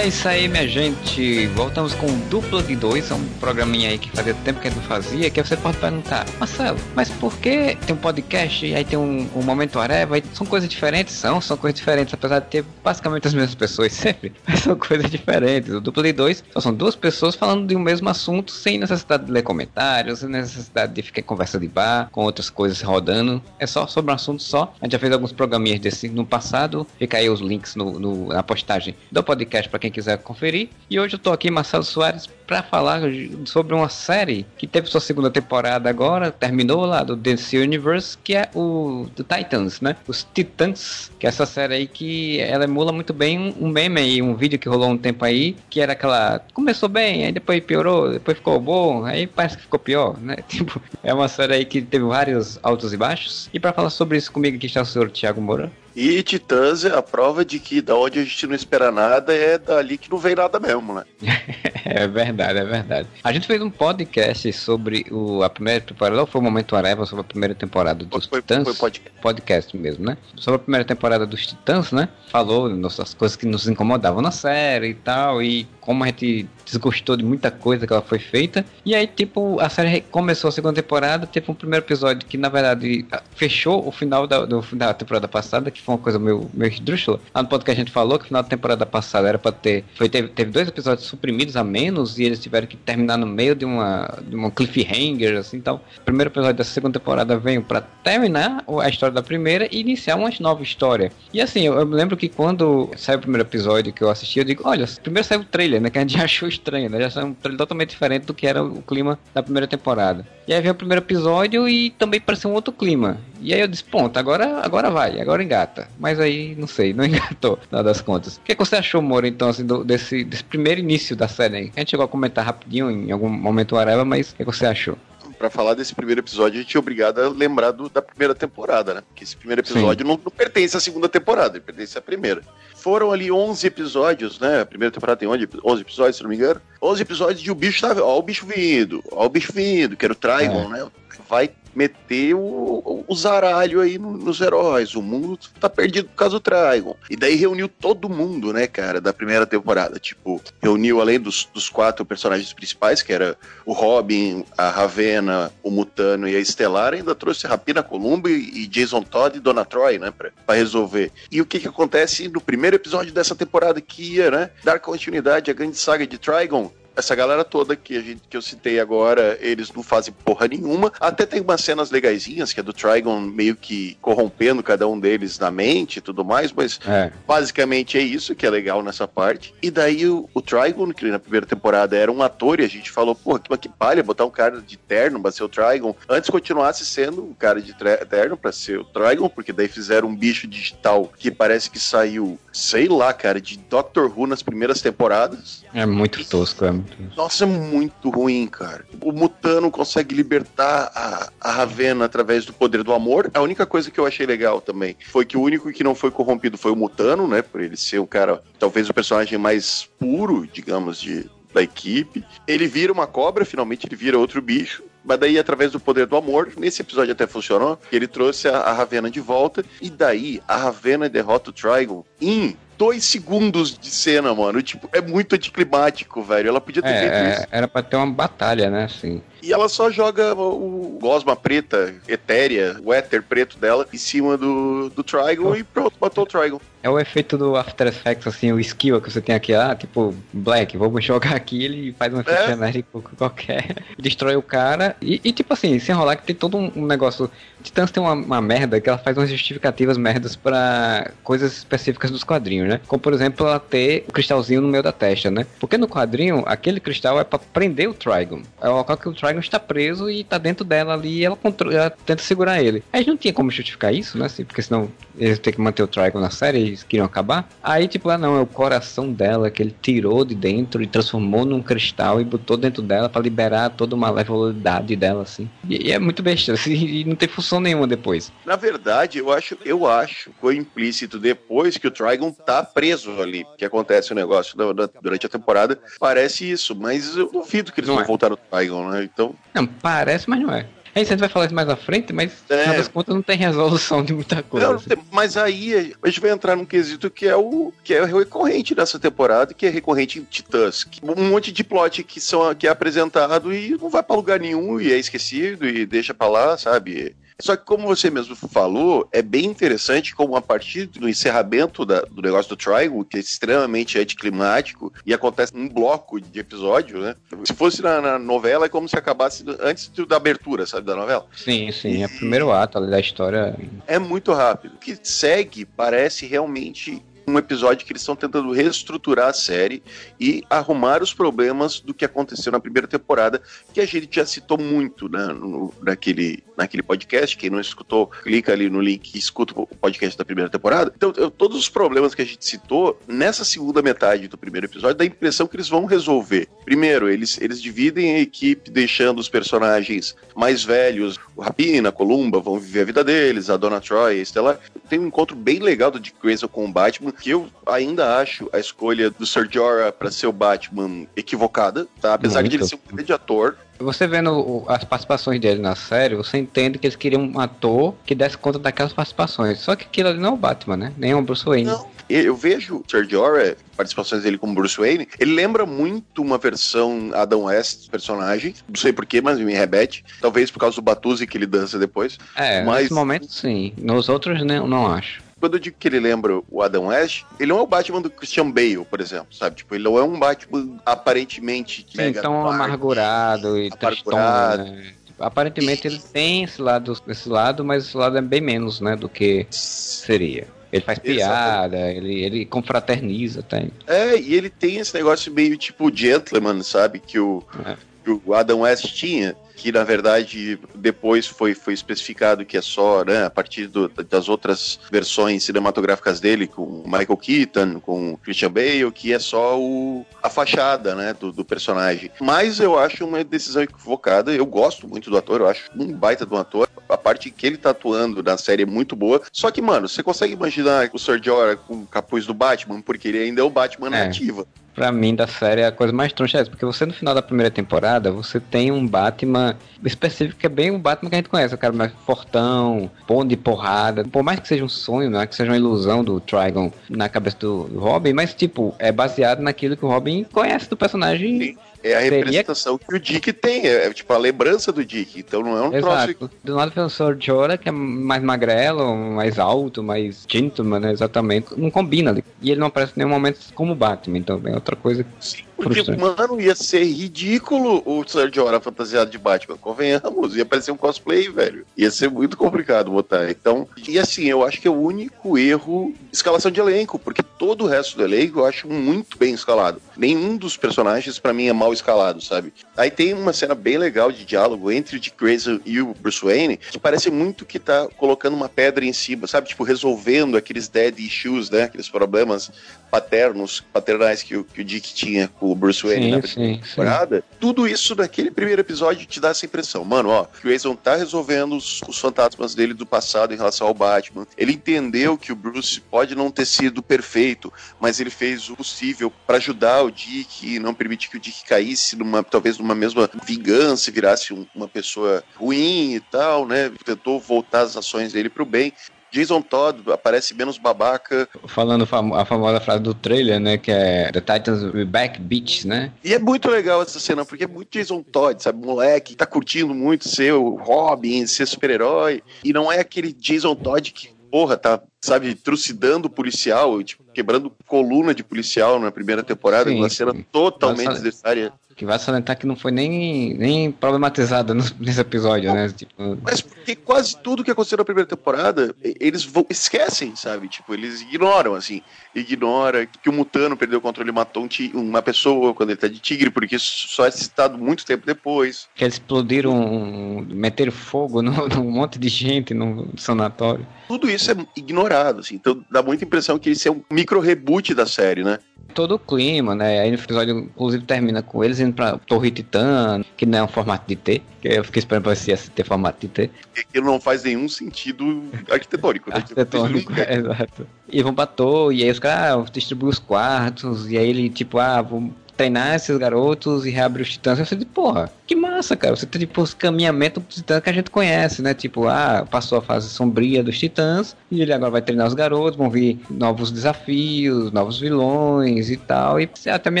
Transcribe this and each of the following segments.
É isso aí, minha gente. Voltamos com Dupla de Dois, é um programinha aí que fazia tempo que a gente não fazia, que você pode perguntar, Marcelo, mas por que tem um podcast e aí tem um, um Momento Areva? São coisas diferentes? São, são coisas diferentes, apesar de ter basicamente as mesmas pessoas sempre, mas são coisas diferentes. O Dupla de Dois só são duas pessoas falando de um mesmo assunto, sem necessidade de ler comentários, sem necessidade de ficar em conversa de bar, com outras coisas rodando. É só sobre um assunto só. A gente já fez alguns programinhas desse no passado, fica aí os links no, no na postagem do podcast para quem quiser conferir. E hoje eu tô aqui, Marcelo Soares, para falar sobre uma série que teve sua segunda temporada agora, terminou lá do DC Universe, que é o do Titans, né? Os Titãs, que é essa série aí que ela emula muito bem um meme aí, um vídeo que rolou um tempo aí, que era aquela começou bem, aí depois piorou, depois ficou bom, aí parece que ficou pior, né? Tipo, é uma série aí que teve vários altos e baixos. E para falar sobre isso comigo aqui está o senhor Thiago Moura. E Titãs é a prova de que da onde a gente não espera nada é dali que não vem nada mesmo, né? é verdade, é verdade. A gente fez um podcast sobre o, a primeira temporada, ou foi o Momento Areva, sobre a primeira temporada dos foi, Titãs. Foi podcast. podcast mesmo, né? Sobre a primeira temporada dos Titãs, né? Falou nossas coisas que nos incomodavam na série e tal, e como a gente desgostou de muita coisa que ela foi feita. E aí, tipo, a série começou a segunda temporada, teve um primeiro episódio que, na verdade, fechou o final da, do, da temporada passada, que foi uma coisa meio, meio esdrúxula. Lá no que a gente falou que o final da temporada passada era pra ter. Foi, teve, teve dois episódios suprimidos a menos e eles tiveram que terminar no meio de uma, de uma cliffhanger, assim então. O primeiro episódio da segunda temporada veio para terminar a história da primeira e iniciar uma nova história. E assim, eu, eu lembro que quando saiu o primeiro episódio que eu assisti, eu digo, olha, primeiro saiu o trailer, né? Que a gente achou estranho, né? Já saiu um trailer totalmente diferente do que era o clima da primeira temporada. E aí veio o primeiro episódio e também pareceu um outro clima. E aí eu disse, ponto, agora, agora vai, agora engata. Mas aí, não sei, não engatou, nada das contas. O que, é que você achou, Moro, então, assim, do, desse, desse primeiro início da série aí? A gente chegou a comentar rapidinho em algum momento whatever, mas o que, é que você achou? para falar desse primeiro episódio, a gente é obrigado a lembrar do, da primeira temporada, né? Porque esse primeiro episódio não, não, pertence à segunda temporada, ele pertence à primeira. Foram ali 11 episódios, né? A primeira temporada tem 11, 11 episódios, se não me engano. 11 episódios de o bicho tá. Ó, o bicho vindo, ó, o bicho vindo, que era o Trigon, é. né? Vai meter o, o zaralho aí nos heróis. O mundo tá perdido por causa do Trigon. E daí reuniu todo mundo, né, cara, da primeira temporada. Tipo, reuniu além dos, dos quatro personagens principais, que era o Robin, a Ravena, o Mutano e a Estelar, ainda trouxe Rapina Columbo e, e Jason Todd e Donna Troy, né, pra, pra, resolver. E o que que acontece no primeiro episódio dessa temporada que ia, né, dar continuidade à grande saga de Trigon? Essa galera toda que, a gente, que eu citei agora, eles não fazem porra nenhuma. Até tem umas cenas legaisinhas, que é do Trigon meio que corrompendo cada um deles na mente e tudo mais, mas é. basicamente é isso que é legal nessa parte. E daí o, o Trigon, que na primeira temporada era um ator, e a gente falou, porra, que, que palha botar um cara de terno pra ser o Trigon. Antes continuasse sendo um cara de terno pra ser o Trigon, porque daí fizeram um bicho digital que parece que saiu, sei lá, cara, de Doctor Who nas primeiras temporadas. É muito tosco, é nossa, é muito ruim, cara. O Mutano consegue libertar a, a Ravena através do poder do amor. A única coisa que eu achei legal também foi que o único que não foi corrompido foi o Mutano, né? Por ele ser um cara, talvez o personagem mais puro, digamos, de, da equipe. Ele vira uma cobra, finalmente ele vira outro bicho. Mas daí, através do poder do amor, nesse episódio até funcionou, ele trouxe a, a Ravena de volta. E daí, a Ravena derrota o Trigon em dois segundos de cena, mano. Tipo, é muito anticlimático, velho. Ela podia ter é, feito é, isso. Era pra ter uma batalha, né, assim. E ela só joga o gosma preta, etérea, o éter preto dela, em cima do, do Trigon oh. e pronto, matou o Trigon. É o efeito do After Effects, assim, o skill que você tem aqui, ah, tipo, Black, vou jogar aqui, ele faz um efeito é. genérico qualquer, destrói o cara, e, e, tipo assim, sem enrolar que tem todo um, um negócio, Titãs tem uma, uma, merda que ela faz umas justificativas merdas para coisas específicas dos quadrinhos, né? Como, por exemplo, ela ter o cristalzinho no meio da testa, né? Porque no quadrinho, aquele cristal é para prender o Trigon, é o local que o Trigon Dragon está preso e está dentro dela ali e ela, ela, tenta segurar ele. Aí não tinha como justificar isso, né? Assim, porque senão eles têm que manter o Trigon na série e eles queriam acabar. Aí, tipo, ah, não, é o coração dela que ele tirou de dentro e transformou num cristal e botou dentro dela para liberar toda uma levelidade dela, assim. E, e, é muito besta, assim, e não tem função nenhuma depois. Na verdade, eu acho, eu acho, foi implícito depois que o Trigon tá preso ali, que acontece o negócio durante a temporada, parece isso, mas eu duvido que eles não vão é. voltar no Trigon, né? Então. Não, parece, mas não é. A gente vai falar isso mais à frente, mas é. das contas não tem resolução de muita coisa. Não, mas aí a gente vai entrar num quesito que é o que é recorrente nessa temporada, que é recorrente em Titãs. Um monte de plot que, são, que é apresentado e não vai para lugar nenhum e é esquecido e deixa para lá, sabe? Só que, como você mesmo falou, é bem interessante como a partir do encerramento da, do negócio do Triangle, que é extremamente anticlimático e acontece num bloco de episódio, né? Se fosse na, na novela, é como se acabasse antes da abertura, sabe, da novela. Sim, sim. É o primeiro ato ali da história. É muito rápido. O que segue parece realmente um episódio que eles estão tentando reestruturar a série e arrumar os problemas do que aconteceu na primeira temporada, que a gente já citou muito né, no, naquele, naquele podcast. Quem não escutou, clica ali no link e escuta o podcast da primeira temporada. Então, eu, todos os problemas que a gente citou, nessa segunda metade do primeiro episódio, dá a impressão que eles vão resolver. Primeiro, eles, eles dividem a equipe, deixando os personagens mais velhos, o Rapina, a Columba, vão viver a vida deles, a Donna Troy, a Estelar. Tem um encontro bem legal do Dick Grayson com o Batman, que eu ainda acho a escolha do Sir Jorah para ser o Batman equivocada, tá? Apesar Muito. de ele ser um grande ator, você vendo as participações dele na série, você entende que eles queriam um ator que desse conta daquelas participações. Só que aquilo ali não é o Batman, né? Nem é o Bruce Wayne. Não, eu vejo o Sir Jorah, participações dele como Bruce Wayne, ele lembra muito uma versão Adam West do personagem. Não sei porquê, mas me rebete. Talvez por causa do Batuzi que ele dança depois. É, mas... nesse momento sim. Nos outros não, não acho quando eu digo que ele lembra o Adam West, ele não é o Batman do Christian Bale, por exemplo, sabe? Tipo, ele não é um Batman aparentemente Sim, tão amargurado e amargurado. né? Aparentemente ele tem esse lado, esse lado, mas esse lado é bem menos, né, do que seria. Ele faz piada, ele, ele confraterniza, tem. É, e ele tem esse negócio meio tipo gentleman, sabe? Que o, é. Que o Adam West tinha que na verdade depois foi, foi especificado que é só né, a partir do, das outras versões cinematográficas dele, com Michael Keaton, com Christian Bale, que é só o, a fachada né, do, do personagem. Mas eu acho uma decisão equivocada. Eu gosto muito do ator, eu acho um baita do ator. A parte que ele tá atuando na série é muito boa. Só que, mano, você consegue imaginar o Sr. Jorah com o capuz do Batman? Porque ele ainda é o Batman é. nativa pra mim, da série, a coisa mais troncha é essa. Porque você, no final da primeira temporada, você tem um Batman específico que é bem o Batman que a gente conhece. O cara mais fortão, bom de porrada. Por mais que seja um sonho, né? Que seja uma ilusão do Trigon na cabeça do Robin. Mas, tipo, é baseado naquilo que o Robin conhece do personagem. Sim é a representação Seria... que o Dick tem, é, é, tipo a lembrança do Dick, então não é um Exato. troço... Do lado do Sr. Jorah, que é mais magrelo, mais alto, mais gentleman, né, exatamente, não combina. E ele não aparece em nenhum momento como Batman, então é outra coisa... Sim. Porque, mano, ia ser ridículo o Sergio Hora fantasiado de Batman. Convenhamos, ia parecer um cosplay, velho. Ia ser muito complicado botar. Então, e assim, eu acho que é o único erro escalação de elenco, porque todo o resto do elenco eu acho muito bem escalado. Nenhum dos personagens, para mim, é mal escalado, sabe? Aí tem uma cena bem legal de diálogo entre o Dick Grayson e o Bruce Wayne, que parece muito que tá colocando uma pedra em cima, sabe? Tipo, resolvendo aqueles dead issues, né? Aqueles problemas paternos, paternais que o, que o Dick tinha com o Bruce Wayne sim, na primeira sim, temporada, sim. tudo isso naquele primeiro episódio te dá essa impressão. Mano, ó, o Grayson tá resolvendo os, os, fantasmas dele do passado em relação ao Batman. Ele entendeu que o Bruce pode não ter sido perfeito, mas ele fez o possível para ajudar o Dick e não permitir que o Dick caísse numa, talvez numa mesma vingança, virasse um, uma pessoa ruim e tal, né? Tentou voltar as ações dele pro bem. Jason Todd aparece menos babaca. Falando a famosa frase do trailer, né? Que é The Titans will back bitch, né? E é muito legal essa cena, porque é muito Jason Todd, sabe? Moleque, tá curtindo muito ser o Robin, ser super-herói. E não é aquele Jason Todd que porra, tá, sabe, trucidando o policial, tipo, quebrando coluna de policial na primeira temporada, sim, uma cena totalmente desnecessária. Que vai salientar que não foi nem, nem problematizada nesse episódio, né? Tipo... Mas porque quase tudo que aconteceu na primeira temporada, eles vão, esquecem, sabe? Tipo, eles ignoram, assim. Ignora que o Mutano perdeu o controle e matou um uma pessoa quando ele tá de tigre, porque isso só é citado muito tempo depois. Que eles explodiram, meteram fogo num monte de gente no sanatório. Tudo isso é ignorado, assim. Então dá muita impressão que isso é um micro reboot da série, né? todo o clima, né? Aí no episódio, inclusive, termina com eles indo pra Torre Titã, que não é um formato de T, que eu fiquei esperando pra se ter formato de T. Que não faz nenhum sentido arquitetônico, né? Arquitetônico, é, exato. E vão pra torre, e aí os caras ah, distribuem os quartos, e aí ele, tipo, ah, vou treinar esses garotos e reabrir os titãs. Eu falei, porra, que massa, cara. Você tem, tipo, os caminhamentos dos titãs que a gente conhece, né? Tipo, ah, passou a fase sombria dos titãs e ele agora vai treinar os garotos, vão vir novos desafios, novos vilões e tal. E até me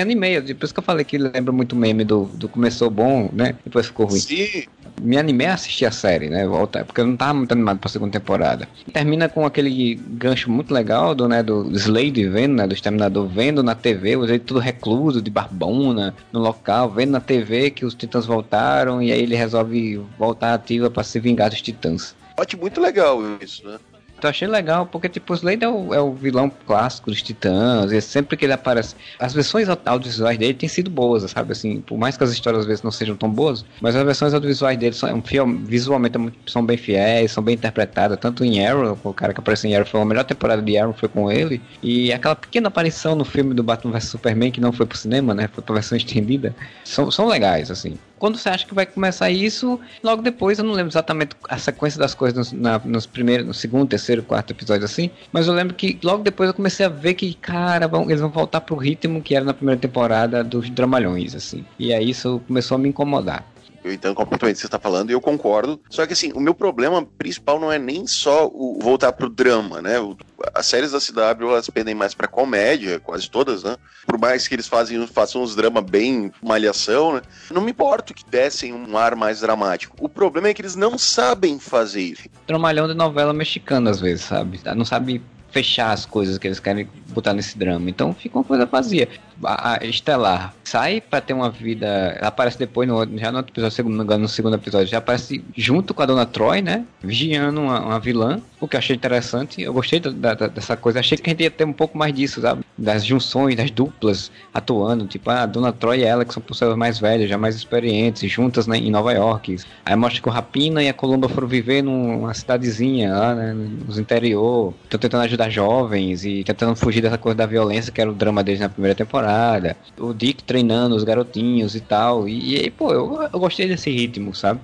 animei. Depois que eu falei que lembra muito meme do, do começou bom, né? Depois ficou ruim. Sim, me animei a assistir a série, né? Volta, porque eu não tava muito animado pra segunda temporada. Termina com aquele gancho muito legal do, né, do Slade vendo, né? Do Exterminador vendo na TV, o Slade tudo recluso, de barbona, no local, vendo na TV que os titãs voltaram e aí ele resolve voltar ativa para se vingar dos titãs. Pode muito legal isso, né? Então achei legal, porque tipo, o Slade é o, é o vilão clássico dos Titãs, e sempre que ele aparece, as versões audiovisuais dele têm sido boas, sabe? Assim, por mais que as histórias às vezes não sejam tão boas, mas as versões audiovisuais dele são filme, visualmente são bem fiéis, são bem interpretadas, tanto em Arrow, o cara que apareceu em Arrow foi a melhor temporada de Arrow foi com ele, e aquela pequena aparição no filme do Batman vs Superman que não foi pro cinema, né? Foi pra versão estendida, são, são legais, assim quando você acha que vai começar isso, logo depois, eu não lembro exatamente a sequência das coisas nos, na, nos primeiros, no segundo, terceiro, quarto episódio assim, mas eu lembro que logo depois eu comecei a ver que, cara, vão, eles vão voltar pro ritmo que era na primeira temporada dos dramalhões, assim. E aí isso começou a me incomodar. Eu entendo completamente o que você está falando e eu concordo. Só que assim, o meu problema principal não é nem só o voltar pro drama, né? as séries da CW elas pendem mais para comédia, quase todas, né? Por mais que eles fazem, façam uns dramas bem malhação, né? Não me importo que dessem um ar mais dramático. O problema é que eles não sabem fazer isso. Tramalhão de novela mexicana, às vezes, sabe? Não sabe fechar as coisas que eles querem botar nesse drama. Então fica uma coisa vazia. Estelar sai para ter uma vida. Ela aparece depois, no, já no episódio, segundo, no segundo episódio, já aparece junto com a Dona Troy, né? Vigiando uma, uma vilã, o que eu achei interessante. Eu gostei da, da, dessa coisa. Achei que a gente ia ter um pouco mais disso, sabe? Das junções, das duplas atuando. Tipo, a Dona Troy e ela, que são pessoas mais velhas, já mais experientes, juntas né, em Nova York. Aí mostra que o Rapina e a Columba foram viver numa cidadezinha lá, né? Nos interior. Estão tentando ajudar jovens e tentando fugir dessa coisa da violência, que era o drama deles na primeira temporada. O Dick treinando os garotinhos e tal. E, e pô, eu, eu gostei desse ritmo, sabe?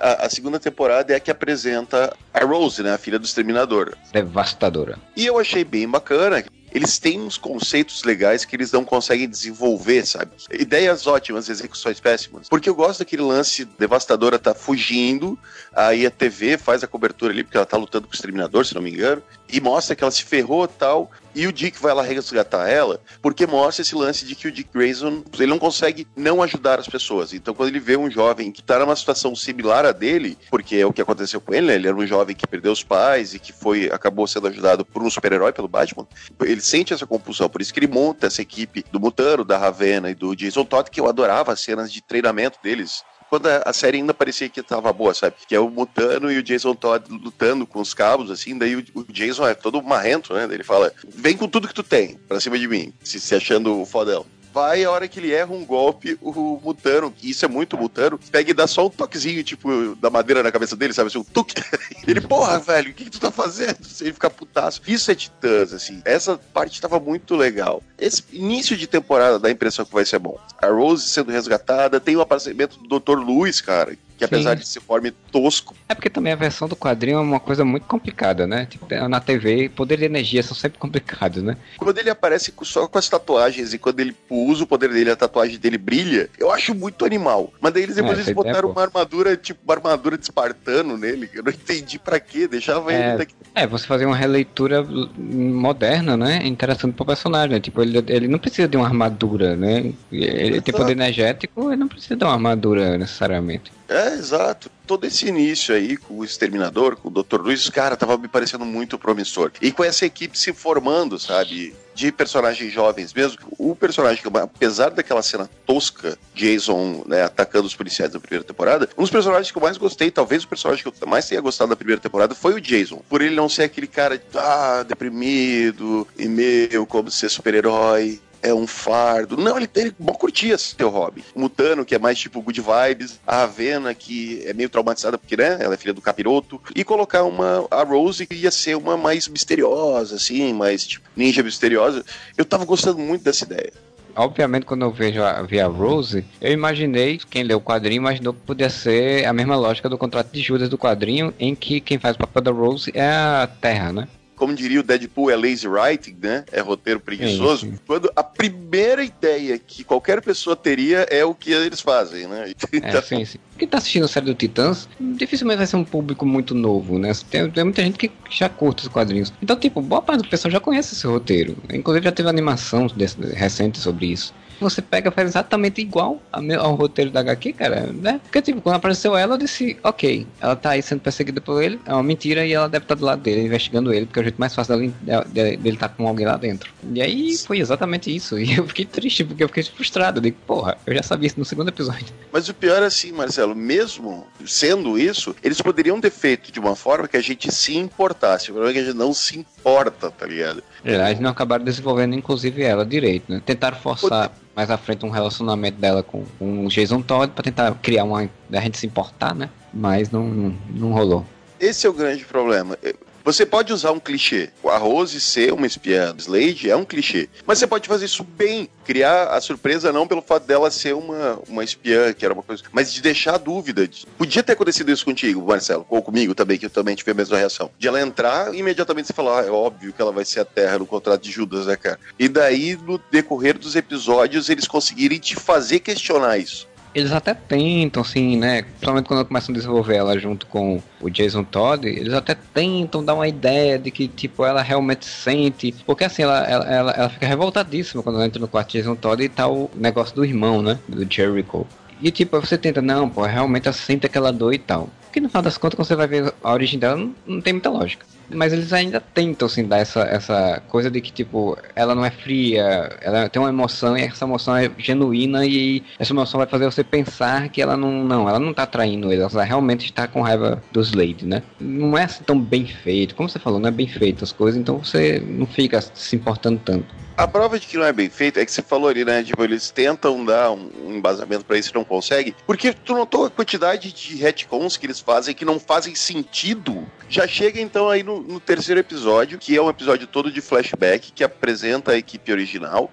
A, a, segunda temporada é a que apresenta a Rose, né? A filha do Exterminador. Devastadora. E eu achei bem bacana eles têm uns conceitos legais que eles não conseguem desenvolver, sabe? Ideias ótimas, execuções péssimas. Porque eu gosto daquele lance devastadora tá fugindo, aí a TV faz a cobertura ali, porque ela tá lutando com o exterminador, se não me engano, e mostra que ela se ferrou tal, e o Dick vai lá resgatar ela, porque mostra esse lance de que o Dick Grayson, ele não consegue não ajudar as pessoas. Então, quando ele vê um jovem que tá numa situação similar a dele, porque é o que aconteceu com ele, né? ele era um jovem que perdeu os pais e que foi acabou sendo ajudado por um super-herói, pelo Batman, ele sente essa compulsão, por isso que ele monta essa equipe do Mutano, da Ravena e do Jason Todd, que eu adorava as cenas de treinamento deles quando a, série ainda parecia que tava boa, sabe? Que é o Mutano e o Jason Todd lutando com os cabos, assim, daí o, Jason é todo marrento, né? Ele fala: vem com tudo que tu tem pra cima de mim, se, se achando fodão vai, a hora que ele erra um golpe, o Mutano, isso é muito Mutano, pega e dá só um toquezinho, tipo, da madeira na cabeça dele, sabe? Assim, um tuque. Ele, porra, velho, o que, que tu tá fazendo? Ele fica putaço. Isso é Titãs, assim. Essa parte tava muito legal. Esse início de temporada dá a impressão que vai ser bom. A Rose sendo resgatada, tem o aparecimento do Dr. Lewis, cara, que apesar Sim. de ser forme tosco. É porque também a versão do quadrinho é uma coisa muito complicada, né? Tipo, na TV, poder de energia são sempre complicados, né? Quando ele aparece só com as tatuagens e quando ele usa o poder dele, a tatuagem dele brilha, eu acho muito animal. Mas daí eles depois é, eles botaram é, uma armadura, tipo, uma armadura de espartano nele, eu não entendi pra quê, deixava é, ele daqui. É, você fazer uma releitura moderna, né? Interessante pro personagem, né? Tipo, ele, ele não precisa de uma armadura, né? Ele Exato. tem poder energético, ele não precisa de uma armadura necessariamente. É, exato. Todo esse início aí com o Exterminador, com o Dr. Luiz, cara, tava me parecendo muito promissor. E com essa equipe se formando, sabe? De personagens jovens mesmo. O personagem que, apesar daquela cena tosca, Jason né, atacando os policiais da primeira temporada, um dos personagens que eu mais gostei, talvez o personagem que eu mais tenha gostado da primeira temporada, foi o Jason. Por ele não ser aquele cara, ah, deprimido, e meu, como ser super-herói é um fardo. Não, ele, ele mal curtia seu hobby. O Mutano, que é mais tipo good vibes. A Avena, que é meio traumatizada porque, né, ela é filha do capiroto. E colocar uma, a Rose, que ia ser uma mais misteriosa, assim, mais tipo ninja misteriosa. Eu tava gostando muito dessa ideia obviamente, quando eu vejo a, vi a Rose, eu imaginei, quem leu o quadrinho, imaginou que podia ser a mesma lógica do contrato de Judas do quadrinho, em que quem faz o papel da Rose é a Terra, né? Como diria o Deadpool, é lazy writing, né? É roteiro preguiçoso. Sim. Quando a primeira ideia que qualquer pessoa teria é o que eles fazem, né? Então... É, sim, sim. Quem tá assistindo a série do Titãs, dificilmente vai ser um público muito novo, né? Tem, tem muita gente que já curte os quadrinhos. Então, tipo, boa parte do pessoal já conhece esse roteiro. Inclusive já teve animação desse, recente sobre isso você pega faz exatamente igual ao roteiro da HQ, cara, né? Porque, tipo, quando apareceu ela, eu disse, ok, ela tá aí sendo perseguida por ele, é uma mentira e ela deve estar do lado dele, investigando ele, porque é o jeito mais fácil dele, dele estar tá com alguém lá dentro. E aí foi exatamente isso. E eu fiquei triste, porque eu fiquei frustrado. Eu digo, porra, eu já sabia isso no segundo episódio. Mas o pior é assim, Marcelo, mesmo sendo isso, eles poderiam ter feito de uma forma que a gente se importasse. O problema é que a gente não se importa, tá ligado? Eles não acabaram desenvolvendo, inclusive, ela direito, né? Tentaram forçar mais à frente um relacionamento dela com, com o Jason Todd para tentar criar uma. da gente se importar, né? Mas não, não, não rolou. Esse é o grande problema. Você pode usar um clichê. A Rose ser uma espiã Slade é um clichê. Mas você pode fazer isso bem. Criar a surpresa não pelo fato dela ser uma, uma espiã, que era uma coisa. Mas de deixar a dúvida. De... Podia ter acontecido isso contigo, Marcelo. Ou comigo também, que eu também tive a mesma reação. De ela entrar e imediatamente você falar, ah, é óbvio que ela vai ser a terra no contrato de Judas, né, cara? E daí, no decorrer dos episódios, eles conseguirem te fazer questionar isso. Eles até tentam, assim, né? Principalmente quando começam a desenvolver ela junto com o Jason Todd, eles até tentam dar uma ideia de que, tipo, ela realmente sente. Porque assim, ela, ela, ela, ela fica revoltadíssima quando ela entra no quarto de Jason Todd e tá o negócio do irmão, né? Do Jericho. E tipo, você tenta, não, pô, realmente ela sente aquela dor e tal. Porque no final das contas, quando você vai ver a origem dela, não, não tem muita lógica mas eles ainda tentam, assim, dar essa, essa coisa de que, tipo, ela não é fria, ela tem uma emoção e essa emoção é genuína e essa emoção vai fazer você pensar que ela não, não, ela não tá traindo ele, ela realmente está com raiva dos Slade, né? Não é assim tão bem feito, como você falou, não é bem feito as coisas, então você não fica se importando tanto. A prova de que não é bem feito é que você falou ali, né? Tipo, eles tentam dar um, embasamento para isso e não conseguem. Porque tu notou a quantidade de retcons que eles fazem que não fazem sentido. Já chega então aí no, no terceiro episódio, que é um episódio todo de flashback, que apresenta a equipe original.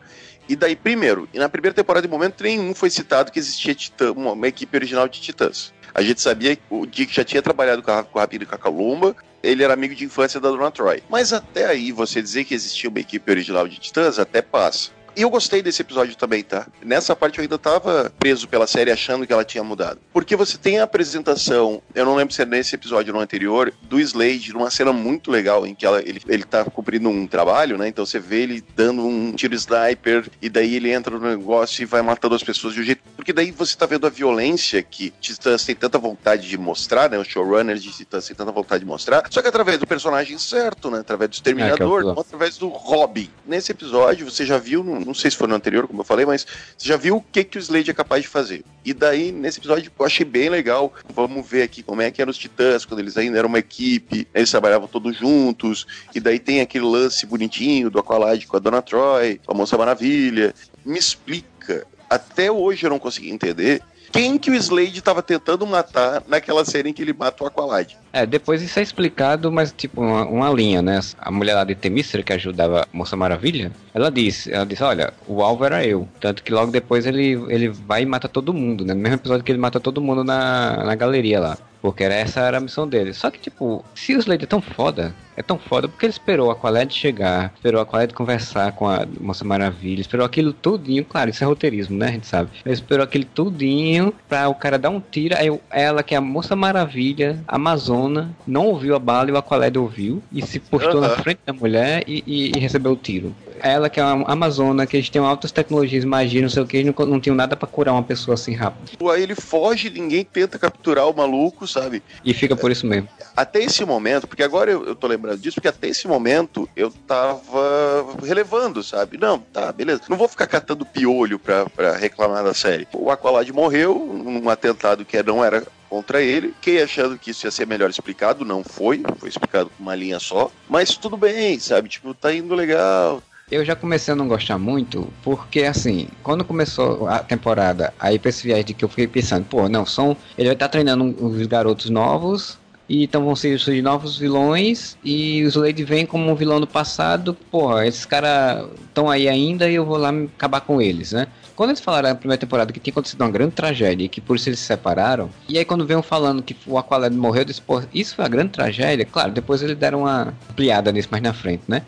E daí, primeiro, e na primeira temporada, em momento nenhum foi citado que existia Titã, uma, uma, equipe original de Titãs. A gente sabia que o Dick já tinha trabalhado com, a, com o Rapino e com a Calumba, ele era amigo de infância da Dona Troy. Mas até aí, você dizer que existia uma equipe original de Titãs, até passa. E eu gostei desse episódio também, tá? Nessa parte eu ainda tava preso pela série achando que ela tinha mudado. Porque você tem a apresentação, eu não lembro se é nesse episódio ou no anterior, do Slade, numa cena muito legal, em que ela, ele, ele tá cumprindo um trabalho, né? Então você vê ele dando um tiro sniper, e daí ele entra no negócio e vai matando as pessoas de um jeito. Porque daí você tá vendo a violência que Titãs tem tanta vontade de mostrar, né? Os showrunners de Titãs tem tanta vontade de mostrar, só que através do personagem certo, né? Através do Exterminador, é, é através do Robin. Nesse episódio, você já viu não sei se foi no anterior, como eu falei, mas você já viu o que, que o Slade é capaz de fazer. E daí, nesse episódio, eu achei bem legal. Vamos ver aqui como é que eram os Titãs, quando eles ainda eram uma equipe, eles trabalhavam todos juntos, e daí tem aquele lance bonitinho do Aqualad com a Dona Troy, a Moça Maravilha. Me explica. Até hoje eu não consegui entender quem que o Slade estava tentando matar naquela cena em que ele mata o Aqualad. É, depois isso é explicado, mas tipo, uma, uma linha, né? A mulher lá de Temícera, que ajudava a Moça Maravilha, ela disse, ela disse, olha, o alvo era eu. Tanto que logo depois ele, ele vai e mata todo mundo, né? No mesmo episódio que ele mata todo mundo na, na galeria lá. Porque era, essa era a missão dele. Só que, tipo, se o Slade é tão foda, é tão foda porque ele esperou a Qualed chegar, esperou a Qualed conversar com a Moça Maravilha, esperou aquilo tudinho, claro, isso é roteirismo, né? A gente sabe. Ele esperou aquele tudinho pra o cara dar um tiro, aí ela, que é a Moça Maravilha, Amazona, não ouviu a bala e o Aqualed ouviu e se postou na frente da mulher e, e, e recebeu o tiro ela, que é uma amazona, que eles têm altas tecnologias, magia, não sei o que, não, não tinham nada para curar uma pessoa assim rápido. Aí ele foge, ninguém tenta capturar o maluco, sabe? E fica por isso mesmo. Até esse momento, porque agora eu, eu tô lembrando disso, porque até esse momento eu tava relevando, sabe? Não, tá, beleza. Não vou ficar catando piolho pra, pra reclamar da série. O Aqualad morreu num atentado que não era contra ele. Fiquei achando que isso ia ser melhor explicado, não foi, foi explicado com uma linha só. Mas tudo bem, sabe? Tipo, tá indo legal. Eu já comecei a não gostar muito, porque assim, quando começou a temporada, aí pra esse viagem de que eu fiquei pensando, pô, não, são. Ele vai estar tá treinando os garotos novos, e então vão surgir novos vilões, e os Lady vem como um vilão do passado, pô, esses caras estão aí ainda e eu vou lá acabar com eles, né? Quando eles falaram na primeira temporada que tinha acontecido uma grande tragédia e que por isso eles se separaram, e aí quando veio falando que o Aqualad morreu, eu disse, isso foi a grande tragédia? Claro, depois eles deram uma ampliada nisso mais na frente, né?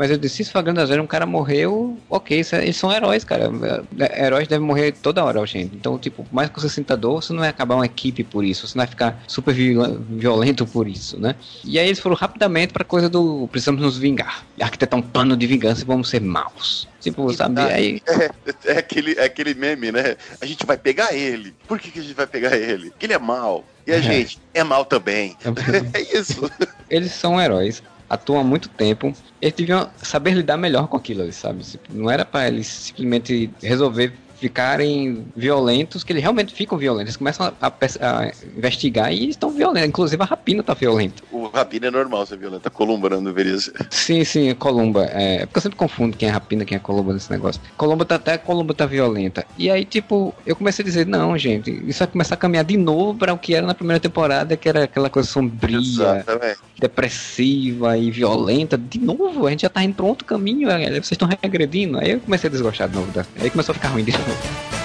Mas eu disse, se Faganda Zero um cara morreu, ok, é, eles são heróis, cara. É, heróis devem morrer toda hora, gente. Então, tipo, mais que você sinta dor, você não vai acabar uma equipe por isso, você não vai ficar super violento por isso, né? E aí eles foram rapidamente pra coisa do precisamos nos vingar. Arquitetar um plano de vingança e vamos ser maus. Tipo, sabe? Aí... É, é, aquele, é aquele meme, né? A gente vai pegar ele. Por que, que a gente vai pegar ele? Porque ele é mal. E a é. gente é mal também. É, é isso. Eles são heróis atuam há muito tempo, eles deviam saber lidar melhor com aquilo, sabe? Não era para eles simplesmente resolver ficarem violentos, que eles realmente ficam violentos. Eles começam a, a, a investigar e estão violentos. Inclusive a rapina tá violenta. O rapina é normal ser violenta. A Columba não deveria ser. Sim, sim, Columba. É, porque eu sempre confundo quem é rapina quem é Columba nesse negócio. Columba tá até Columba tá violenta. E aí, tipo, eu comecei a dizer, não, gente, isso vai começar a caminhar de novo para o que era na primeira temporada, que era aquela coisa sombria, Exatamente. depressiva e violenta. De novo, a gente já tá indo pra outro caminho, vocês estão regredindo. Aí eu comecei a desgostar de novo. Aí começou a ficar ruim de novo. Desejo,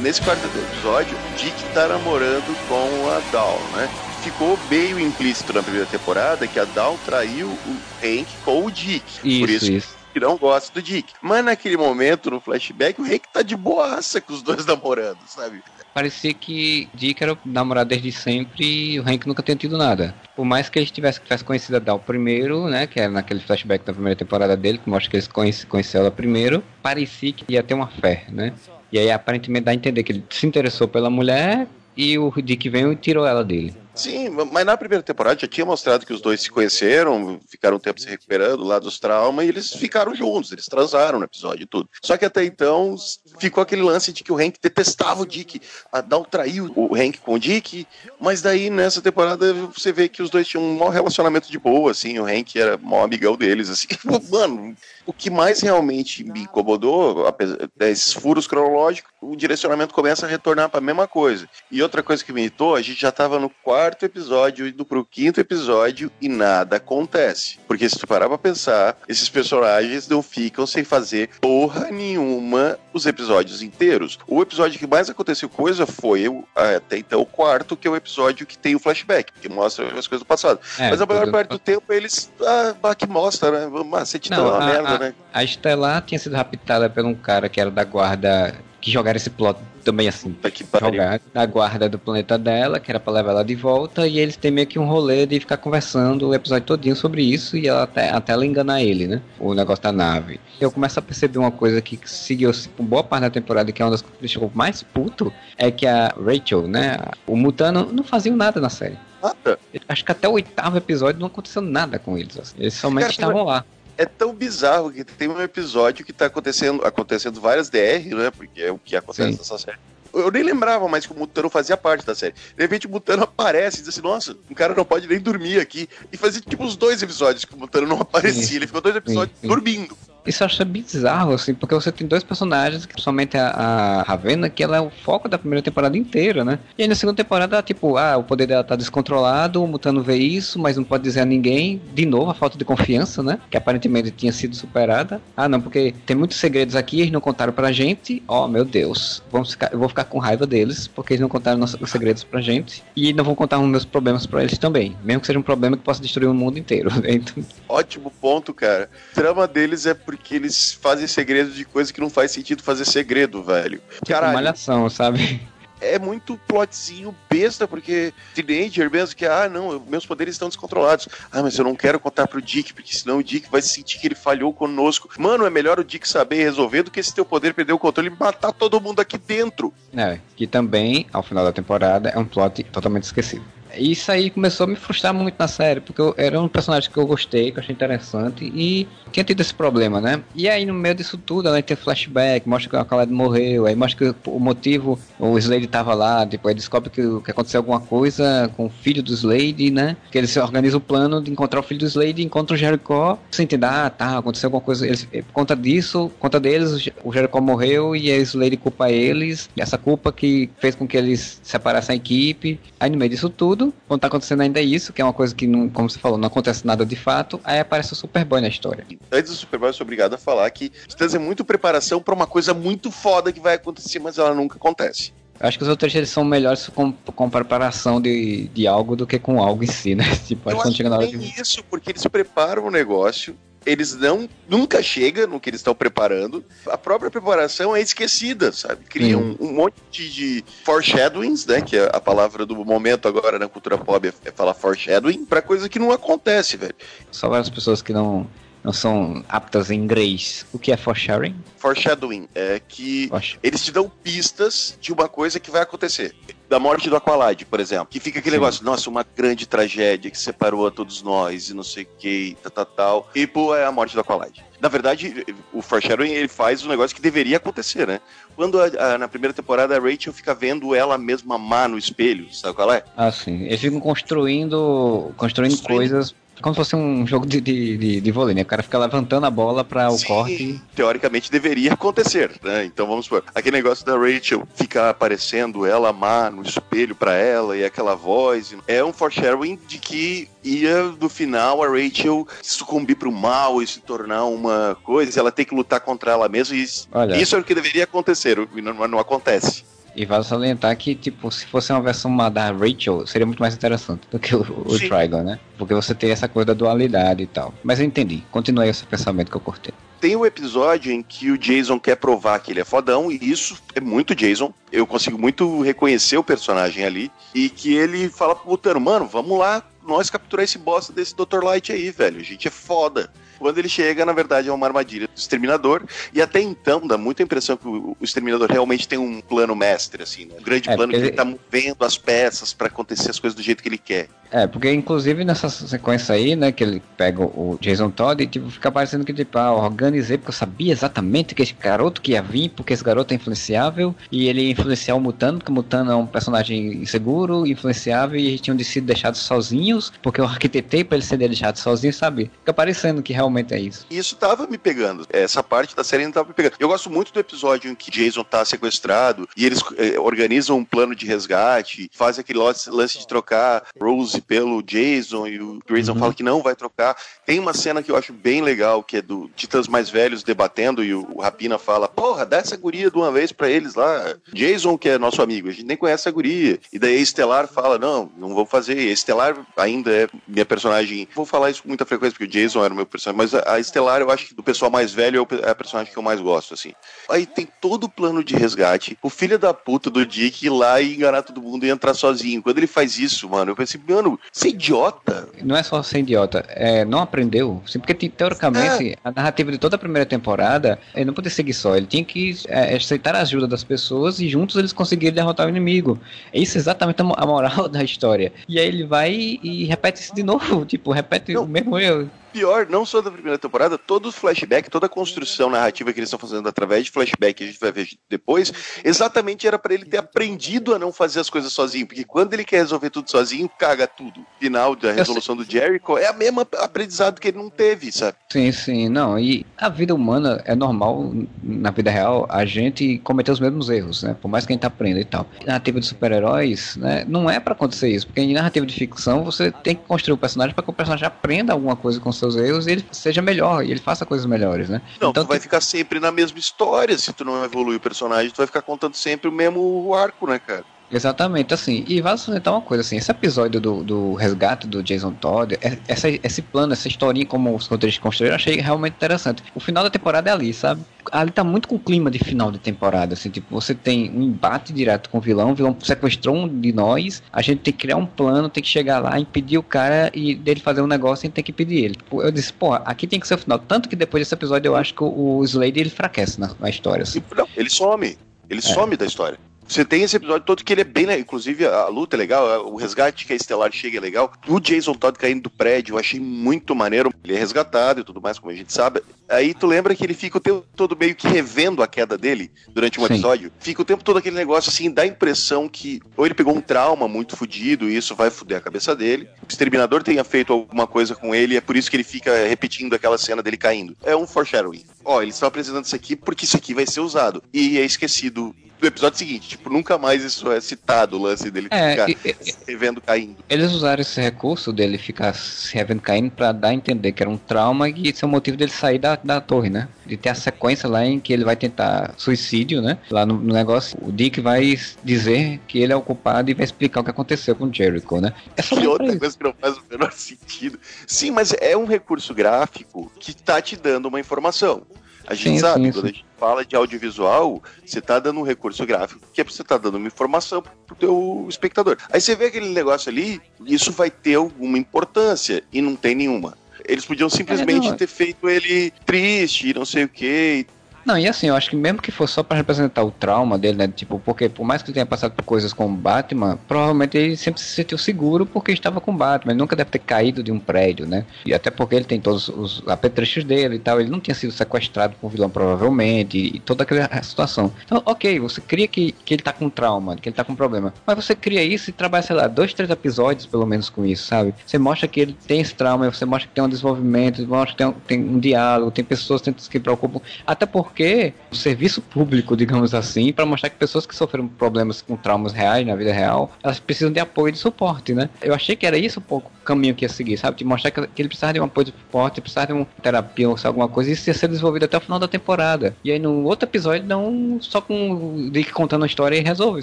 Nesse quarto episódio, Dick tá namorando com a Dal, né? Ficou meio implícito na primeira temporada que a Dal traiu o Hank com o Dick. Isso, Por isso, isso. que não gosta do Dick. Mas naquele momento, no flashback, o Hank tá de boaça com os dois namorando, sabe? Parecia que Dick era o namorado desde sempre e o Hank nunca tinha tido nada. Por mais que ele tivesse, tivesse conhecido a Dal primeiro, né? Que era naquele flashback da primeira temporada dele, que mostra que ele conhece, conheceu ela primeiro, parecia que ia ter uma fé, né? E aí aparentemente dá a entender que ele se interessou pela mulher e o Dick veio e tirou ela dele. Sim, mas na primeira temporada já tinha mostrado que os dois se conheceram, ficaram um tempo se recuperando lá dos traumas e eles ficaram juntos, eles transaram no episódio e tudo. Só que até então ficou aquele lance de que o Hank detestava o Dick. A Dal traiu o Hank com o Dick, mas daí nessa temporada você vê que os dois tinham um mau relacionamento de boa, assim, o Hank era mau amigão deles, assim. Mano, o que mais realmente me incomodou, apesar desses furos cronológicos, o direcionamento começa a retornar para a mesma coisa. E outra coisa que me irritou, a gente já estava no quarto episódio, indo pro quinto episódio e nada acontece. Porque se tu parar pra pensar, esses personagens não ficam sem fazer porra nenhuma os episódios inteiros. O episódio que mais aconteceu coisa foi até então o quarto, que é o episódio que tem o flashback, que mostra as coisas do passado. É, Mas a maior parte do tempo eles. Ah, que mostra, né? Macete tá uma merda, né? A Estelar tinha sido raptada por um cara que era da guarda que jogaram esse plot também assim, jogar na guarda do planeta dela, que era pra levar ela de volta, e eles têm meio que um rolê de ficar conversando o episódio todinho sobre isso, e ela até, até ela enganar ele, né? O negócio da nave. Eu começo a perceber uma coisa que seguiu assim, por boa parte da temporada, que é uma das coisas que deixou mais puto, é que a Rachel, né? O Mutano não fazia nada na série. Nada? Acho que até o oitavo episódio não aconteceu nada com eles. Assim. Eles somente Cara, estavam lá é tão bizarro que tem um episódio que tá acontecendo, acontecendo várias DR, né? Porque é o que acontece Sim. nessa série. Eu nem lembrava mais que o Mutano fazia parte da série. De repente o Mutano aparece e diz assim: Nossa, um cara não pode nem dormir aqui. E fazia tipo uns dois episódios que o Mutano não aparecia. Sim. Ele ficou dois episódios sim, dormindo. Isso eu acho bizarro, assim, porque você tem dois personagens, principalmente a, a Ravena, que ela é o foco da primeira temporada inteira, né? E aí na segunda temporada, tipo, ah, o poder dela tá descontrolado, o Mutano vê isso, mas não pode dizer a ninguém. De novo, a falta de confiança, né? Que aparentemente tinha sido superada. Ah, não, porque tem muitos segredos aqui, eles não contaram pra gente. Oh, meu Deus, vamos ficar, eu vou ficar com raiva deles, porque eles não contaram nossos, os segredos pra gente. E não vão contar os meus problemas pra eles também. Mesmo que seja um problema que possa destruir o mundo inteiro. Então... Ótimo ponto, cara. Trama deles é porque eles fazem segredo de coisa que não faz sentido fazer segredo, velho. Caralho. malhação, sabe? é muito plotzinho besta, porque teenager mesmo, que, ah, não, meus poderes estão descontrolados. Ah, mas eu não quero contar pro Dick, porque senão o Dick vai sentir que ele falhou conosco. Mano, é melhor o Dick saber resolver do que esse teu poder perder o controle e matar todo mundo aqui dentro. É, que também, ao final da temporada, é um plot totalmente esquecido. Isso aí começou a me frustrar muito na série, porque eu, era um personagem que eu gostei, que eu achei interessante, e tinha tido esse problema, né? E aí, no meio disso tudo, ela tem flashback, mostra que o Khaled morreu, aí mostra que o motivo, o Slade tava lá, depois tipo, aí descobre que, que aconteceu alguma coisa com o filho do Slade, né? Que eles organizam o plano de encontrar o filho do Slade, encontra o Jericho, sem entender, ah, tá, aconteceu alguma coisa, eles, por conta disso, por conta deles, o Jericho morreu e a Slade culpa eles, essa culpa que fez com que eles separassem a equipe, aí no meio disso tudo, quando tá acontecendo ainda isso, que é uma coisa que, não, como você falou, não acontece nada de fato, aí aparece o Superboy na história. Antes do Superboy, eu sou obrigado a falar que Titãs é muito preparação para uma coisa muito foda que vai acontecer, mas ela nunca acontece. Eu acho que os outros eles são melhores com, com preparação de, de algo do que com algo em si, né? Tipo, eu acho que nem de... isso, porque eles preparam o negócio, eles não nunca chegam no que eles estão preparando. A própria preparação é esquecida, sabe? Cria um, um, monte de foreshadowings, né? Que é a palavra do momento agora na cultura pop é, é falar foreshadowing, para coisa que não acontece, velho. Só várias pessoas que não não são aptas em inglês. O que é foreshadowing? Foreshadowing é que eles te dão pistas de uma coisa que vai acontecer. Da morte do Aqualad, por exemplo. Que fica aquele Sim. negócio, nossa, uma grande tragédia que separou a todos nós e não sei o que, tal, tal, tal. E, pô, é a morte do Aqualad. Na verdade, o foreshadowing ele faz um negócio que deveria acontecer, né? Quando a, a, na primeira temporada a Rachel fica vendo ela mesma má no espelho, sabe qual é? Ah, sim. Eles ficam construindo, construindo, construindo coisas como se fosse um jogo de, de, de, de vôlei, né? O cara fica levantando a bola para o Sim, corte. Teoricamente deveria acontecer, né? Então vamos supor, aquele negócio da Rachel ficar aparecendo ela má no espelho para ela e aquela voz. É um foreshadowing de que ia, no final, a Rachel sucumbir pro mal e se tornar uma coisa, ela tem que lutar contra ela mesma. E Olha. isso é o que deveria acontecer, e não, não acontece. E vale salientar que, tipo, se fosse uma versão da Rachel, seria muito mais interessante do que o, o Trigon, né? Porque você tem essa coisa da dualidade e tal. Mas eu entendi. Continue esse pensamento que eu cortei. Tem um episódio em que o Jason quer provar que ele é fodão, e isso é muito Jason. Eu consigo muito reconhecer o personagem ali. E que ele fala pro Butano, mano, vamos lá, nós capturar esse bosta desse Dr. Light aí, velho. A gente é foda. Quando ele chega, na verdade, é uma armadilha do Exterminador. E até então dá muita impressão que o Exterminador realmente tem um plano mestre, assim, né? um grande é, plano que ele, ele tá movendo as peças para acontecer as coisas do jeito que ele quer. É, porque inclusive nessa sequência aí, né, que ele pega o Jason Todd e tipo, fica parecendo que tipo, ah, organizei porque eu sabia exatamente que esse garoto que ia vir, porque esse garoto é influenciável e ele ia influenciar o Mutano, porque o Mutano é um personagem inseguro, influenciável e eles tinham de sido deixados sozinhos, porque eu arquitetei para ele ser deixado sozinho, sabe? Fica parecendo que realmente é isso. Isso tava me pegando. Essa parte da série não tava me pegando. Eu gosto muito do episódio em que Jason tá sequestrado e eles eh, organizam um plano de resgate, fazem aquele lance de trocar Rose pelo Jason e o Jason uhum. fala que não vai trocar. Tem uma cena que eu acho bem legal, que é do Titãs mais velhos debatendo e o Rapina fala: Porra, dá essa guria de uma vez para eles lá. Jason, que é nosso amigo, a gente nem conhece a guria. E daí a Estelar fala: Não, não vou fazer. A Estelar ainda é minha personagem. Vou falar isso com muita frequência, porque o Jason era o meu personagem, mas a Estelar eu acho que do pessoal mais velho é a personagem que eu mais gosto, assim. Aí tem todo o plano de resgate. O filho da puta do Dick ir lá e enganar todo mundo e entrar sozinho. Quando ele faz isso, mano, eu pensei, mano, você é idiota. Não é só ser idiota, é, não aprendeu. Porque teoricamente, é. a narrativa de toda a primeira temporada, ele não podia seguir só, ele tinha que é, aceitar a ajuda das pessoas e juntos eles conseguiram derrotar o inimigo. Isso é exatamente a moral da história. E aí ele vai e repete isso de novo, tipo, repete não. o mesmo erro pior, não só da primeira temporada, todo o flashback, toda a construção narrativa que eles estão fazendo através de flashback, que a gente vai ver depois, exatamente era para ele ter aprendido a não fazer as coisas sozinho, porque quando ele quer resolver tudo sozinho, caga tudo. Final da resolução do Jericho é a mesma aprendizado que ele não teve, sabe? Sim, sim, não. E a vida humana é normal, na vida real, a gente cometer os mesmos erros, né? Por mais que a gente aprenda e tal. Narrativa de super-heróis, né? Não é para acontecer isso, porque em narrativa de ficção você tem que construir o personagem para que o personagem aprenda alguma coisa com seus erros e ele seja melhor, e ele faça coisas melhores, né? Não, então, tu vai tu... ficar sempre na mesma história, se tu não evoluir o personagem, tu vai ficar contando sempre o mesmo arco, né, cara? Exatamente, assim, e vale salientar uma coisa, assim, esse episódio do, do resgate do Jason Todd, é, essa, esse plano, essa historinha como os roteiristas construíram, eu achei realmente interessante. O final da temporada é ali, sabe? Ali tá muito com o clima de final de temporada, assim, tipo, você tem um embate direto com o vilão, o vilão sequestrou um de nós, a gente tem que criar um plano, tem que chegar lá, impedir o cara e dele fazer um negócio, a gente tem que impedir ele. Tipo, eu disse, pô, aqui tem que ser o final. Tanto que depois desse episódio eu acho que o, Slade ele enfraquece na, na história. Assim. Não, ele some. Ele é. some da história. Você tem esse episódio todo que ele é bem legal. Inclusive, a luta é legal, o resgate que a Estelar chega é legal. O Jason Todd caindo do prédio, eu achei muito maneiro. Ele é resgatado e tudo mais, como a gente sabe. Aí tu lembra que ele fica o tempo todo meio que revendo a queda dele durante um Sim. episódio. Fica o tempo todo aquele negócio assim, dá a impressão que ou ele pegou um trauma muito fodido e isso vai fuder a cabeça dele. O exterminador tenha feito alguma coisa com ele é por isso que ele fica repetindo aquela cena dele caindo. É um foreshadowing. Ó, eles estão apresentando isso aqui porque isso aqui vai ser usado. E é esquecido do episódio seguinte. Tipo, nunca mais isso é citado, o lance dele é, ficar e, se revendo caindo. Eles usaram esse recurso dele ficar se revendo caindo pra dar a entender que era um trauma e esse é o motivo dele sair da, da torre, né? De ter a sequência lá em que ele vai tentar suicídio, né? Lá no, no negócio, o Dick vai dizer que ele é o culpado e vai explicar o que aconteceu com o Jericho, né? É só que outra coisa que não faz o menor sentido. Sim, mas é um recurso gráfico que tá te dando uma informação. A gente sim, sabe, sim, quando sim. a gente fala de audiovisual, você tá dando um recurso gráfico que é você tá dando uma informação pro teu espectador. Aí você vê aquele negócio ali, isso vai ter alguma importância e não tem nenhuma. Eles podiam simplesmente é, ter feito ele triste, não sei o que, não, e assim, eu acho que mesmo que fosse só para representar o trauma dele, né? Tipo, porque por mais que ele tenha passado por coisas com o Batman, provavelmente ele sempre se sentiu seguro porque estava com o Batman. Ele nunca deve ter caído de um prédio, né? E até porque ele tem todos os apetrechos dele e tal. Ele não tinha sido sequestrado por um vilão, provavelmente, e toda aquela situação. Então, ok, você cria que, que ele tá com trauma, que ele tá com problema. Mas você cria isso e trabalha, sei lá, dois, três episódios pelo menos com isso, sabe? Você mostra que ele tem esse trauma, você mostra que tem um desenvolvimento, mostra que tem um, tem um diálogo, tem pessoas que se preocupam. Até porque porque o serviço público, digamos assim, para mostrar que pessoas que sofreram problemas com traumas reais na vida real, elas precisam de apoio e de suporte, né? Eu achei que era isso um pouco o caminho que ia seguir, sabe? De mostrar que, ele precisava de um apoio de suporte, precisava de uma terapia ou alguma coisa, e isso ia ser desenvolvido até o final da temporada. E aí no outro episódio, não só com o Dick contando a história e resolve,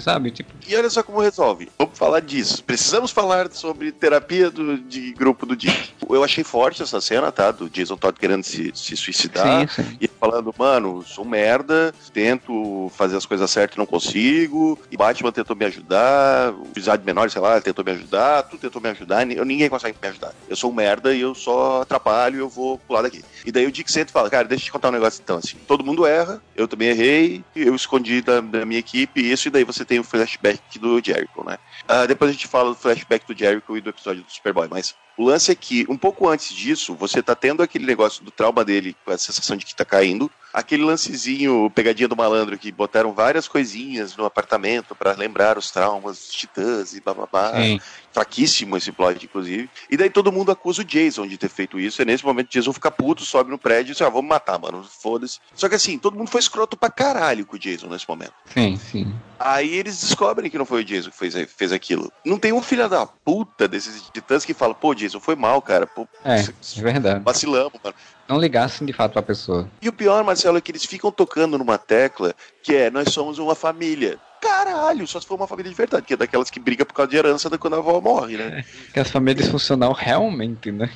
sabe? Tipo... E olha só como resolve. Vamos falar disso. Precisamos falar sobre terapia do, de grupo do Dick. Eu achei forte essa cena, tá? Do Jason Todd querendo se, se suicidar. Sim, sim. E falando, mano, sou merda, tento fazer as coisas certas e não consigo. E Batman tentou me ajudar, o de menor, sei lá, tentou me ajudar, tu tentou me ajudar, eu, ninguém consegue me ajudar. Eu sou um merda e eu só atrapalho e eu vou pular daqui. E daí o Dick senta e fala, cara, deixa eu te contar um negócio então, assim, todo mundo erra, eu também errei, eu escondi da, da minha equipe isso, e daí você tem o flashback do Jericho, né? Uh, depois a gente fala do flashback do Jericho e do episódio do Superboy, mas o lance é que, um pouco antes disso, você tá tendo aquele negócio do trauma dele, com a sensação de que tá caindo, aquele lancezinho, pegadinha do malandro, que botaram várias coisinhas no apartamento para lembrar os traumas dos titãs e bababá. Sim. Fraquíssimo esse plot, inclusive. E daí todo mundo acusa o Jason de ter feito isso, e nesse momento o Jason fica puto, sobe no prédio e diz, ah, vamos matar, mano, foda-se. Só que assim, todo mundo foi escroto pra caralho com o Jason nesse momento. Sim, sim. Aí eles descobrem que não foi o Jason que fez, fez aquilo. Não tem um filho da puta desses titãs que fala, pô, Jason, foi mal, cara. Pô, é, é verdade. Vacilamos, mano. Não ligassem de fato pra pessoa. E o pior, Marcelo, é que eles ficam tocando numa tecla que é, nós somos uma família. Caralho, só se for uma família de verdade, que é daquelas que briga por causa de herança quando a avó morre, né? É, que as famílias disfuncional realmente, né?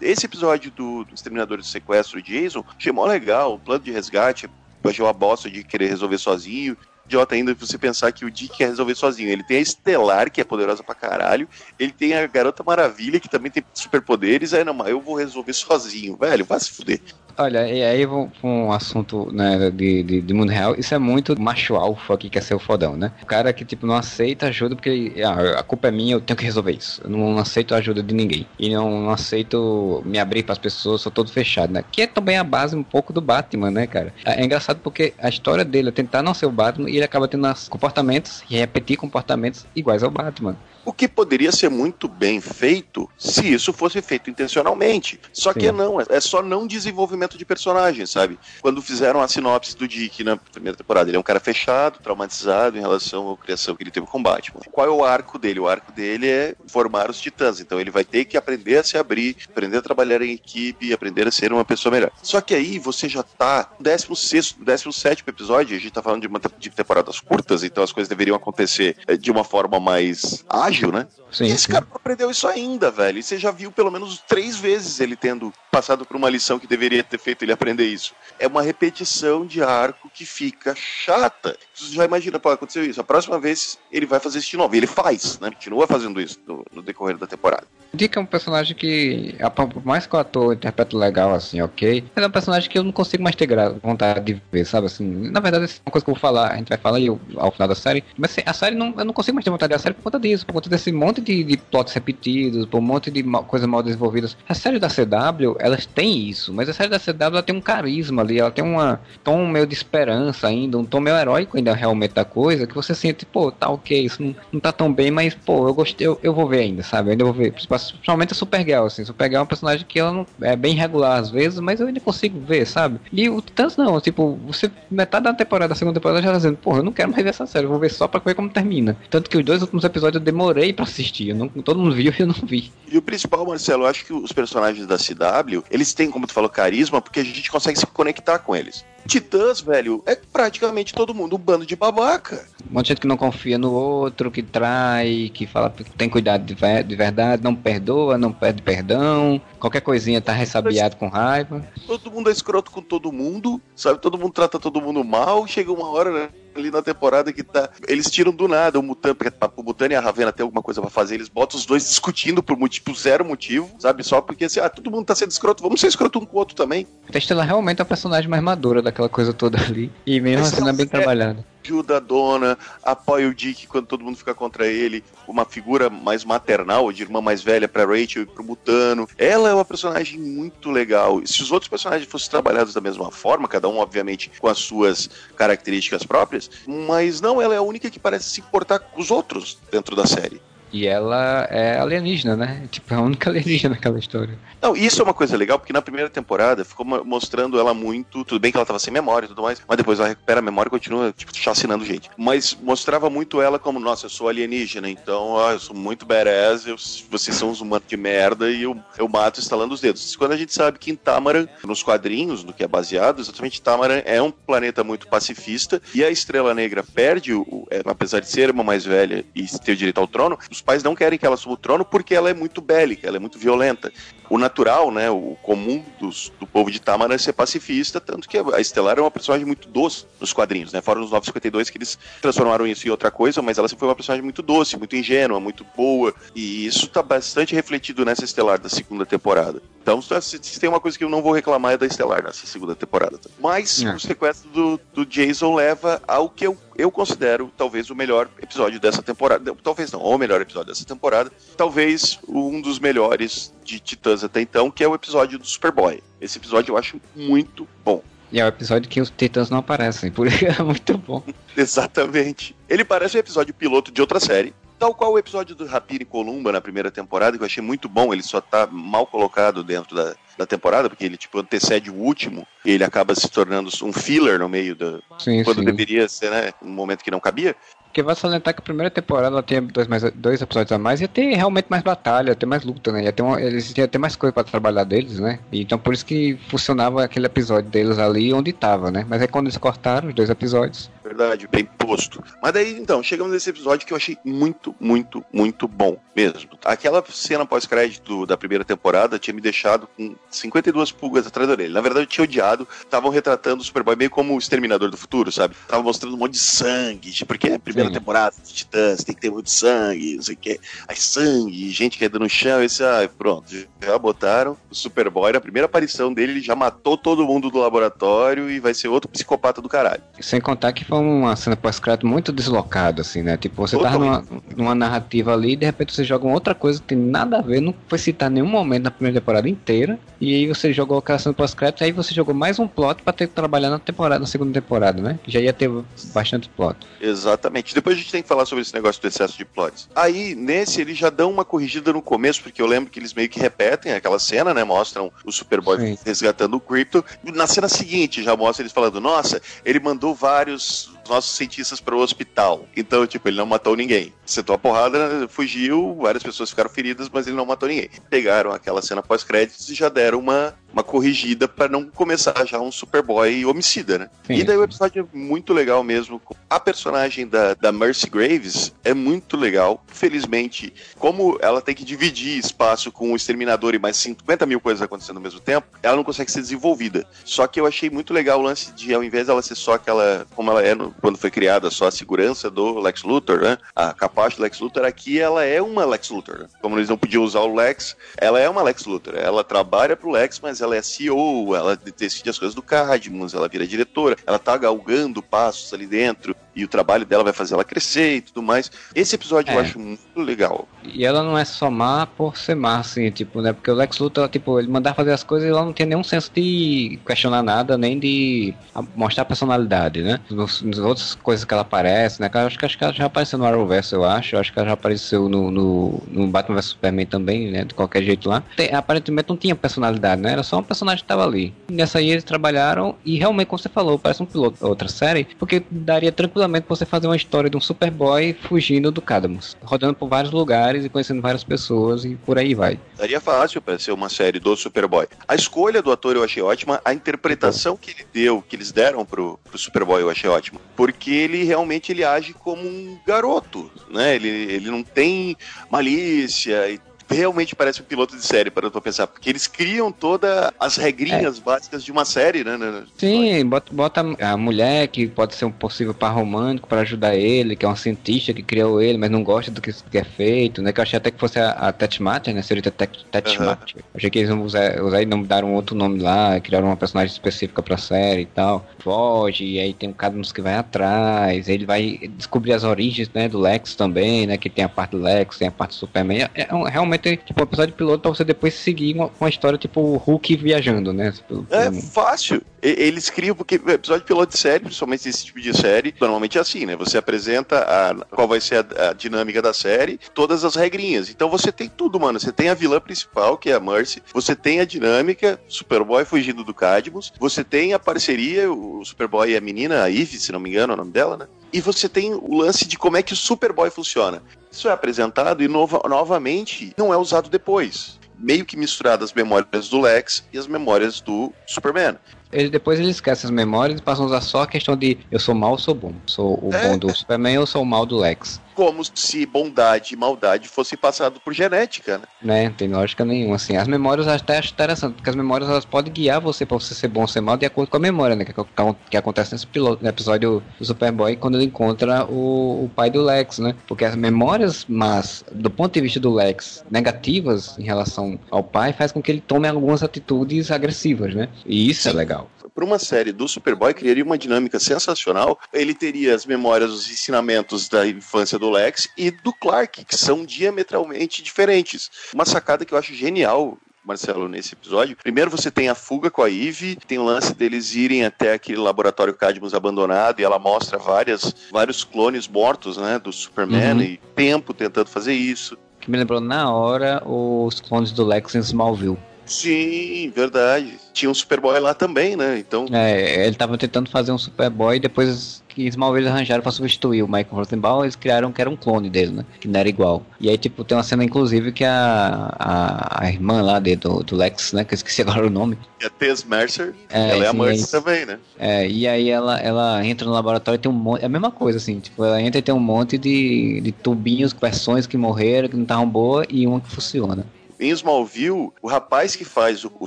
Esse episódio do, do Exterminador de Sequestro Jason achei mó legal, o plano de resgate, eu achei uma bosta de querer resolver sozinho idiota ainda você pensar que o Dick quer resolver sozinho. Ele tem a Estelar, que é poderosa pra caralho. Ele tem a Garota Maravilha, que também tem superpoderes. Aí, não, eu vou resolver sozinho. Velho, vai se fuder. Olha, e aí vou um assunto né, de, de, de, mundo real. Isso é muito macho alfa que quer ser o fodão, né? O cara que, tipo, não aceita ajuda porque ah, a culpa é minha, eu tenho que resolver isso. Eu não aceito a ajuda de ninguém. E não, não aceito me abrir para as pessoas, sou todo fechado, né? Que é também a base um pouco do Batman, né, cara? É, é engraçado porque a história dele é tentar não ser o Batman ele acaba tendo comportamentos e repetir comportamentos iguais ao Batman. O que poderia ser muito bem feito se isso fosse feito intencionalmente. Só Sim. que não, é só não desenvolvimento de personagem, sabe? Quando fizeram a sinopse do Dick na primeira temporada, ele é um cara fechado, traumatizado em relação à criação que ele teve com Batman. Qual é o arco dele? O arco dele é formar os titãs. Então ele vai ter que aprender a se abrir, aprender a trabalhar em equipe, aprender a ser uma pessoa melhor. Só que aí você já tá no 16, 17 episódio, a gente tá falando de, uma, de temporadas curtas, então as coisas deveriam acontecer eh, de uma forma mais ágil ágil, né? Sim, e esse sim. cara não aprendeu isso ainda, velho. E você já viu pelo menos três vezes ele tendo passado por uma lição que deveria ter feito ele aprender isso. É uma repetição de arco que fica chata. Você já imagina, pô, aconteceu isso. A próxima vez ele vai fazer isso de novo. E ele faz, né? Continua fazendo isso no, no decorrer da temporada. Dick é um personagem que, por mais que o ator interprete legal, assim, ok, mas é um personagem que eu não consigo mais ter vontade de ver, sabe? Assim, na verdade, é uma coisa que eu vou falar, a gente até fala aí ao final da série. Mas assim, a série não, eu não consigo mais ter vontade da série por conta disso, por conta desse monte de, de plots repetidos, por um monte de coisas mal desenvolvidas. A série da CW, elas têm isso, mas a série da CW ela tem um carisma ali, ela tem um tom meio de esperança ainda, um tom meio heróico ainda realmente da coisa, que você sente, pô, tá ok, isso não, não tá tão bem, mas pô, eu gostei, eu, eu vou ver ainda, sabe? Eu ainda vou ver. Principalmente a Supergirl, assim. Supergirl é um personagem que ela não é bem regular às vezes, mas eu ainda consigo ver, sabe? E o Titãs não, tipo, você metade da temporada, da segunda temporada já tá dizendo, porra, eu não quero mais ver essa série, eu vou ver só pra ver como termina. Tanto que os dois últimos episódios eu demorei pra assistir, não, todo mundo viu e eu não vi. E o principal, Marcelo, eu acho que os personagens da CW, eles têm, como tu falou, carisma, porque a gente consegue se conectar com eles. Titãs, velho, é praticamente todo mundo um bando de babaca. Um monte de gente que não confia no outro, que trai, que fala que tem cuidado de, de verdade, não perdoa, não pede perdão, qualquer coisinha tá ressabiado com raiva. Todo mundo é escroto com todo mundo, sabe? Todo mundo trata todo mundo mal, chega uma hora, né? Ali na temporada que tá. Eles tiram do nada o Mutan, porque o Mutan e a Ravena tem alguma coisa pra fazer, eles botam os dois discutindo por tipo, zero motivo, sabe? Só porque assim, ah, todo mundo tá sendo escroto, vamos ser escroto um com o outro também. A Estela realmente é a personagem mais madura daquela coisa toda ali. E mesmo Mas assim não é bem é, trabalhada ajuda a dona, apoia o Dick quando todo mundo fica contra ele, uma figura mais maternal, de irmã mais velha para Rachel e pro Mutano. Ela é uma personagem muito legal. Se os outros personagens fossem trabalhados da mesma forma, cada um, obviamente, com as suas características próprias, mas não, ela é a única que parece se importar com os outros dentro da série. E ela é alienígena, né? Tipo, é a única alienígena naquela história. Não, isso é uma coisa legal, porque na primeira temporada ficou mostrando ela muito. Tudo bem que ela tava sem memória e tudo mais, mas depois ela recupera a memória e continua, tipo, chacinando gente. Mas mostrava muito ela como, nossa, eu sou alienígena, então, ó, eu sou muito badass, eu, vocês são uns humanos de merda e eu, eu mato instalando os dedos. Quando a gente sabe que em Tamaran, nos quadrinhos, do que é baseado, exatamente Tamaran é um planeta muito pacifista e a Estrela Negra perde, o, é, apesar de ser uma mais velha e ter direito ao trono, os pais não querem que ela suba o trono porque ela é muito bélica, ela é muito violenta. O natural, né, o comum dos, do povo de Tamara é ser pacifista, tanto que a Estelar é uma personagem muito doce nos quadrinhos, né? Fora nos 952 que eles transformaram isso em outra coisa, mas ela sempre foi uma personagem muito doce, muito ingênua, muito boa, e isso está bastante refletido nessa Estelar da segunda temporada. Então, se tem uma coisa que eu não vou reclamar é da Estelar nessa segunda temporada. Mas é. o sequestro do, do Jason leva ao que eu eu considero talvez o melhor episódio dessa temporada. Talvez não, o melhor episódio dessa temporada. Talvez um dos melhores de Titãs até então, que é o episódio do Superboy. Esse episódio eu acho muito bom. E é o episódio que os titãs não aparecem, por é muito bom. Exatamente. Ele parece um episódio piloto de outra série. Tal qual o episódio do Rapina e Columba na primeira temporada, que eu achei muito bom, ele só tá mal colocado dentro da, da temporada, porque ele tipo antecede o último, e ele acaba se tornando um filler no meio da. Sim, quando sim. deveria ser, né? Um momento que não cabia. Porque vai salientar que a primeira temporada ela tinha dois, mais, dois episódios a mais, ia ter realmente mais batalha, ia ter mais luta, né? Ia ter uma, eles iam ter mais coisa para trabalhar deles, né? E, então por isso que funcionava aquele episódio deles ali onde tava, né? Mas aí quando eles cortaram os dois episódios. Verdade, bem posto. Mas daí, então, chegamos nesse episódio que eu achei muito, muito, muito bom mesmo. Aquela cena pós-crédito da primeira temporada tinha me deixado com 52 pulgas atrás da orelha. Na verdade, eu tinha odiado. Estavam retratando o Superboy meio como o Exterminador do Futuro, sabe? Estavam mostrando um monte de sangue, porque é a primeira primeira temporada de Titãs, tem que ter muito sangue, não sei o que. Aí sangue, gente caindo no chão, esse, ah, pronto, já botaram o Superboy, na primeira aparição dele, ele já matou todo mundo do laboratório e vai ser outro psicopata do caralho. Sem contar que foi uma cena pós-crédito muito deslocada, assim, né? Tipo, você Totalmente. tava numa, numa, narrativa ali e de repente você joga uma outra coisa que tem nada a ver, não foi citar nenhum momento na primeira temporada inteira, e aí você jogou aquela cena pós-crédito, aí você jogou mais um plot pra ter que trabalhar na temporada, na segunda temporada, né? Já ia ter bastante plot. Exatamente. Depois a gente tem que falar sobre esse negócio do excesso de plots. Aí, nesse, eles já dão uma corrigida no começo, porque eu lembro que eles meio que repetem aquela cena, né? Mostram o Superboy Sim. resgatando o Crypto. Na cena seguinte, já mostra eles falando: nossa, ele mandou vários nossos cientistas para o hospital. Então, tipo, ele não matou ninguém. Sentou a porrada, fugiu, várias pessoas ficaram feridas, mas ele não matou ninguém. Pegaram aquela cena pós-créditos e já deram uma uma corrigida para não começar já um Superboy homicida, né? Sim. E daí o episódio é muito legal mesmo. A personagem da, da Mercy Graves é muito legal. Felizmente, como ela tem que dividir espaço com o Exterminador e mais 50 mil coisas acontecendo ao mesmo tempo, ela não consegue ser desenvolvida. Só que eu achei muito legal o lance de, ao invés dela ser só aquela, como ela é no, quando foi criada, só a segurança do Lex Luthor, né? A capacidade do Lex Luthor, aqui ela é uma Lex Luthor. Né? Como eles não podiam usar o Lex, ela é uma Lex Luthor. Ela trabalha pro Lex, mas ela é CEO, ela decide as coisas do Cadmus, ela vira diretora, ela tá galgando passos ali dentro. E o trabalho dela vai fazer ela crescer e tudo mais. Esse episódio é. eu acho muito legal. E ela não é só má por ser má, assim, tipo, né? Porque o Lex Luthor, tipo, ele mandar fazer as coisas e ela não tem nenhum senso de questionar nada, nem de mostrar personalidade, né? Nos, nos outras coisas que ela aparece, né? Eu acho que, acho que ela já apareceu no Arrowverse, eu acho. Eu acho que ela já apareceu no, no, no Batman vs Superman também, né? De qualquer jeito lá. Tem, aparentemente não tinha personalidade, né? Era só um personagem que tava ali. E nessa aí eles trabalharam e realmente, como você falou, parece um piloto outra série, porque daria tranquilamente pra você fazer uma história de um Superboy fugindo do Cadmus, rodando por vários lugares e conhecendo várias pessoas e por aí vai. Daria fácil para ser uma série do Superboy. A escolha do ator eu achei ótima, a interpretação que ele deu, que eles deram pro, pro Superboy eu achei ótima, porque ele realmente ele age como um garoto, né? Ele, ele não tem malícia e realmente parece um piloto de série, para eu pensar, porque eles criam todas as regrinhas é. básicas de uma série, né? né, né? Sim, bota, bota, a mulher que pode ser um possível par romântico para ajudar ele, que é uma cientista que criou ele, mas não gosta do que, que é feito, né? Que eu achei até que fosse a, a Tetmacher, né? Seria Tetmacher. Uhum. Achei que eles iam usar, usar e não daram outro nome lá, criaram uma personagem específica pra série e tal. Foge, e aí tem um Cadmus que vai atrás, ele vai descobrir as origens, né, do Lex também, né? Que tem a parte do Lex, tem a parte do Superman. É, é um, realmente realmente tipo, um episódio de piloto pra você depois seguir uma, uma história tipo Hulk viajando, né? Tipo, é fácil. Eles criam, porque episódio de piloto de série, principalmente esse tipo de série, normalmente é assim, né? Você apresenta a, qual vai ser a, a, dinâmica da série, todas as regrinhas. Então você tem tudo, mano. Você tem a vilã principal, que é a Mercy, você tem a dinâmica, Superboy fugindo do Cadmus, você tem a parceria, o Superboy e a menina, a Eve, se não me engano, é o nome dela, né? E você tem o lance de como é que o Superboy funciona. Isso é apresentado e nova, novamente não é usado depois. Meio que misturado as memórias do Lex e as memórias do Superman. Ele, depois ele esquece as memórias e passa a usar só a questão de eu sou mal ou sou bom. Sou o é. bom do Superman ou sou o mal do Lex como se bondade e maldade fossem passado por genética, né? Né, tem lógica nenhuma, assim. As memórias até acho interessante, porque as memórias elas podem guiar você para você ser bom ou ser mal de acordo com a memória, né? Que, que, que acontece nesse piloto, no episódio do Superboy, quando ele encontra o, o pai do Lex, né? Porque as memórias mas do ponto de vista do Lex, negativas em relação ao pai, faz com que ele tome algumas atitudes agressivas, né? E isso é Sim. é legal para uma série do Superboy criaria uma dinâmica sensacional. Ele teria as memórias, os ensinamentos da infância do Lex e do Clark, que são diametralmente diferentes. Uma sacada que eu acho genial Marcelo, nesse episódio. Primeiro você tem a fuga com a Eve, tem o lance deles irem até aquele laboratório Cadmus abandonado e ela mostra várias, vários clones mortos, né, do Superman uhum. e tempo tentando fazer isso. Que me lembrou na hora os clones do Lex em Smallville. Sim, verdade. Tinha um Superboy lá também, né? Então. É, ele tava tentando fazer um Superboy e depois que Smallville arranjaram pra substituir o Michael Rosenbaum, eles criaram que era um clone dele, né? Que não era igual. E aí, tipo, tem uma cena, inclusive, que a, a, a irmã lá de, do, do Lex, né? Que eu esqueci agora o nome. E a Tess Mercer, é, ela é a Mercer também, né? É, e aí ela, ela entra no laboratório e tem um monte. É a mesma coisa, assim. Tipo, ela entra e tem um monte de, de tubinhos, versões que morreram, que não estavam boas, e uma que funciona. Em Smallville, o rapaz que faz o, o,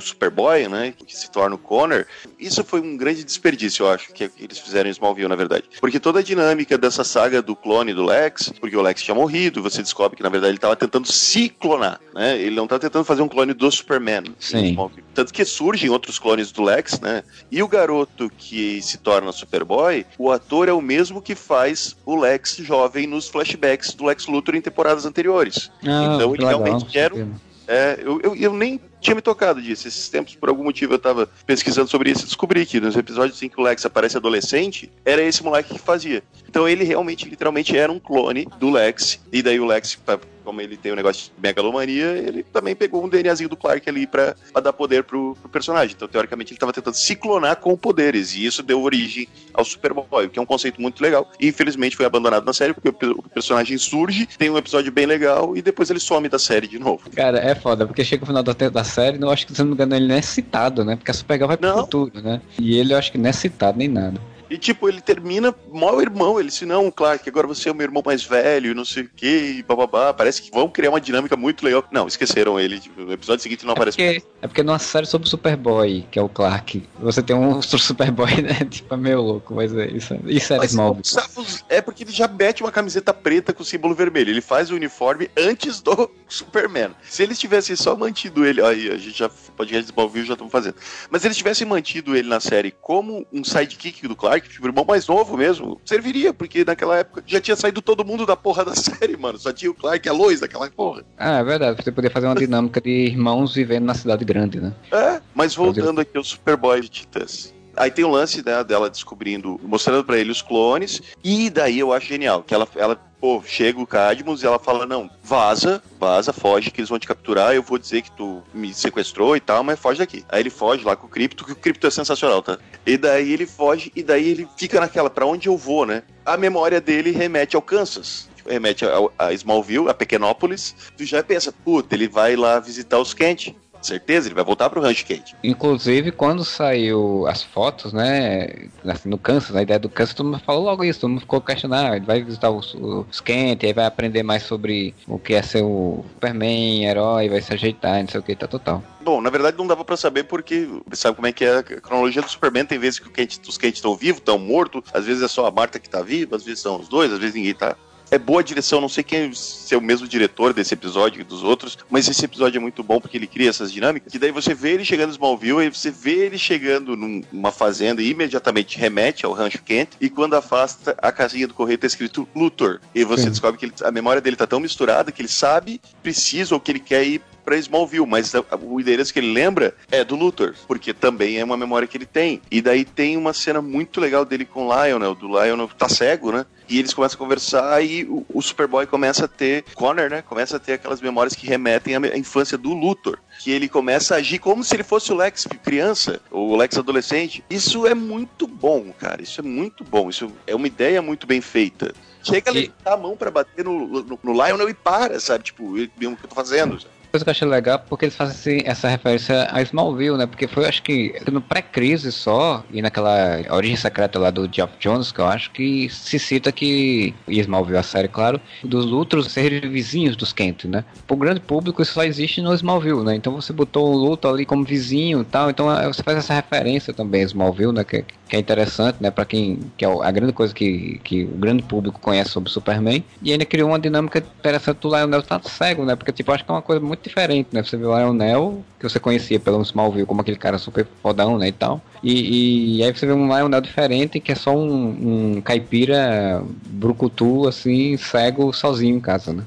Superboy, né, que se torna o Connor, isso foi um grande desperdício, eu acho, que eles fizeram em Smallville, na verdade. Porque toda a dinâmica dessa saga do clone do Lex, porque o Lex tinha morrido, você descobre que, na verdade, ele estava tentando se clonar, né? Ele não estava tentando fazer um clone do Superman. Sim. Tanto que surgem outros clones do Lex, né? E o garoto que se torna Superboy, o ator é o mesmo que faz o Lex jovem nos flashbacks do Lex Luthor em temporadas anteriores. Ah, então ele legal, realmente era um é, eu, eu, eu, nem tinha me tocado disso. Esses tempos, por algum motivo, eu tava pesquisando sobre isso e descobri que nos episódios em que o Lex aparece adolescente, era esse moleque que fazia. Então ele realmente, literalmente, era um clone do Lex. E daí o Lex, como ele tem um negócio de megalomania, ele também pegou um DNAzinho do Clark ali pra, pra dar poder pro, pro, personagem. Então, teoricamente, ele tava tentando se clonar com poderes. E isso deu origem ao Superboy, o que é um conceito muito legal. E infelizmente foi abandonado na série, porque o, o personagem surge, tem um episódio bem legal e depois ele some da série de novo. Cara, é foda, porque chega o final da, da série, eu acho que, se não me engano, ele não é citado, né? Porque a Supergirl vai pro não. futuro, né? E ele eu acho que não é citado nem nada. E, tipo, ele termina mal irmão. Ele disse, não, Clark, agora você é o meu irmão mais velho, não sei o quê, e bababá. Parece que vão criar uma dinâmica muito legal. Não, esqueceram ele. Tipo, no episódio seguinte não é aparece. Porque, é porque numa série sobre o Superboy, que é o Clark, você tem um Superboy, né? Tipo, é meio louco, mas é isso, isso era mal. É porque ele já mete uma camiseta preta com símbolo vermelho. Ele faz o uniforme antes do Superman. Se eles tivessem só mantido ele. Aí, a gente já pode Smallville já estamos fazendo. Mas se eles tivessem mantido ele na série como um sidekick do Clark, Clark, tipo, o irmão mais novo mesmo, serviria, porque naquela época já tinha saído todo mundo da porra da série, mano. Só tinha o Clark e a Lois daquela porra. Ah, é verdade. Você podia fazer uma dinâmica de irmãos vivendo na cidade grande, né? É, mas voltando aqui ao Superboy de Titãs. Aí tem o lance né, dela descobrindo, mostrando para ele os clones, e daí eu acho genial, que ela, ela pô, chega o Cadmus e ela fala, não, vaza, vaza, foge, que eles vão te capturar, eu vou dizer que tu me sequestrou e tal, mas foge daqui. Aí ele foge lá com o Cripto, que o Cripto é sensacional, tá? E daí ele foge, e daí ele fica naquela, para onde eu vou, né? A memória dele remete ao Kansas, remete a, a Smallville, a Pequenópolis, tu já pensa, puta, ele vai lá visitar os Kent certeza, ele vai voltar pro Ranch Kate. Inclusive, quando saiu as fotos, né, assim, no Kansas, a ideia do Kansas, todo mundo falou logo isso, todo mundo ficou questionando, ele vai visitar os, os Kent, aí vai aprender mais sobre o que é ser o Superman, herói, vai se ajeitar, não sei o que, tá total. Bom, na verdade não dava para saber porque sabe como é que é a cronologia do Superman, tem vezes que os Kent estão vivos, estão mortos, às vezes é só a Marta que tá viva, às vezes são os dois, às vezes ninguém tá é boa direção, não sei quem se é o mesmo diretor desse episódio e dos outros, mas esse episódio é muito bom porque ele cria essas dinâmicas. Que daí você vê ele chegando em Smallville, e você vê ele chegando numa fazenda e imediatamente remete ao Rancho Kent, e quando afasta, a casinha do correio tá escrito Luthor. E você Sim. descobre que ele, a memória dele tá tão misturada que ele sabe, precisa ou que ele quer ir para Smallville, mas o endereço que ele lembra é do Luthor, porque também é uma memória que ele tem. E daí tem uma cena muito legal dele com o Lionel, do Lionel tá cego, né? E eles começam a conversar e o, o Superboy começa a ter, Connor, né? Começa a ter aquelas memórias que remetem à infância do Luthor. Que ele começa a agir como se ele fosse o Lex criança, ou o Lex adolescente. Isso é muito bom, cara. Isso é muito bom. Isso é uma ideia muito bem feita. Chega a levantar a mão para bater no, no, no Lionel e para, sabe? Tipo, ele, o que eu tô fazendo, sabe? Coisa que eu achei legal porque eles fazem essa referência a Smallville, né? Porque foi, acho que, no pré-crise só, e naquela origem secreta lá do Geoff Jones, que eu acho que se cita que, e Smallville, a série, claro, dos Lutros serem vizinhos dos Kent, né? Pro grande público isso só existe no Smallville, né? Então você botou o Luthor ali como vizinho e tal, então é, você faz essa referência também a Smallville, né? Que, que é interessante, né? Para quem que é a grande coisa que, que o grande público conhece sobre Superman. E ainda criou uma dinâmica interessante do Lionel tá cego, né? Porque tipo, acho que é uma coisa muito diferente, né? Você vê o Lionel, que você conhecia pelo Smallville como aquele cara super fodão, né? E tal. E, e aí você vê um Lionel diferente, que é só um, um caipira brucutu, assim, cego, sozinho em casa, né?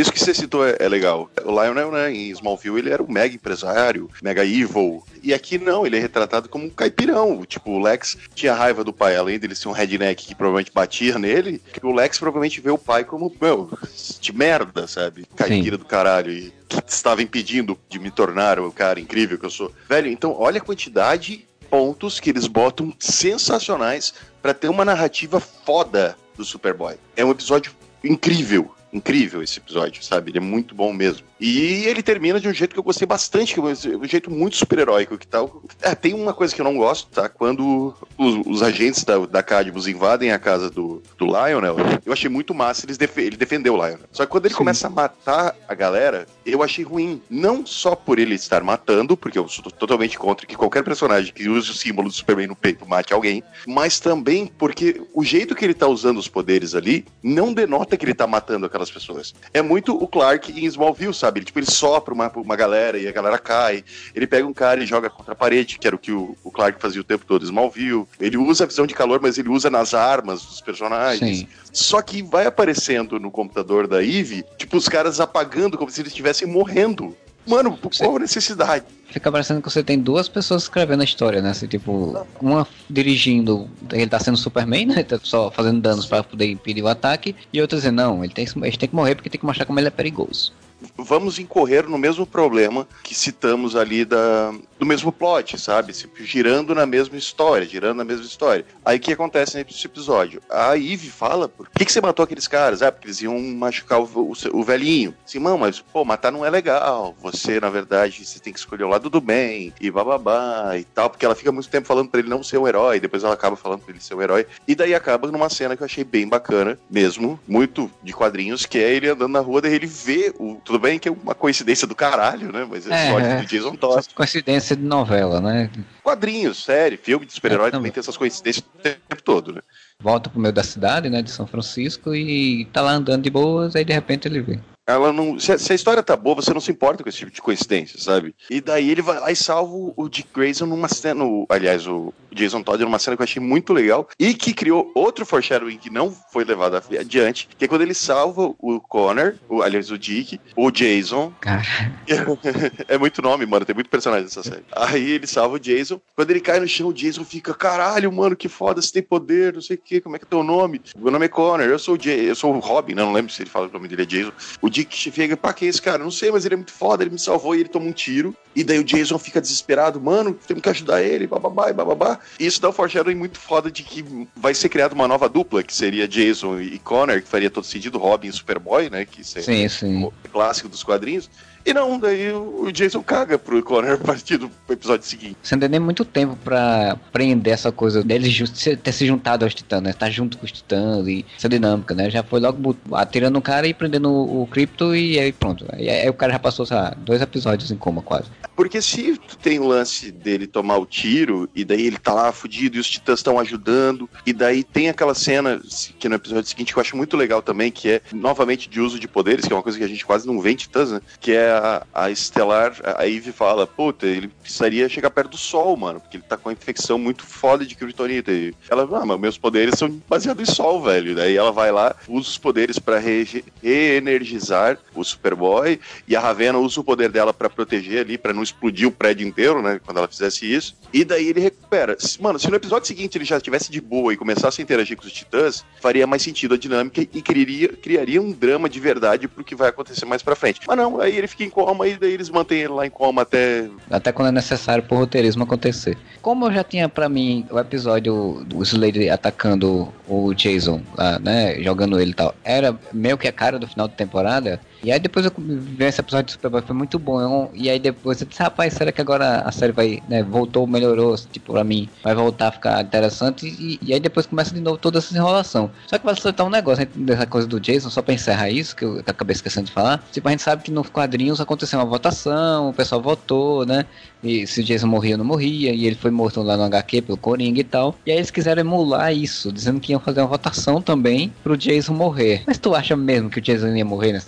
Isso que você citou é, é, legal. O Lionel, né, em Smallville, ele era um mega empresário, mega evil. E aqui não, ele é retratado como um caipirão. Tipo, o Lex tinha raiva do pai, além dele ser um redneck que provavelmente batia nele. O Lex provavelmente vê o pai como, meu, de merda, sabe? Caipira Sim. do caralho. E que estava impedindo de me tornar o cara incrível que eu sou. Velho, então olha a quantidade de pontos que eles botam sensacionais para ter uma narrativa foda do Superboy. É um episódio incrível incrível esse episódio, sabe? Ele é muito bom mesmo. E ele termina de um jeito que eu gostei bastante, é um jeito muito super-heróico que tal. É, tem uma coisa que eu não gosto, tá? Quando os, os agentes da, da Cadmus invadem a casa do, do Lionel, eu achei muito massa eles def ele defender o Lionel. Só que quando ele Sim. começa a matar a galera, eu achei ruim. Não só por ele estar matando, porque eu sou totalmente contra que qualquer personagem que use o símbolo do Superman no peito mate alguém, mas também porque o jeito que ele tá usando os poderes ali não denota que ele tá matando aquelas pessoas. É muito o Clark em Smallville, sabe? Sabe? Ele, tipo, ele sopra uma, uma galera e a galera cai. Ele pega um cara e joga contra a parede, que era o que o, o Clark fazia o tempo todo, Smallville. Ele usa a visão de calor, mas ele usa nas armas dos personagens. Sim. Só que vai aparecendo no computador da Eve, tipo, os caras apagando como se eles estivessem morrendo. Mano, qual a necessidade? Fica parecendo que você tem duas pessoas escrevendo a história, né? Assim, tipo, uma dirigindo, ele tá sendo Superman, né? Tá só fazendo danos para poder impedir o ataque, e outra dizendo, não, ele tem, ele tem que morrer porque tem que mostrar como ele é perigoso vamos incorrer no mesmo problema que citamos ali da, do mesmo plot, sabe? Girando na mesma história, girando na mesma história. Aí o que acontece nesse episódio? A Eve fala, por que, que você matou aqueles caras? Ah, porque eles iam machucar o, o, o velhinho. Mas, pô, matar não é legal. Você, na verdade, você tem que escolher o lado do bem, e bababá e tal, porque ela fica muito tempo falando pra ele não ser o herói, depois ela acaba falando pra ele ser o herói, e daí acaba numa cena que eu achei bem bacana, mesmo, muito de quadrinhos, que é ele andando na rua, daí ele vê o. Tudo bem que é uma coincidência do caralho, né? Mas é, é sorte do Jason Todd. Coincidência de novela, né? Quadrinhos, série, filme de super-herói também tem essas coincidências o tempo todo, né? Volta pro meio da cidade, né, de São Francisco, e tá lá andando de boas, aí de repente ele vê. Ela não. Se a, se a, história tá boa, você não se importa com esse tipo de coincidência, sabe? E daí ele vai lá e salva o Dick Grayson numa cena. No, aliás, o Jason Todd numa cena que eu achei muito legal e que criou outro foreshadowing que não foi levado adiante, que é quando ele salva o Connor, o, aliás, o Dick, o Jason. Cara. é muito nome, mano, tem muito personagem nessa série. Aí ele salva o Jason. Quando ele cai no chão, o Jason fica, caralho, mano, que foda, você tem poder, não sei o que, como é que é teu nome? Meu nome é Connor, eu sou o, Jay, eu sou o Robin, não, não lembro se ele fala que o nome dele é Jason. O Dick chega, pá, que é esse cara? Não sei, mas ele é muito foda, ele me salvou e ele toma um tiro. E daí o Jason fica desesperado, mano, temos que ajudar ele, bababá e bababá. E isso dá um foreshadowing muito foda de que vai ser criada uma nova dupla, que seria Jason e Connor, que faria todo sentido, Robin e Superboy, né? Que seria sim, sim. o clássico dos quadrinhos. E não, daí o Jason caga pro Connor a partir do episódio seguinte. Você não tem nem muito tempo pra prender essa coisa deles ter se juntado aos titãs, né? Tá junto com os titãs e essa dinâmica, né? Já foi logo atirando o cara e prendendo o, o Crypto e aí pronto. Aí, aí, o cara já passou, sei lá, dois episódios em coma quase. Porque se tu tem o lance dele tomar o tiro e daí ele tá lá fudido e os titãs estão ajudando, e daí tem aquela cena que no episódio seguinte que eu acho muito legal também, que é novamente de uso de poderes, que é uma coisa que a gente quase não vê em titãs, né? Que é a, Estelar, a Eve fala, puta, ele precisaria chegar perto do Sol, mano, porque ele tá com uma infecção muito foda de Kryptonita. E ela, ah, mas meus poderes são baseados em Sol, velho. Daí ela vai lá, usa os poderes para re reenergizar o Superboy, e a Ravena usa o poder dela para proteger ali, para não explodir o prédio inteiro, né, quando ela fizesse isso. E daí ele recupera. Mano, se no episódio seguinte ele já estivesse de boa e começasse a interagir com os Titãs, faria mais sentido a dinâmica e criaria, criaria um drama de verdade pro que vai acontecer mais pra frente. Mas não, aí ele fica em coma e daí eles mantêm ele lá em coma até. Até quando é necessário pro roteirismo acontecer. Como eu já tinha para mim o episódio do Slade atacando o Jason lá, né? Jogando ele e tal, era meio que a cara do final da temporada. E aí depois eu vi esse episódio do Superboy, foi muito bom. E aí depois eu disse, rapaz, será que agora a série vai, né, voltou, melhorou, tipo, pra mim, vai voltar a ficar interessante. E, e aí depois começa de novo toda essa enrolação. Só que vai soltar um negócio dessa coisa do Jason, só pra encerrar isso, que eu acabei esquecendo de falar. Tipo, a gente sabe que nos quadrinhos aconteceu uma votação, o pessoal votou, né? E se o Jason morria ou não morria, e ele foi morto lá no HQ pelo Coringa e tal. E aí eles quiseram emular isso, dizendo que iam fazer uma votação também pro Jason morrer. Mas tu acha mesmo que o Jason ia morrer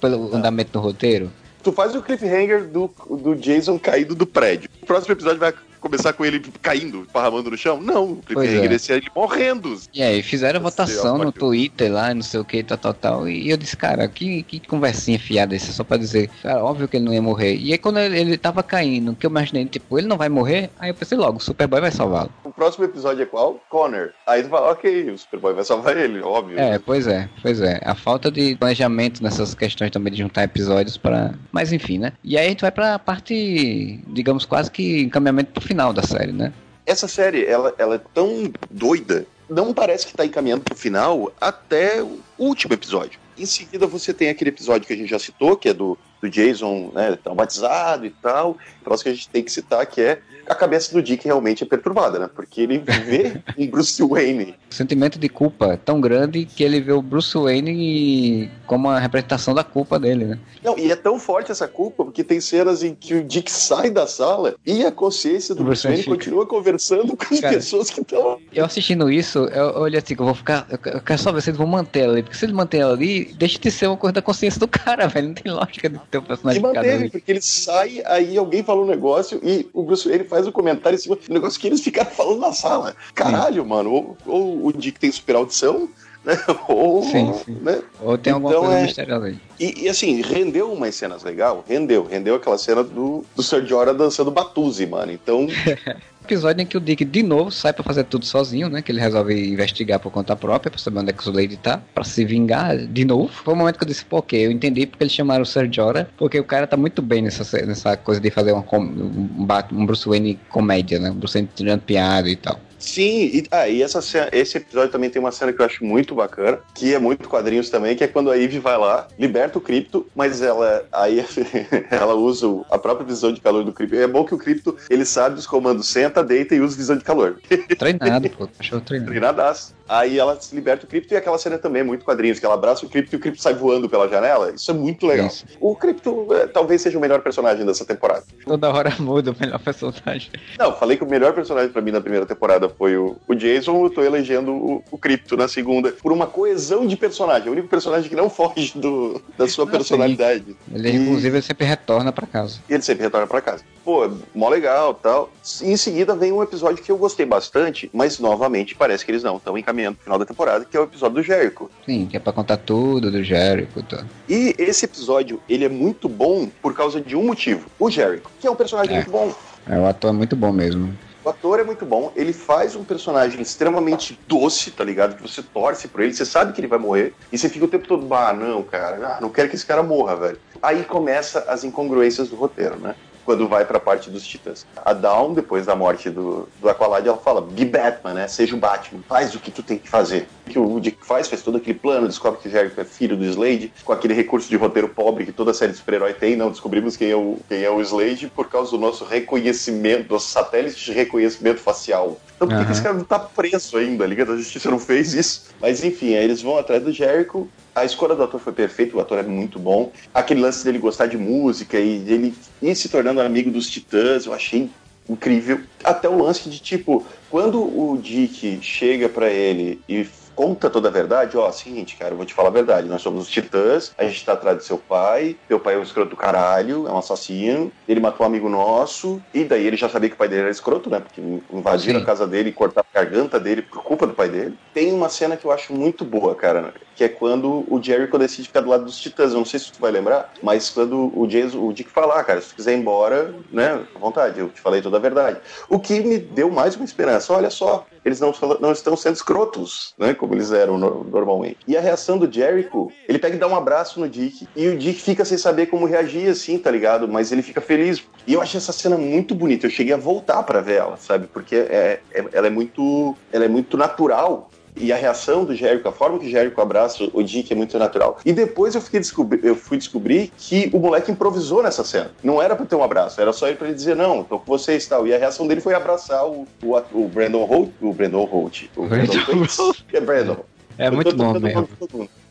pelo andamento do roteiro? Tu faz o cliffhanger do, do Jason caído do prédio. O próximo episódio vai começar com ele caindo, parramando no chão? Não, o cliffhanger é. ele morrendo. E aí, fizeram votação no Twitter lá, não sei o que, tal, tal, tal. E eu disse, cara, que, que conversinha fiada isso, só pra dizer, cara, óbvio que ele não ia morrer. E aí, quando ele, ele tava caindo, que eu imaginei, tipo, ele não vai morrer, aí eu pensei logo, o Superboy vai salvá-lo. O próximo episódio é qual? Connor. Aí tu fala, ok, o Superboy vai salvar ele, óbvio. É, pois é, pois é. A falta de planejamento nessas questões também de juntar episódios para. Mas enfim, né? E aí a gente vai pra parte, digamos, quase que encaminhamento pro final da série, né? Essa série, ela, ela é tão doida, não parece que tá encaminhando pro final até o último episódio. Em seguida, você tem aquele episódio que a gente já citou, que é do, do Jason né, traumatizado e tal. O próximo que a gente tem que citar, que é a cabeça do Dick realmente é perturbada, né? Porque ele vê um Bruce Wayne. O sentimento de culpa é tão grande que ele vê o Bruce Wayne como a representação da culpa dele, né? Não, e é tão forte essa culpa porque tem cenas em que o Dick sai da sala e a consciência do Bruce, Wayne fica... continua conversando com as Cara, pessoas que estão. Eu assistindo isso, eu olhei assim, que eu vou ficar. Eu quero só ver se eles vão manter ela ali. Porque se eles manterem ela ali, deixa de ser uma coisa da consciência do cara, velho. Não tem lógica de ter um personagem. E manteve, porque ele sai, aí alguém fala um negócio e o Bruce Wayne faz o um comentário em cima do negócio que eles ficaram falando na sala. Caralho, Sim. mano. Ou, ou o Dick tem super audição né? Ou, sim, sim. Né? Ou tem alguma então, coisa é... misteriosa aí. E, e, assim, rendeu umas cenas legal, rendeu. Rendeu aquela cena do, do Sergio Ora dançando Batuzi, mano. Então. episódio em que o Dick de novo sai para fazer tudo sozinho, né? Que ele resolve investigar por conta própria pra saber onde é que o Lady tá, pra se vingar de novo. Foi o momento que eu disse, pô, ok, eu entendi porque eles chamaram o Sergio Ora, porque o cara tá muito bem nessa, nessa coisa de fazer uma, um, um Bruce Wayne comédia, né? Um Bruce Wayne tirando piada e tal. Sim, e, ah, e essa esse episódio também tem uma cena que eu acho muito bacana, que é muito quadrinhos também, que é quando a Eve vai lá, liberta o cripto, mas ela aí ela usa a própria visão de calor do cripto. É bom que o cripto, ele sabe os comandos senta, deita e usa visão de calor. Treinado, pô, achou treinado. Treinadaço. Aí ela se liberta o Crypto e aquela cena também é muito quadrinhos, que ela abraça o Crypto e o Crypto sai voando pela janela. Isso é muito legal. Isso. O Crypto é, talvez seja o melhor personagem dessa temporada. Toda hora muda o melhor personagem. Não, falei que o melhor personagem para mim na primeira temporada foi o, o Jason, eu tô elegendo o, o Crypto na segunda, por uma coesão de personagem. É o único personagem que não foge do, da sua personalidade. Ele, e... inclusive, ele sempre retorna para casa. Ele sempre retorna para casa. Pô, mó legal tal. Em seguida vem um episódio que eu gostei bastante, mas novamente parece que eles não estão encaminhando pro final da temporada, que é o episódio do Jericho. Sim, que é pra contar tudo do Jericho. Tá. E esse episódio, ele é muito bom por causa de um motivo. O Jericho, que é um personagem é. muito bom. É, o ator é muito bom mesmo. O ator é muito bom, ele faz um personagem extremamente doce, tá ligado? Que você torce por ele, você sabe que ele vai morrer, e você fica o tempo todo, ah, não, cara, ah, não quero que esse cara morra, velho. Aí começa as incongruências do roteiro, né? Quando vai pra parte dos titãs. A Dawn, depois da morte do, do Aqualad, ela fala: Be Batman, né? Seja o Batman, faz o que tu tem que fazer. O que o Dick faz, faz todo aquele plano, descobre que o Jericho é filho do Slade, com aquele recurso de roteiro pobre que toda série de super-herói tem. Não descobrimos quem é, o, quem é o Slade por causa do nosso reconhecimento, dos satélites de reconhecimento facial. Então por que, uhum. esse cara não tá preso ainda? A Liga da Justiça não fez isso. Mas enfim, aí eles vão atrás do Jericho a escolha do ator foi perfeita, o ator é muito bom. Aquele lance dele gostar de música e ele ir se tornando amigo dos Titãs, eu achei incrível. Até o lance de tipo, quando o Dick chega para ele e conta toda a verdade, ó, seguinte, cara, eu vou te falar a verdade. Nós somos os titãs, a gente tá atrás do seu pai, teu pai é um escroto do caralho, é um assassino, ele matou um amigo nosso, e daí ele já sabia que o pai dele era escroto, né? Porque invadiram Sim. a casa dele e cortaram a garganta dele por culpa do pai dele. Tem uma cena que eu acho muito boa, cara, que é quando o Jericho decide ficar do lado dos titãs. Eu não sei se tu vai lembrar, mas quando o Jason, o Dick fala, ah, cara, se tu quiser ir embora, né, à vontade, eu te falei toda a verdade. O que me deu mais uma esperança. Olha só, eles não, não estão sendo escrotos, né? Como eles eram no, normalmente. E a reação do Jericho, ele pega e dá um abraço no Dick. E o Dick fica sem saber como reagir, assim, tá ligado? Mas ele fica feliz. E eu achei essa cena muito bonita. Eu cheguei a voltar para ver ela, sabe? Porque é, é, ela é muito. Ela é muito natural e a reação do Jericho, a forma que o Jericho abraça o Dick é muito natural. E depois eu, fiquei descobri eu fui descobrir que o moleque improvisou nessa cena. Não era pra ter um abraço, era só ele pra ele dizer, não, tô com vocês e tal. E a reação dele foi abraçar o, o, o Brandon Holt, o Brandon Holt, o Brandon Holt, é Brandon. É muito bom mesmo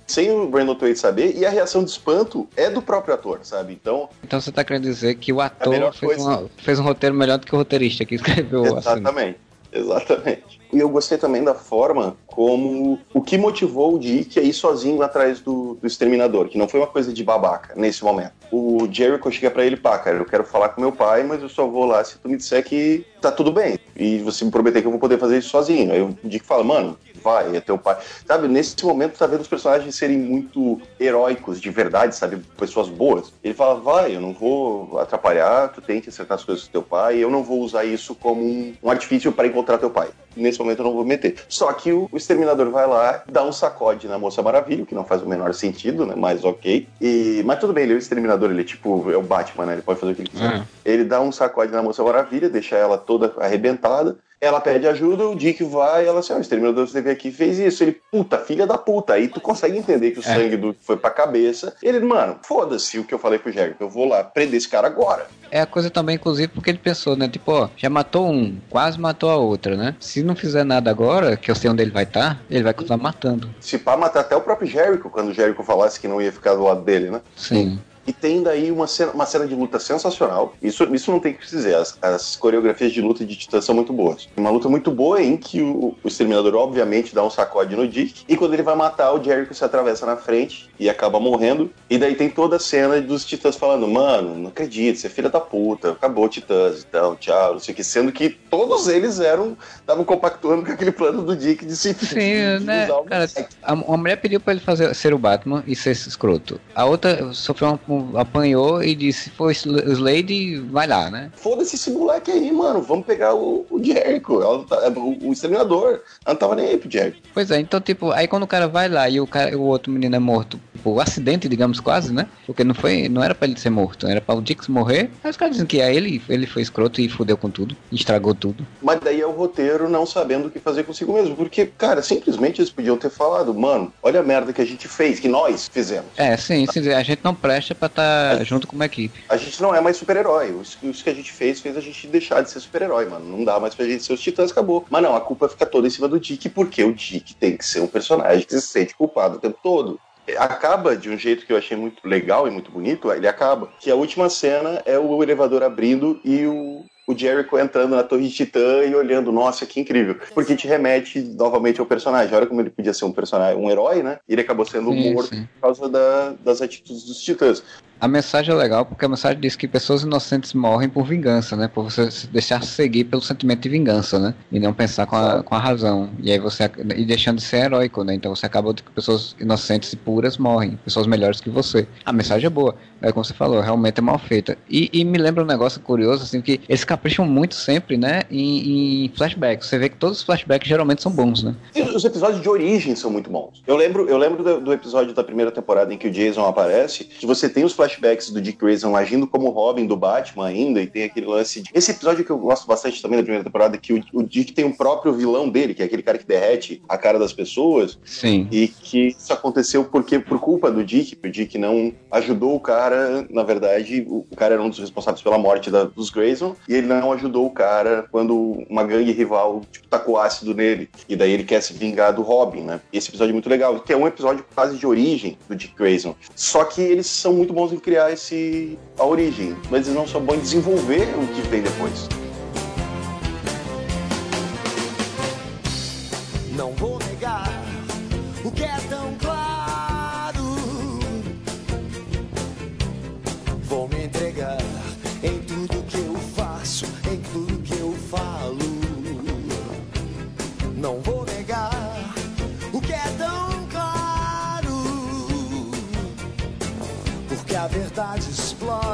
sem o Brandon Twait saber, e a reação de espanto é do próprio ator, sabe? Então. Então você tá querendo dizer que o ator fez, uma, fez, um roteiro melhor do que o roteirista que escreveu Exatamente. Exatamente. E eu gostei também da forma como o que motivou o Dick a ir sozinho atrás do, do exterminador, que não foi uma coisa de babaca nesse momento. O Jericho chega para ele, pá, cara, eu quero falar com meu pai, mas eu só vou lá se tu me disser que tá tudo bem. E você me prometer que eu vou poder fazer isso sozinho. Aí o Dick fala, mano, vai, é teu pai. Sabe, nesse momento tá vendo os personagens serem muito heróicos, de verdade, sabe? Pessoas boas. Ele fala, vai, eu não vou atrapalhar, tu tem que acertar as coisas com teu pai, eu não vou usar isso como um, um artifício para encontrar teu pai. Nesse momento eu não vou meter. Só que o, o exterminador vai lá, dá um sacode na Moça Maravilha, que não faz o menor sentido, né? Mas ok. E, mas tudo bem, ele é o exterminador, ele é tipo, é o Batman, né? Ele pode fazer o que ele quiser. Uhum. Ele dá um sacode na Moça Maravilha, deixa ela toda arrebentada. Ela pede ajuda, o Dick vai, ela assim, ó, oh, o exterminador você veio aqui e fez isso. Ele, puta, filha da puta. Aí tu consegue entender que o é. sangue do foi pra cabeça. Ele, mano, foda-se o que eu falei pro Jericho, eu vou lá prender esse cara agora. É a coisa também, inclusive, porque ele pensou, né? Tipo, ó, já matou um, quase matou a outra, né? Se não fizer nada agora, que eu sei onde ele vai estar, tá, ele vai continuar matando. Se pá, matar até o próprio Jericho, quando o Jericho falasse que não ia ficar do lado dele, né? Sim. E tem daí uma cena, uma cena de luta sensacional. Isso, isso não tem que dizer. As, as coreografias de luta de titã são muito boas. Uma luta muito boa em que o, o Exterminador, obviamente, dá um sacode no Dick. E quando ele vai matar, o Jericho se atravessa na frente e acaba morrendo. E daí tem toda a cena dos titãs falando: Mano, não acredito, você é filha da puta, acabou titãs, então, tchau, não sei o que. Sendo que todos eles eram, estavam compactuando com aquele plano do Dick de se Sim, de, né? Cara, a, a mulher pediu pra ele fazer, ser o Batman e ser escroto. A outra sofreu uma apanhou e disse: foi Slade, vai lá, né? Foda-se esse moleque aí, mano. Vamos pegar o, o Jericho, tá, é, o, o exterminador. Ela não tava nem aí pro Jericho. Pois é, então, tipo, aí quando o cara vai lá e o, cara, o outro menino é morto o acidente, digamos quase, né? Porque não foi, não era para ele ser morto, era para o Dix morrer. Aí os caras dizem que é ele, ele foi escroto e fudeu com tudo, estragou tudo. Mas daí é o roteiro não sabendo o que fazer consigo mesmo, porque, cara, simplesmente eles podiam ter falado, mano, olha a merda que a gente fez, que nós fizemos. É, sim, sim a gente não presta para estar tá junto com uma equipe. A gente não é mais super-herói. Isso que a gente fez fez a gente deixar de ser super-herói, mano. Não dá mais pra gente ser os titãs, acabou. Mas não, a culpa fica toda em cima do Dick, porque o Dick tem que ser um personagem que se sente culpado o tempo todo acaba de um jeito que eu achei muito legal e muito bonito, ele acaba. Que a última cena é o elevador abrindo e o, o Jericho entrando na Torre de Titã e olhando, nossa, que incrível. Porque te remete novamente ao personagem. Olha como ele podia ser um personagem, um herói, né? Ele acabou sendo sim, morto sim. por causa da, das atitudes dos titãs. A mensagem é legal porque a mensagem diz que pessoas inocentes morrem por vingança, né? Por você deixar se seguir pelo sentimento de vingança, né? E não pensar com a, com a razão. E aí você. E deixando de ser heróico, né? Então você acaba que pessoas inocentes e puras morrem. Pessoas melhores que você. A mensagem é boa. É como você falou, realmente é mal feita. E, e me lembra um negócio curioso, assim, que eles capricham muito sempre, né? Em, em flashbacks. Você vê que todos os flashbacks geralmente são bons, né? E os episódios de origem são muito bons. Eu lembro, eu lembro do, do episódio da primeira temporada em que o Jason aparece, que você tem os flashbacks flashbacks do Dick Grayson agindo como Robin do Batman ainda, e tem aquele lance de... Esse episódio que eu gosto bastante também da primeira temporada, que o, o Dick tem um próprio vilão dele, que é aquele cara que derrete a cara das pessoas. Sim. E que isso aconteceu porque por culpa do Dick, o Dick não ajudou o cara, na verdade, o, o cara era um dos responsáveis pela morte da, dos Grayson, e ele não ajudou o cara quando uma gangue rival, tipo, tacou ácido nele. E daí ele quer se vingar do Robin, né? Esse episódio é muito legal, que é um episódio quase de origem do Dick Grayson. Só que eles são muito bons em criar esse a origem, mas eles não são bons em desenvolver o que vem depois.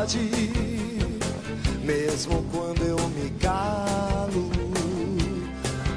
Explode, mesmo quando eu me calo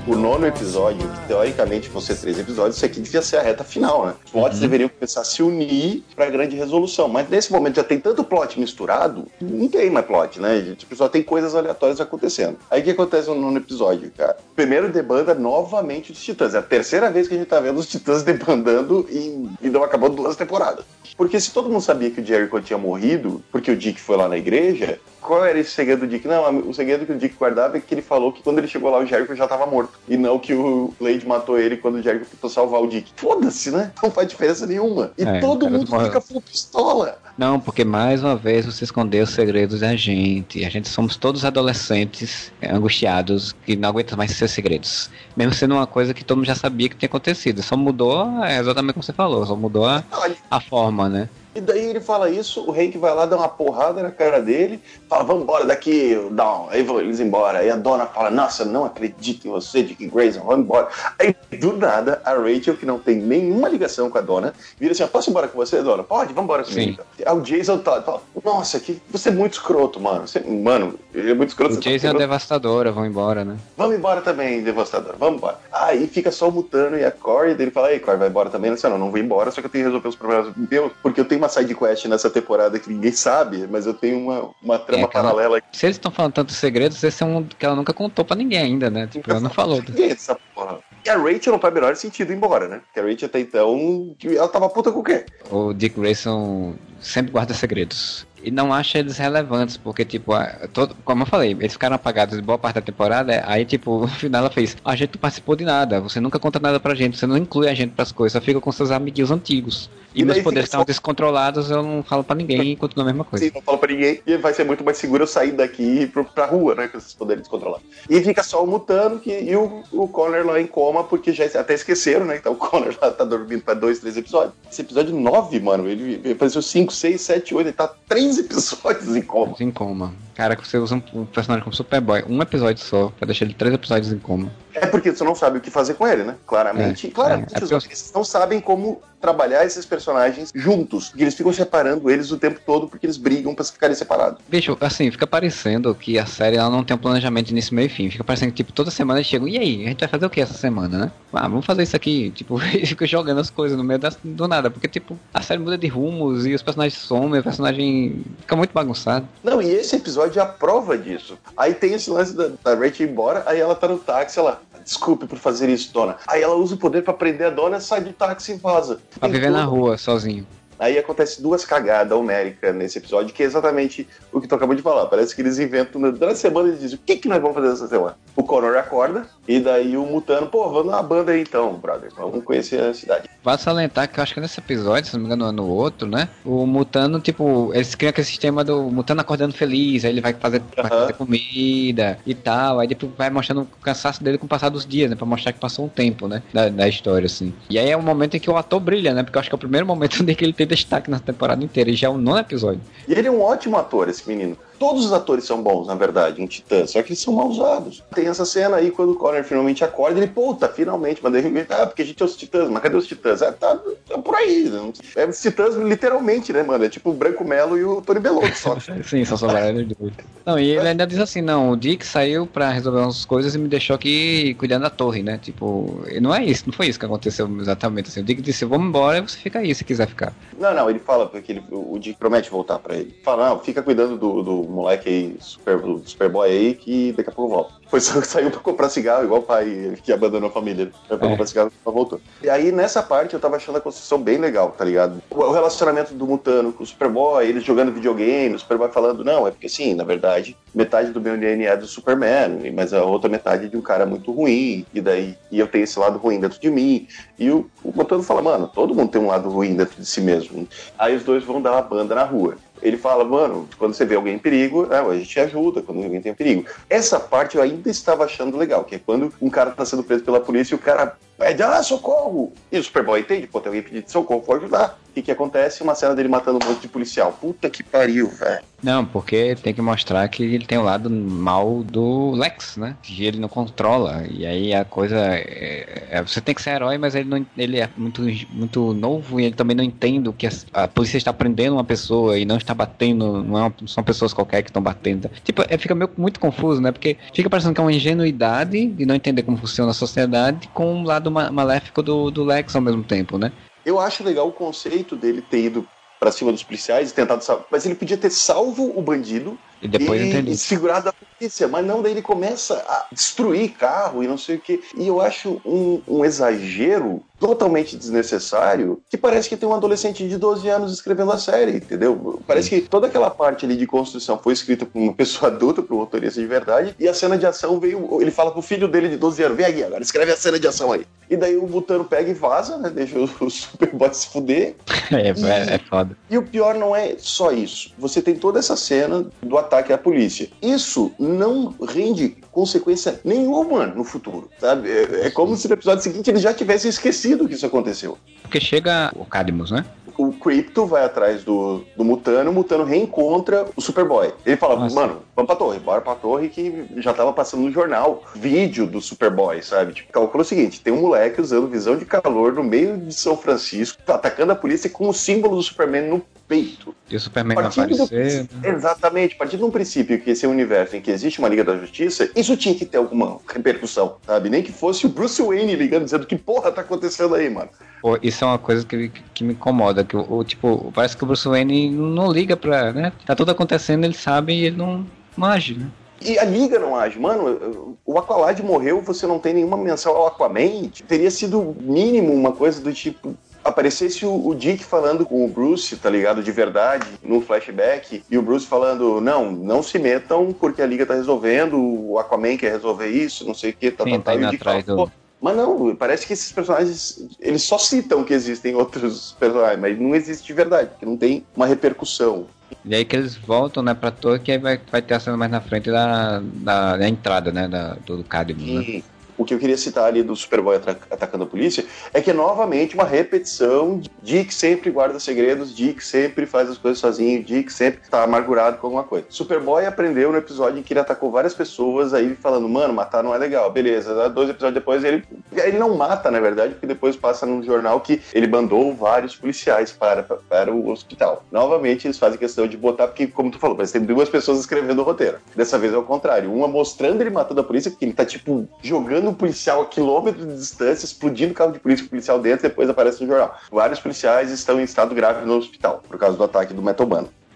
o nono episódio, que teoricamente vão ser três episódios, isso aqui devia ser a reta final, né? Os plots uhum. deveriam começar a se unir pra grande resolução. Mas nesse momento já tem tanto plot misturado, não tem mais plot, né? Tipo, só tem coisas aleatórias acontecendo. Aí o que acontece no nono episódio, cara? Primeiro debanda novamente os Titãs. É a terceira vez que a gente tá vendo os Titãs debandando e, e não acabou duas temporadas. Porque se todo mundo sabia que o Jericho tinha morrido, porque o Dick foi lá na igreja, qual era esse segredo do Dick? Não, o segredo que o Dick guardava é que ele falou que quando ele chegou lá o Jericho já estava morto. E não que o Blade matou ele quando o Jericho tentou salvar o Dick. Foda-se, né? Não faz diferença nenhuma. E é, todo mundo fica full pistola. Não, porque mais uma vez você escondeu os segredos da gente. A gente somos todos adolescentes angustiados que não aguentam mais seus segredos. Mesmo sendo uma coisa que todo mundo já sabia que tinha acontecido. Só mudou é exatamente como você falou, só mudou a, a forma, né? E daí ele fala isso, o Hank vai lá, dá uma porrada na cara dele, fala, vamos embora daqui, Down. Aí vão eles embora. Aí a dona fala, nossa, não acredito em você, Dick Grayson, vamos embora. Aí do nada, a Rachel, que não tem nenhuma ligação com a dona, vira assim, posso ir embora com você, dona? Pode, vamos embora comigo. Aí o Jason tá, fala, nossa, que, você é muito escroto, mano. Você, mano, ele é muito escroto. O tá Jason tá é devastadora, vão embora, né? Vamos embora também, devastadora, vamos embora. Aí fica só o Mutano e a Corey, dele fala, ei, Corey, vai embora também? Ele disse, não, não vou embora, só que eu tenho que resolver os problemas meus, porque eu tenho uma side quest nessa essa temporada que ninguém sabe, mas eu tenho uma, uma trama é, paralela aqui. Se eles estão falando tantos segredos, esse é um que ela nunca contou pra ninguém ainda, né? Tipo, ela não falou. Ninguém essa porra. E a Rachel não faz o menor sentido ir embora, né? Porque a Rachel até então, ela tava puta com o quê? O Dick Grayson sempre guarda segredos e não acha eles relevantes, porque, tipo, a, todo, como eu falei, eles ficaram apagados boa parte da temporada, aí, tipo, no final ela fez, a gente não participou de nada, você nunca conta nada pra gente, você não inclui a gente pras coisas, só fica com seus amiguinhos antigos. E, e meus poderes estão só... descontrolados, eu não falo pra ninguém e continua a mesma coisa. Sim, não falo pra ninguém, e vai ser muito mais seguro eu sair daqui e ir pra rua, né, com esses poderes descontrolados. E fica só o Mutano que, e o, o Connor lá em coma, porque já até esqueceram, né, então o Connor lá tá dormindo pra dois, três episódios. Esse episódio 9, mano, ele, ele apareceu 5, 6, 7, 8, ele tá três episódios em coma. Em coma. Cara, que você usa um, personagem como Superboy, um episódio só, pra deixar ele três episódios em coma. É porque você não sabe o que fazer com ele, né? Claramente. É, claramente, é, é porque... eles não sabem como trabalhar esses personagens juntos. Porque eles ficam separando eles o tempo todo porque eles brigam pra ficarem separados. Bicho, assim, fica parecendo que a série ela não tem um planejamento início, meio e fim. Fica parecendo que, tipo, toda semana eles chegam, e aí, a gente vai fazer o que essa semana, né? Ah, vamos fazer isso aqui. Tipo, e fica jogando as coisas no meio da, do nada. Porque, tipo, a série muda de rumos e os personagens somem, o personagem fica muito bagunçado. Não, e esse episódio é a prova disso. Aí tem esse lance da, da Rachel ir embora, aí ela tá no táxi, ela, desculpe por fazer isso, dona. Aí ela usa o poder para prender a dona, sai do táxi e vaza. Pra viver na rua, sozinho. Aí acontece duas cagadas homéricas nesse episódio, que é exatamente o que tu acabou de falar. Parece que eles inventam, durante a semana eles dizem, o que, que nós vamos fazer essa semana? O Connor acorda, e daí o Mutano, pô, vamos na banda aí então, brother, vamos conhecer a cidade. Vale salientar que eu acho que nesse episódio, se não me engano, no outro, né, o Mutano, tipo, eles criam aquele sistema do Mutano acordando feliz, aí ele vai fazer, uhum. vai fazer comida e tal, aí depois vai mostrando o cansaço dele com o passar dos dias, né, pra mostrar que passou um tempo, né, da, da história, assim. E aí é o momento em que o ator brilha, né, porque eu acho que é o primeiro momento em que ele tem destaque na temporada inteira, e já é o nono episódio. E ele é um ótimo ator, esse menino. Todos os atores são bons, na verdade, em Titãs, só que eles são mal usados. Tem essa cena aí quando o Connor finalmente acorda, ele, puta, finalmente, mas daí, ah, porque a gente é os Titãs, mas cadê os Titãs? Ah, tá, tá por aí. Né? É os Titãs literalmente, né, mano? É tipo o Branco Melo e o Tony Belotto só. Sim, só sobraram dois. Não, e ele ainda diz assim, não, o Dick saiu pra resolver umas coisas e me deixou aqui cuidando da torre, né? Tipo, não é isso, não foi isso que aconteceu exatamente assim. O Dick disse, vamos embora e você fica aí se quiser ficar. Não, não, ele fala, porque ele, o Dick promete voltar pra ele. Fala, não, fica cuidando do, do moleque aí Super, Superboy aí que daqui a pouco volta. Foi só saiu pra comprar cigarro, igual o pai que abandonou a família. Foi pra é. comprar cigarro e voltou. E aí, nessa parte, eu tava achando a construção bem legal, tá ligado? O relacionamento do Mutano com o Superboy, eles jogando videogame, o Superboy falando, não, é porque sim, na verdade, metade do meu DNA é do Superman, mas a outra metade é de um cara muito ruim, e daí e eu tenho esse lado ruim dentro de mim. E o, o Mutano fala, mano, todo mundo tem um lado ruim dentro de si mesmo. Aí os dois vão dar uma banda na rua ele fala, mano, quando você vê alguém em perigo, é, a gente ajuda quando alguém tem perigo. Essa parte eu ainda estava achando legal, que é quando um cara está sendo preso pela polícia e o cara pede, ah, socorro! E o Superboy entende, pô, tem alguém pedindo socorro, pode ajudar. O que, que acontece? Uma cena dele matando um monte de policial. Puta que pariu, velho. Não, porque tem que mostrar que ele tem o lado mal do Lex, né? Que ele não controla. E aí a coisa. É, é, você tem que ser herói, mas ele, não, ele é muito, muito novo e ele também não entende o que a, a polícia está prendendo uma pessoa e não está batendo. Não, é uma, são pessoas qualquer que estão batendo. Tipo, é, fica meio, muito confuso, né? Porque fica parecendo que é uma ingenuidade de não entender como funciona a sociedade com um lado maléfico do, do Lex ao mesmo tempo, né? Eu acho legal o conceito dele ter ido para cima dos policiais e tentado salvar. Mas ele podia ter salvo o bandido e depois e desfigurado a polícia. Mas não, daí ele começa a destruir carro e não sei o que. E eu acho um, um exagero totalmente desnecessário, que parece que tem um adolescente de 12 anos escrevendo a série, entendeu? Parece que toda aquela parte ali de construção foi escrita por uma pessoa adulta, por um roteirista de verdade, e a cena de ação veio, ele fala pro filho dele de 12 anos, vem aqui agora, escreve a cena de ação aí. E daí o Butano pega e vaza, né, deixa o Superboy se fuder. É, e, é, é foda. E o pior não é só isso. Você tem toda essa cena do ataque à polícia. Isso não rende consequência nenhuma no futuro, sabe? É, é como se no episódio seguinte ele já tivesse esquecido esquecido que isso aconteceu. Porque chega o Cadmus, né? O Crypto vai atrás do, do Mutano, o Mutano reencontra o Superboy. Ele fala, Nossa. mano, vamos pra torre, bora pra torre que já tava passando no jornal vídeo do Superboy, sabe? Tipo, calcula o seguinte: tem um moleque usando visão de calor no meio de São Francisco, atacando a polícia com o símbolo do Superman no peito. E o Superman vai aparecer. Do... Né? Exatamente. A partir de um princípio que esse é universo em que existe uma Liga da Justiça, isso tinha que ter alguma repercussão, sabe? Nem que fosse o Bruce Wayne ligando, dizendo que porra tá acontecendo aí, mano. Pô, isso é uma coisa que, que me incomoda, que o, tipo, parece que o Bruce Wayne não liga pra, né? Tá tudo acontecendo, ele sabe e ele não, não age, né? E a Liga não age. Mano, o Aqualad morreu, você não tem nenhuma menção ao Aquaman. Teria sido mínimo uma coisa do tipo, aparecesse o, o, Dick falando com o Bruce, tá ligado? De verdade, no flashback, e o Bruce falando: não, não se metam porque a Liga tá resolvendo, o Aquaman quer resolver isso, não sei o que, tá, Sim, tá, tá. E o Dick fala, do... Mas não, parece que esses personagens, eles só citam que existem outros personagens, mas não existe de verdade, porque não tem uma repercussão. E aí que eles voltam, né, pra torre, que aí vai, vai ter a cena mais na frente da, da, da entrada, né, da, do Cadmus, né? O que eu queria citar ali do Superboy atacando a polícia é que é novamente uma repetição de Dick sempre guarda segredos, Dick sempre faz as coisas sozinho, Dick sempre tá amargurado com alguma coisa. Superboy aprendeu no episódio em que ele atacou várias pessoas, aí falando, mano, matar não é legal, beleza. Dois episódios depois ele. Ele não mata, na verdade, porque depois passa no jornal que ele mandou vários policiais para, para o hospital. Novamente, eles fazem questão de botar, porque, como tu falou, mas tem duas pessoas escrevendo o roteiro. Dessa vez é o contrário. Uma mostrando ele matando a polícia, porque ele tá, tipo, jogando um policial a quilômetros de distância, explodindo o carro de polícia com o policial dentro, depois aparece no jornal. Vários policiais estão em estado grave no hospital, por causa do ataque do Metal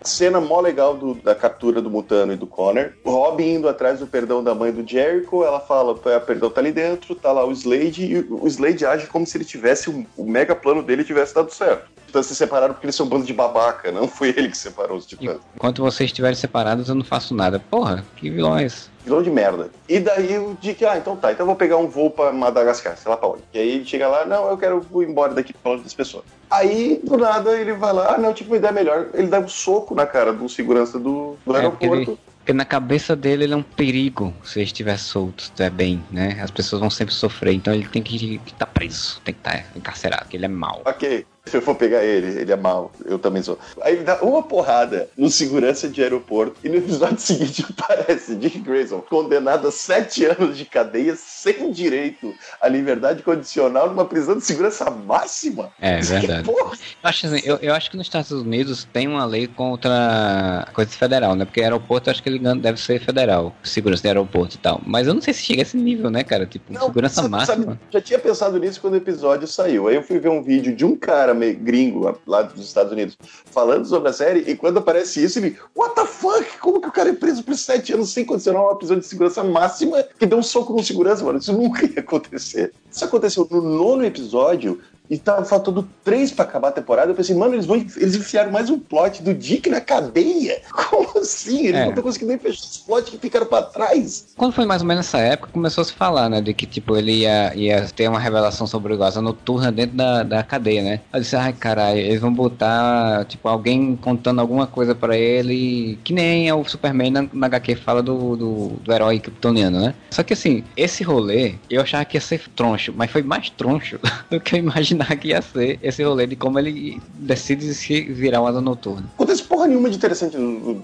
Cena mó legal do, da captura do Mutano e do Connor. O Robin indo atrás do perdão da mãe do Jericho. Ela fala: o perdão tá ali dentro, tá lá o Slade. E o Slade age como se ele tivesse. O, o mega plano dele tivesse dado certo. Então se separaram porque eles são um bando de babaca. Não foi ele que separou os titãs. Enquanto vocês estiverem separados, eu não faço nada. Porra, que vilões vilão de merda. E daí o Dick, ah, então tá, então eu vou pegar um voo pra Madagascar, sei lá pra onde. E aí ele chega lá, não, eu quero ir embora daqui pra longe das pessoas. Aí, do nada, ele vai lá, ah, não, tipo, uma ideia melhor. Ele dá um soco na cara do segurança do, do é, aeroporto. Porque na cabeça dele ele é um perigo se ele estiver solto, se estiver bem, né? As pessoas vão sempre sofrer, então ele tem que estar tá preso, tem que estar tá encarcerado, porque ele é mau. Ok. Se eu for pegar ele, ele é mal, eu também sou. Aí ele dá uma porrada no segurança de aeroporto e no episódio seguinte aparece Dick Grayson condenado a sete anos de cadeia sem direito à liberdade condicional numa prisão de segurança máxima. É verdade. Eu acho, assim, eu, eu acho que nos Estados Unidos tem uma lei contra coisa federal, né? Porque aeroporto eu acho que ele deve ser federal, segurança de aeroporto e tal. Mas eu não sei se chega a esse nível, né, cara? Tipo, não, segurança sabe, máxima. Sabe, já tinha pensado nisso quando o episódio saiu. Aí eu fui ver um vídeo de um cara cara meio gringo lá dos Estados Unidos falando sobre a série, e quando aparece isso, ele, what the fuck? Como que o cara é preso por sete anos sem condicionar uma prisão de segurança máxima que deu um soco com segurança, mano? Isso nunca ia acontecer. Isso aconteceu no nono episódio, e tava faltando três para acabar a temporada. Eu pensei, mano, eles vão eles enfiaram mais um plot do Dick na cadeia. Como assim? Eles é. não estão conseguindo nem fechar os plots que ficaram para trás. Quando foi mais ou menos nessa época, começou a se falar, né? De que, tipo, ele ia, ia ter uma revelação sobre o Goza noturna dentro da, da cadeia, né? Eu disse, ai, caralho, eles vão botar, tipo, alguém contando alguma coisa para ele, que nem é o Superman na, na HQ fala do, do, do herói kryptoniano, né? Só que, assim, esse rolê, eu achava que ia ser troncho, mas foi mais troncho do que eu imaginava imaginar que ia ser esse rolê de como ele decide se virar um asa noturna. Acontece porra nenhuma de interessante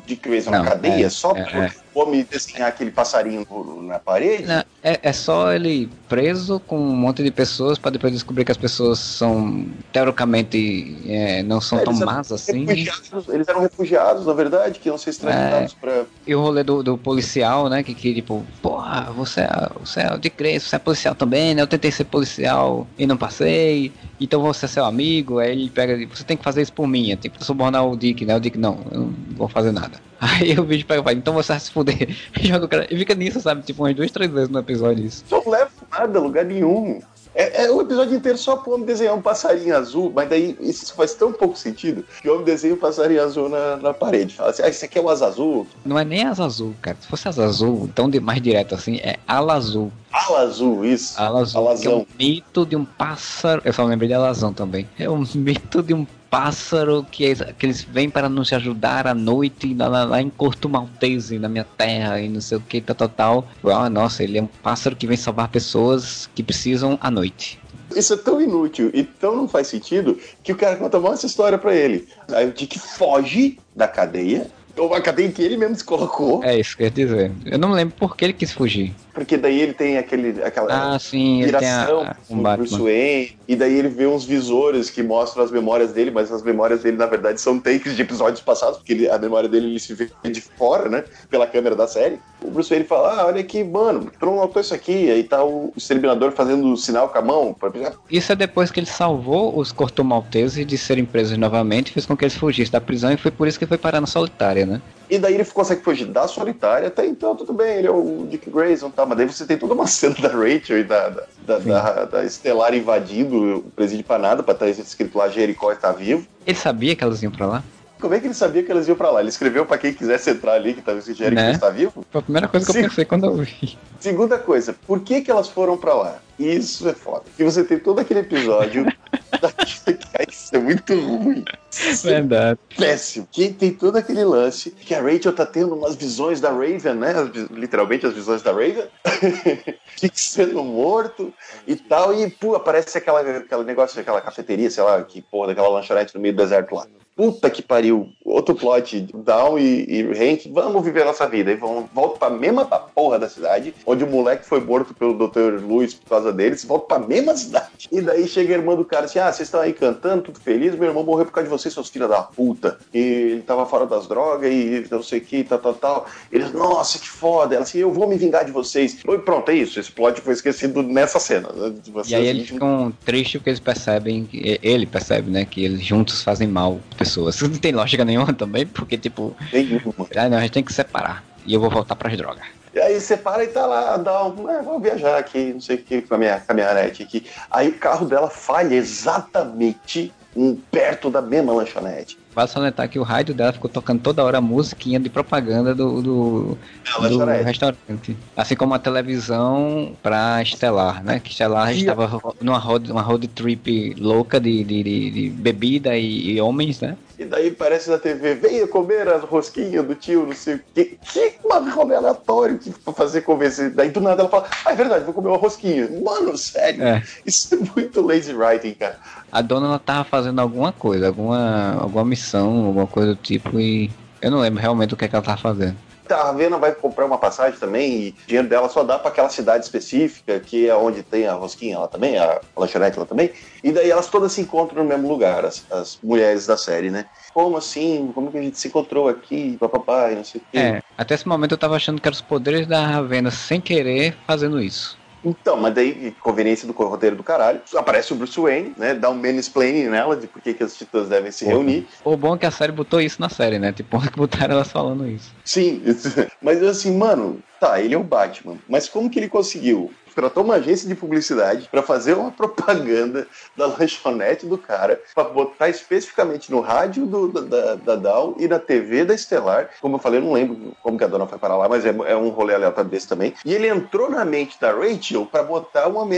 de Crazy na cadeia, é, só é, é. Homem desenhar aquele passarinho na parede. Não, é, é só ele preso com um monte de pessoas para depois descobrir que as pessoas são teoricamente é, não são é, tão más assim. Eles eram refugiados, na verdade, que iam ser extraditados é, para. E o rolê do, do, policial, né? Que, que tipo, porra, você é, você é de Crazy, você é policial também, né? Eu tentei ser policial e não passei então você é seu amigo, aí ele pega, você tem que fazer isso por mim, é tipo subornar o Dick, né? O Dick, não, eu não vou fazer nada. Aí o vídeo pega e fala, então você vai se fuder. E joga o cara, e fica nisso, sabe? Tipo, umas duas, três vezes no episódio isso. Não leva nada lugar nenhum. É, é, o episódio inteiro só pro homem desenhar um passarinho azul, mas daí isso faz tão pouco sentido que o homem desenha um passarinho azul na, na parede. Fala assim, ah, isso aqui é o asa azul. Não é nem asa azul, cara. Se fosse asa azul, tão de mais direto assim, é ala azul. Ala azul, isso. Ala azul. Alazão. é um mito de um pássaro. Eu só lembrei de alazão também. É um mito de um pássaro que, que eles vêm para nos ajudar à noite lá, lá, lá em Corto Maltese, na minha terra, e não sei o que, tal, tal, tal. Ah, nossa, ele é um pássaro que vem salvar pessoas que precisam à noite. Isso é tão inútil e tão não faz sentido que o cara conta uma essa história para ele. Aí o Dick foge da cadeia, ou a cadeia que ele mesmo se colocou. É isso que eu ia dizer. Eu não lembro por que ele quis fugir porque daí ele tem aquele, aquela ah, sim, inspiração a, um Bruce Wayne, e daí ele vê uns visores que mostram as memórias dele, mas as memórias dele, na verdade, são takes de episódios passados, porque ele, a memória dele ele se vê de fora, né? Pela câmera da série. O Bruce Wayne fala: Ah, olha aqui, mano, tu não notou isso aqui? Aí tá o exterminador fazendo sinal com a mão. Pra... Isso é depois que ele salvou os cortomalteses de serem presos novamente, fez com que eles fugissem da prisão e foi por isso que ele foi parar na solitária, né? E daí ele consegue fugir da solitária, até então tudo bem, ele é o Dick Grayson, tá? Mas daí você tem toda uma cena da Rachel e da, da, da, da, da Estelar invadindo o presídio pra nada, pra estar escrito lá Jericó está vivo. Ele sabia que elas iam pra lá? Como é que ele sabia que elas iam pra lá? Ele escreveu pra quem quisesse entrar ali, que tava escrito Jericó né? está vivo? Foi a primeira coisa que eu pensei quando eu vi. Segunda coisa, por que que elas foram pra lá? Isso é foda. Porque você tem todo aquele episódio Isso é muito ruim. Verdade. Péssimo. Que tem todo aquele lance que a Rachel tá tendo umas visões da Raven, né? Literalmente as visões da Raven. Fique sendo morto e tal. E, pô, aparece aquela, aquele negócio, aquela cafeteria, sei lá, que porra, daquela lanchonete no meio do deserto lá. Puta que pariu. Outro plot, Down e, e Hank, vamos viver a nossa vida. E vão, volta pra mesma porra da cidade, onde o moleque foi morto pelo Dr. Luiz por causa deles, volta pra mesma cidade. E daí chega a irmã do cara assim: ah, vocês estão aí cantando, tudo feliz, meu irmão morreu por causa de vocês, seus filhos da puta. E ele tava fora das drogas e não sei o que, tal, tal, tal. Eles, nossa, que foda. Ela assim, eu vou me vingar de vocês. E pronto, é isso. Esse plot foi esquecido nessa cena. Né? e aí eles ficam tristes porque eles percebem, ele percebe, né, que eles juntos fazem mal pessoas. Não tem lógica nenhuma também, porque, tipo. Nenhuma. Ah, não, a gente tem que separar. E eu vou voltar pras drogas. E aí separa e tá lá, dá um, é, vou viajar aqui, não sei o que, com a minha caminhonete aqui. Aí o carro dela falha exatamente perto da mesma lanchonete. Vale salientar que o rádio dela ficou tocando toda hora a musiquinha de propaganda do, do, é, do restaurante. Assim como a televisão pra Estelar, né? Que Estelar estava numa road, uma road trip louca de, de, de, de bebida e, e homens, né? E daí parece na TV, venha comer as rosquinhas do tio, não sei o quê. Que macarrão aleatório que pra fazer convencer. Daí do nada ela fala, ah, é verdade, vou comer uma rosquinha. Mano, sério. É. Isso é muito lazy writing, cara. A dona ela tava fazendo alguma coisa, alguma, alguma missão, alguma coisa do tipo, e eu não lembro realmente o que, é que ela tava fazendo a Ravena vai comprar uma passagem também e o dinheiro dela só dá para aquela cidade específica, que é onde tem a rosquinha lá também, a lanchonete lá também. E daí elas todas se encontram no mesmo lugar, as, as mulheres da série, né? Como assim? Como que a gente se encontrou aqui? Papapá, não sei o quê. É, até esse momento eu tava achando que eram os poderes da Ravena sem querer fazendo isso. Então, mas daí, conveniência do roteiro do caralho, aparece o Bruce Wayne, né? Dá um mansplaining nela de por que, que as titãs devem se reunir. O bom é que a série botou isso na série, né? Tipo, que botaram elas falando isso. Sim, mas assim, mano, tá, ele é o Batman, mas como que ele conseguiu contratou uma agência de publicidade para fazer uma propaganda da lanchonete do cara, para botar especificamente no rádio do, da, da Dow e na TV da Estelar. Como eu falei, eu não lembro como que a dona foi para lá, mas é, é um rolê aleatório desse também. E ele entrou na mente da Rachel para botar uma,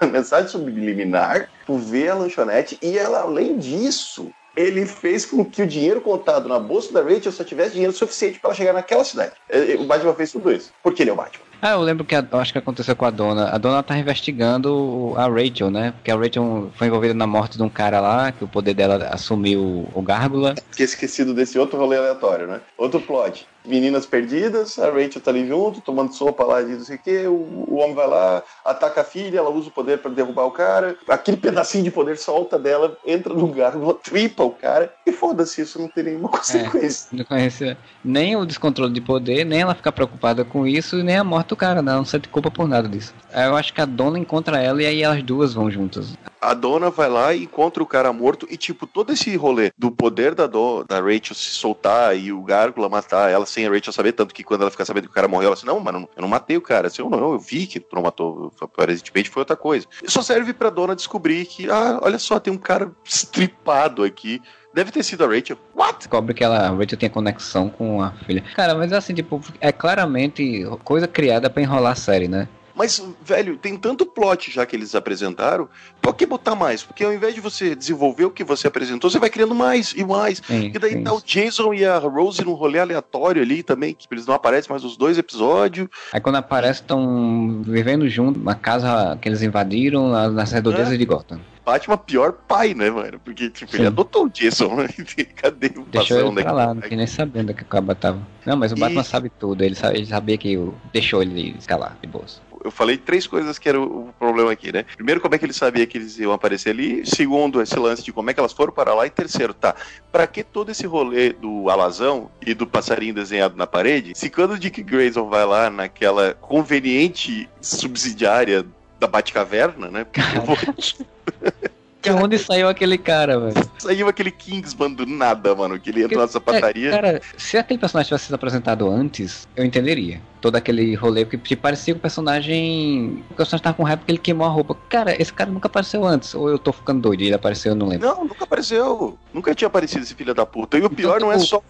uma mensagem subliminar, por ver a lanchonete, e ela, além disso, ele fez com que o dinheiro contado na bolsa da Rachel só tivesse dinheiro suficiente para chegar naquela cidade. É, o Batman fez tudo isso. Porque ele é o Batman. Ah, eu lembro que a, acho que aconteceu com a dona. A dona tá investigando a Rachel, né? Porque a Rachel foi envolvida na morte de um cara lá, que o poder dela assumiu o Gárgula. Tinha esquecido desse outro rolê aleatório, né? Outro plot meninas perdidas, a Rachel tá ali junto, tomando sopa lá de não sei o que, o, homem vai lá, ataca a filha, ela usa o poder para derrubar o cara, aquele pedacinho de poder solta dela, entra no lugar, tripa o cara, e foda-se, isso não tem nenhuma consequência. É, não conhece nem o descontrole de poder, nem ela ficar preocupada com isso, nem a morte do cara, não, não sente culpa por nada disso. Eu acho que a dona encontra ela e aí elas duas vão juntas. A dona vai lá e encontra o cara morto e, tipo, todo esse rolê do poder da, do, da Rachel se soltar e o Gárgula matar ela sem a Rachel saber, tanto que quando ela fica sabendo que o cara morreu, ela assim, não, mano, eu não matei o cara. Assim, eu não, eu vi que tu não matou, aparentemente foi outra coisa. Isso só serve pra dona descobrir que, ah, olha só, tem um cara estripado aqui, Deve ter sido a Rachel. What? Descobre que ela, a Rachel tem conexão com a filha. Cara, mas assim, tipo, é claramente coisa criada para enrolar a série, né? Mas, velho, tem tanto plot já que eles apresentaram, por que botar mais? Porque ao invés de você desenvolver o que você apresentou, você vai criando mais e mais. Sim, e daí sim. tá o Jason e a Rose num rolê aleatório ali também, que eles não aparecem mais nos dois episódios. Aí quando aparece, estão vivendo junto na casa que eles invadiram, nas redondezas é. de Gotham. Batman pior pai, né, mano? Porque, tipo, Sim. ele adotou o Jason, né? Cadê o Deixou ele pra lá, não tinha nem sabendo que o Caba tava. Não, mas o e... Batman sabe tudo, ele, sabe, ele sabia que deixou ele escalar de bolsa eu falei três coisas que era o, problema aqui, né? Primeiro, como é que ele sabia que eles iam aparecer ali? Segundo, esse lance de como é que elas foram para lá. E terceiro, tá, pra que todo esse rolê do alazão e do passarinho desenhado na parede? Se quando o Dick Grayson vai lá naquela conveniente subsidiária da Batcaverna, né? Porque De onde saiu aquele cara, velho? Saiu aquele Kingsman do nada, mano, que ele entrou nessa pataria. Cara, se aquele personagem tivesse sido apresentado antes, eu entenderia todo aquele rolê, porque parecia que o personagem. O personagem tava com raiva porque ele queimou a roupa. Cara, esse cara nunca apareceu antes. Ou eu tô ficando doido e ele apareceu, eu não lembro. Não, nunca apareceu. Nunca tinha aparecido esse filho da puta. E o pior então, não é é só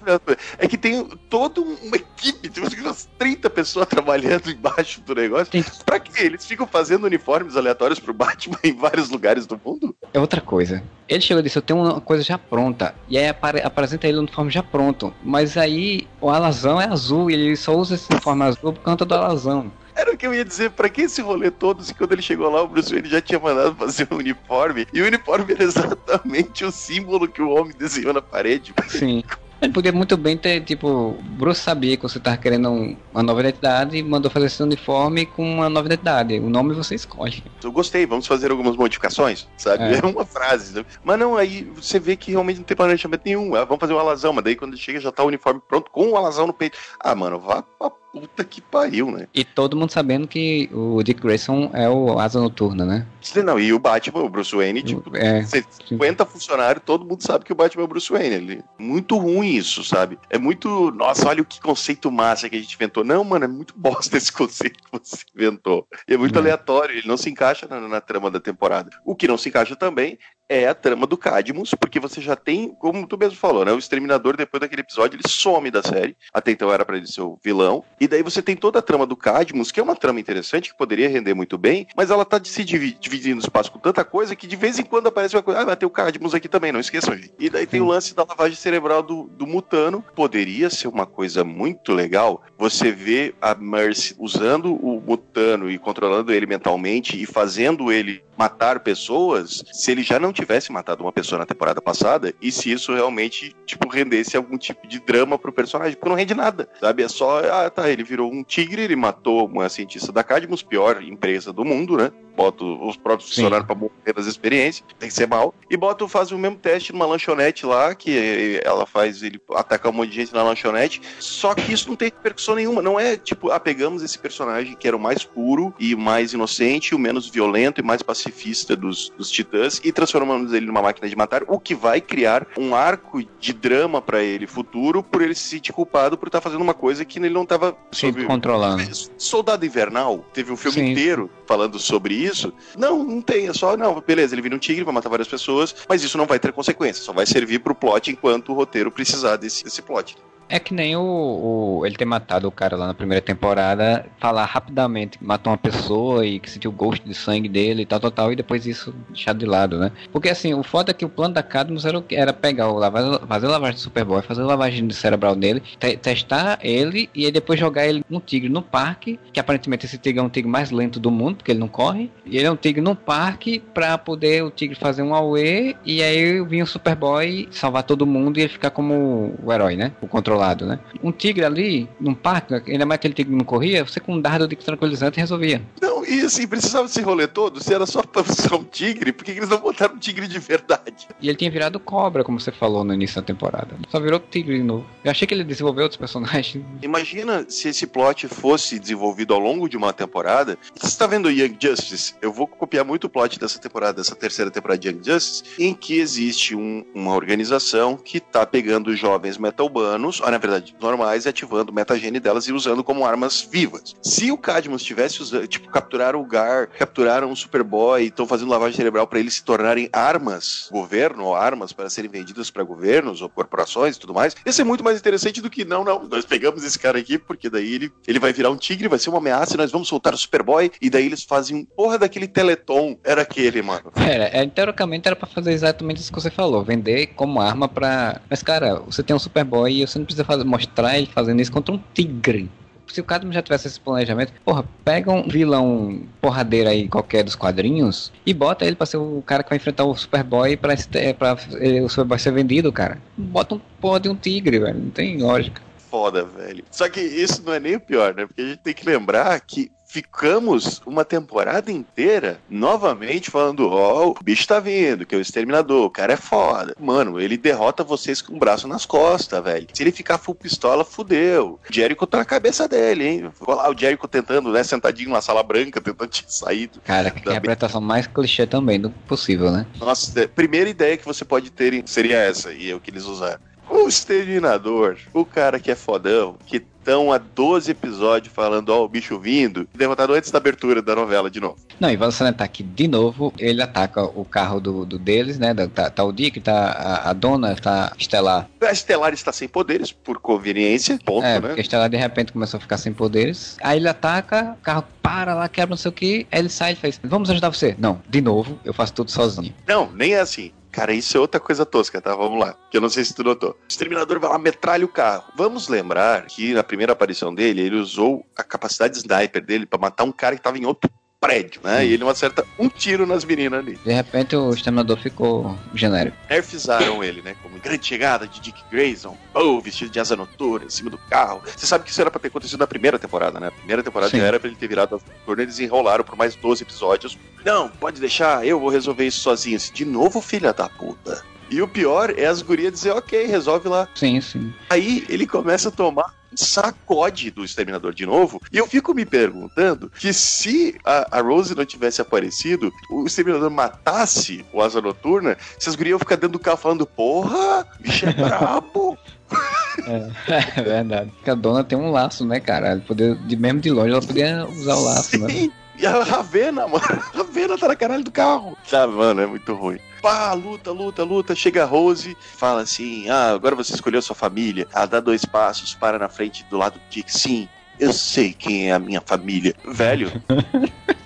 É que tem toda uma equipe, tem umas 30 pessoas trabalhando embaixo do negócio. Tem... Pra quê? Eles ficam fazendo uniformes aleatórios pro Batman em vários lugares do mundo? Eu vou outra coisa. Ele chegou e disse: Eu tenho uma coisa já pronta. E aí apare apresenta ele no uniforme já pronto. Mas aí o alazão é azul e ele só usa esse uniforme azul por conta do alazão. Era o que eu ia dizer, pra que esse rolê todo se quando ele chegou lá, o Bruce Wayne já tinha mandado fazer um uniforme, e o uniforme era exatamente o símbolo que o homem desenhou na parede. Sim. Ele podia muito bem ter, tipo, Bruce sabia que você tava querendo um, uma nova identidade e mandou fazer esse uniforme com uma nova identidade. O nome você escolhe. Eu gostei, vamos fazer algumas modificações, sabe? É, é uma frase. Sabe? Mas não, aí você vê que realmente não tem planejamento nenhum. Ah, vamos fazer um alazão, mas daí quando chega já tá o uniforme pronto com o um alazão no peito. Ah, mano, vá pra puta que pariu, né? E todo mundo sabendo que o Dick Grayson é o asa noturna, né? Não, e o Batman, o Bruce Wayne, tipo, é, 50 sim. funcionários, todo mundo sabe que o Batman é o Bruce Wayne. Ele, muito ruim isso, sabe? É muito. Nossa, olha o que conceito massa que a gente inventou. Não, mano, é muito bosta esse conceito que você inventou. E é muito é. aleatório, ele não se encaixa na, na trama da temporada. O que não se encaixa também é a trama do Cadmus, porque você já tem, como tu mesmo falou, né? O Exterminador, depois daquele episódio, ele some da série. Até então era para ele ser o vilão. E daí você tem toda a trama do Cadmus, que é uma trama interessante, que poderia render muito bem, mas ela tá se dividindo o espaço com tanta coisa que de vez em quando aparece uma coisa. Ah, vai ter o Cadmus aqui também, não esqueçam, gente. E daí tem o lance da lavagem cerebral do, do Mutano. Poderia ser uma coisa muito legal você vê a Mercy usando o Mutano e controlando ele mentalmente e fazendo ele matar pessoas se ele já não tivesse matado uma pessoa na temporada passada e se isso realmente, tipo, rendesse algum tipo de drama pro personagem, porque não rende nada, sabe? É só, ah, tá, ele virou um tigre, ele matou uma cientista da Cadmus, pior empresa do mundo, né? Bota os próprios funcionários para morrer das experiências, tem que ser mal. E bota, faz o mesmo teste numa lanchonete lá, que ela faz ele atacar um monte de gente na lanchonete. Só que isso não tem repercussão nenhuma. Não é tipo, ah, pegamos esse personagem que era o mais puro e mais inocente, o menos violento e mais pacifista dos, dos titãs e transformamos ele numa máquina de matar, o que vai criar um arco de drama para ele futuro por ele se sentir culpado por estar tá fazendo uma coisa que ele não estava sobre... controlando. Soldado Invernal teve um filme Sim. inteiro falando sobre isso isso? Não, não tem. É só, não, beleza, ele vira um tigre, vai matar várias pessoas, mas isso não vai ter consequência, só vai servir pro plot enquanto o roteiro precisar desse, desse plot. É que nem o, o, ele ter matado o cara lá na primeira temporada, falar rapidamente que matou uma pessoa e que sentiu o gosto de sangue dele e tal, tal, tal, e depois isso deixado de lado, né? Porque assim, o foda é que o plano da Cadmus era, era pegar o lavagem, fazer a lavagem do Superboy, fazer a lavagem de cerebral dele, te, testar ele e aí depois jogar ele no tigre no parque, que aparentemente esse tigre é um tigre mais lento do mundo, porque ele não corre, e ele é um tigre no parque pra poder o tigre fazer um AUE e aí vinha o Superboy salvar todo mundo e ele ficar como o herói, né? O controle controlado, né? Um tigre ali, num parque, ainda mais aquele tigre que não corria, você com um dardo de tranquilizante resolvia. Não, e assim, precisava desse rolê todo? Se era só pra usar um tigre, por que eles não botaram um tigre de verdade? E ele tinha virado cobra, como você falou no início da temporada. Só virou tigre de novo. Eu achei que ele desenvolveu outros personagens. Imagina se esse plot fosse desenvolvido ao longo de uma temporada. Você está vendo Young Justice? Eu vou copiar muito o plot dessa temporada, dessa terceira temporada de Young Justice, em que existe um, uma organização que tá pegando jovens metahumanos, na verdade, normais, e ativando o metagene delas e usando como armas vivas. Se o Cadmus tivesse usando, tipo, capturaram o Gar, capturaram o Superboy, estão fazendo lavagem cerebral para eles se tornarem armas, governo, ou armas para serem vendidas para governos ou corporações e tudo mais, ia ser muito mais interessante do que, não, não, nós pegamos esse cara aqui porque daí ele, ele vai virar um tigre, vai ser uma ameaça e nós vamos soltar o Superboy, e daí eles fazem um porra daquele teleton. Era aquele, mano. Era, é, teoricamente era para fazer exatamente isso que você falou, vender como arma para. Mas, cara, você tem um Superboy e você não precisa fazer, mostrar ele fazendo isso contra um tigre se o Cadmo já tivesse esse planejamento, porra, pega um vilão porradeiro aí, qualquer dos quadrinhos, e bota ele pra ser o cara que vai enfrentar o Superboy pra, pra o Superboy ser vendido, cara. Bota um porra de um tigre, velho. Não tem lógica foda, velho. Só que isso não é nem o pior, né? Porque a gente tem que lembrar que ficamos uma temporada inteira novamente falando: Ó, oh, o bicho tá vindo, que é o exterminador, o cara é foda. Mano, ele derrota vocês com o braço nas costas, velho. Se ele ficar full pistola, fudeu. O Jericho tá na cabeça dele, hein? Ficou lá o Jericho tentando, né, sentadinho na sala branca, tentando te sair. Cara, que interpretação mais clichê também do possível, né? Nossa, a primeira ideia que você pode ter seria essa, e é o que eles usaram. O exterminador, o cara que é fodão, que estão há 12 episódios falando, ó, oh, o bicho vindo, derrotado antes da abertura da novela de novo. Não, e vale salientar que, de novo, ele ataca o carro do, do deles, né? Tá, tá o Dick, tá a, a dona, tá Estelar. A Estelar está sem poderes, por conveniência, ponto, é, né? porque a Estelar de repente começou a ficar sem poderes. Aí ele ataca, o carro para lá, quebra não sei o que, aí ele sai e faz, vamos ajudar você. Não, de novo, eu faço tudo sozinho. Não, nem é assim. Cara, isso é outra coisa tosca, tá? Vamos lá. Que eu não sei se tu notou. O exterminador vai lá, metralha o carro. Vamos lembrar que na primeira aparição dele, ele usou a capacidade de sniper dele para matar um cara que tava em outro prédio, né? Sim. E ele não acerta um tiro nas meninas ali. De repente o exterminador ficou genérico. Nerfizaram ele, né? Como grande chegada de Dick Grayson, oh, vestido de asa noturna em cima do carro. Você sabe que isso era pra ter acontecido na primeira temporada, né? A primeira temporada Sim. já era pra ele ter virado asa noturna, eles enrolaram por mais 12 episódios. Não, pode deixar, eu vou resolver isso sozinho. De novo, filha da puta. E o pior é as gurias dizer, ok, resolve lá. Sim, sim. Aí ele começa a tomar sacode do Exterminador de novo. E eu fico me perguntando que se a, a Rose não tivesse aparecido, o Exterminador matasse o Asa Noturna, se as gurias iam ficar dentro do carro falando, porra, bicho é brabo. É, é, verdade. Porque a dona tem um laço, né, cara? Poder, de, mesmo de longe ela podia usar o laço, né? Sim. né? E a Ravena, mano, a Ravena tá na caralho do carro. Sabe, mano, é muito ruim. Pá, luta, luta, luta. Chega a Rose, fala assim: Ah, agora você escolheu sua família. Ela dá dois passos, para na frente do lado do Dick. Sim, eu sei quem é a minha família. Velho.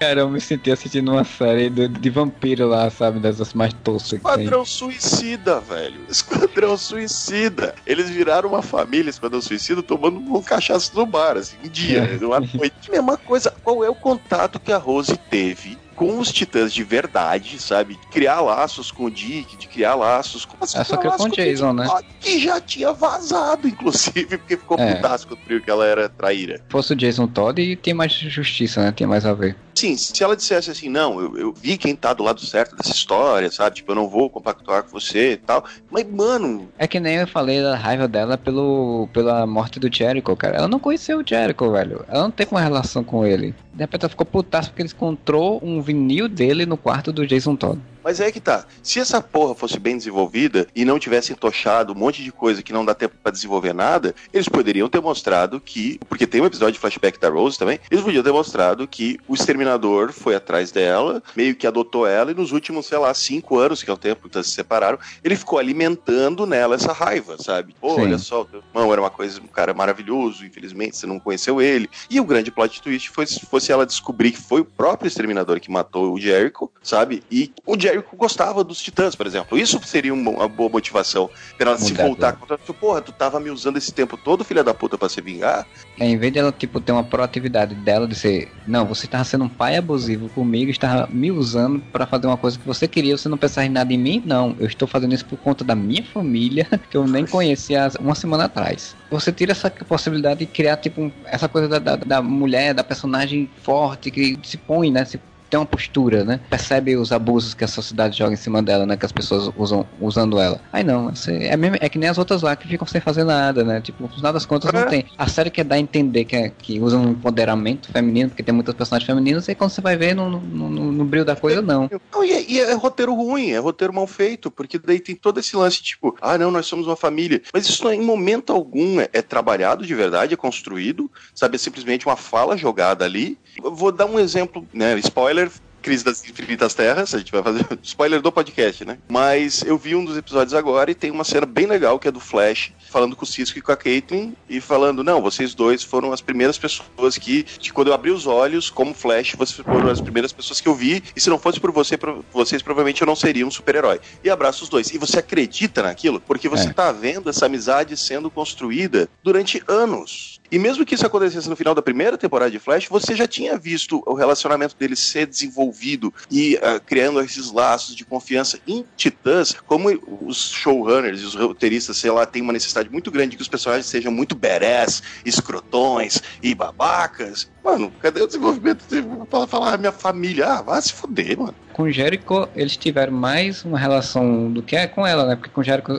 Cara, eu me senti assistindo uma série de, de vampiro lá, sabe? Dessas mais toscas. Esquadrão Suicida, velho. Esquadrão Suicida. Eles viraram uma família, Esquadrão Suicida, tomando um cachaço no bar, assim, um dia, é. numa noite. Mesma coisa, qual é o contato que a Rose teve com os titãs de verdade, sabe? De criar laços com o Dick, de criar laços com... É só que com o Jason, né? Que já tinha vazado, inclusive, porque ficou é. putaço quando viu que ela era traíra. Se fosse o Jason Todd, tem mais justiça, né? Tem mais a ver. Sim, se ela dissesse assim, não, eu, eu vi quem tá do lado certo dessa história, sabe? Tipo, eu não vou compactuar com você e tal. Mas, mano... É que nem eu falei da raiva dela pelo, pela morte do Jericho, cara. Ela não conheceu o Jericho, velho. Ela não tem uma relação com ele. De repente ela ficou putaça porque ele encontrou um vinil dele no quarto do Jason Todd. Mas é que tá. Se essa porra fosse bem desenvolvida e não tivesse entochado um monte de coisa que não dá tempo para desenvolver nada, eles poderiam ter mostrado que. Porque tem um episódio de flashback da Rose também. Eles podiam ter mostrado que o exterminador foi atrás dela, meio que adotou ela, e nos últimos, sei lá, cinco anos, que é o tempo que se separaram, ele ficou alimentando nela essa raiva, sabe? Pô, Sim. olha só, o teu irmão era uma coisa, um cara maravilhoso, infelizmente você não conheceu ele. E o grande plot twist foi se fosse ela descobrir que foi o próprio exterminador que matou o Jericho, sabe? E o Jericho Jericho gostava dos Titãs, por exemplo. Isso seria uma boa motivação pra ela se voltar contra. Porra, tu tava me usando esse tempo todo, filha da puta, pra se vingar. É, em vez dela, tipo, ter uma proatividade dela de ser, não, você estava sendo um pai abusivo comigo, estava me usando para fazer uma coisa que você queria, você não pensar em nada em mim? Não, eu estou fazendo isso por conta da minha família, que eu nem conhecia uma semana atrás. Você tira essa possibilidade de criar, tipo, essa coisa da, da, da mulher, da personagem forte, que se põe, né, se tem uma postura, né? Percebe os abusos que a sociedade joga em cima dela, né? Que as pessoas usam usando ela. Aí não, é, mesmo, é que nem as outras lá que ficam sem fazer nada, né? Tipo, no final das contas não é. tem. A série quer dar a entender que, é, que usa um empoderamento feminino, porque tem muitas personagens femininas, e quando você vai ver no, no, no, no brilho da coisa, não. não e, é, e é roteiro ruim, é roteiro mal feito, porque daí tem todo esse lance, tipo, ah, não, nós somos uma família. Mas isso em momento algum é, é trabalhado de verdade, é construído, sabe? É simplesmente uma fala jogada ali. Eu vou dar um exemplo, né? Spoiler spoiler, Crise das Infinitas Terras, a gente vai fazer spoiler do podcast, né? Mas eu vi um dos episódios agora e tem uma cena bem legal que é do Flash, falando com o Cisco e com a Caitlyn e falando: não, vocês dois foram as primeiras pessoas que, que, quando eu abri os olhos, como Flash, vocês foram as primeiras pessoas que eu vi, e se não fosse por você, vocês provavelmente eu não seria um super-herói. E abraça os dois. E você acredita naquilo? Porque você é. tá vendo essa amizade sendo construída durante anos. E mesmo que isso acontecesse no final da primeira temporada de Flash, você já tinha visto o relacionamento deles ser desenvolvido e uh, criando esses laços de confiança em Titãs, como os showrunners e os roteiristas, sei lá, têm uma necessidade muito grande de que os personagens sejam muito badass, escrotões e babacas. Mano, cadê o desenvolvimento para falar minha família? Ah, vai se fuder, mano. Com o Jericho, eles tiveram mais uma relação do que é com ela, né? Porque com o Jericho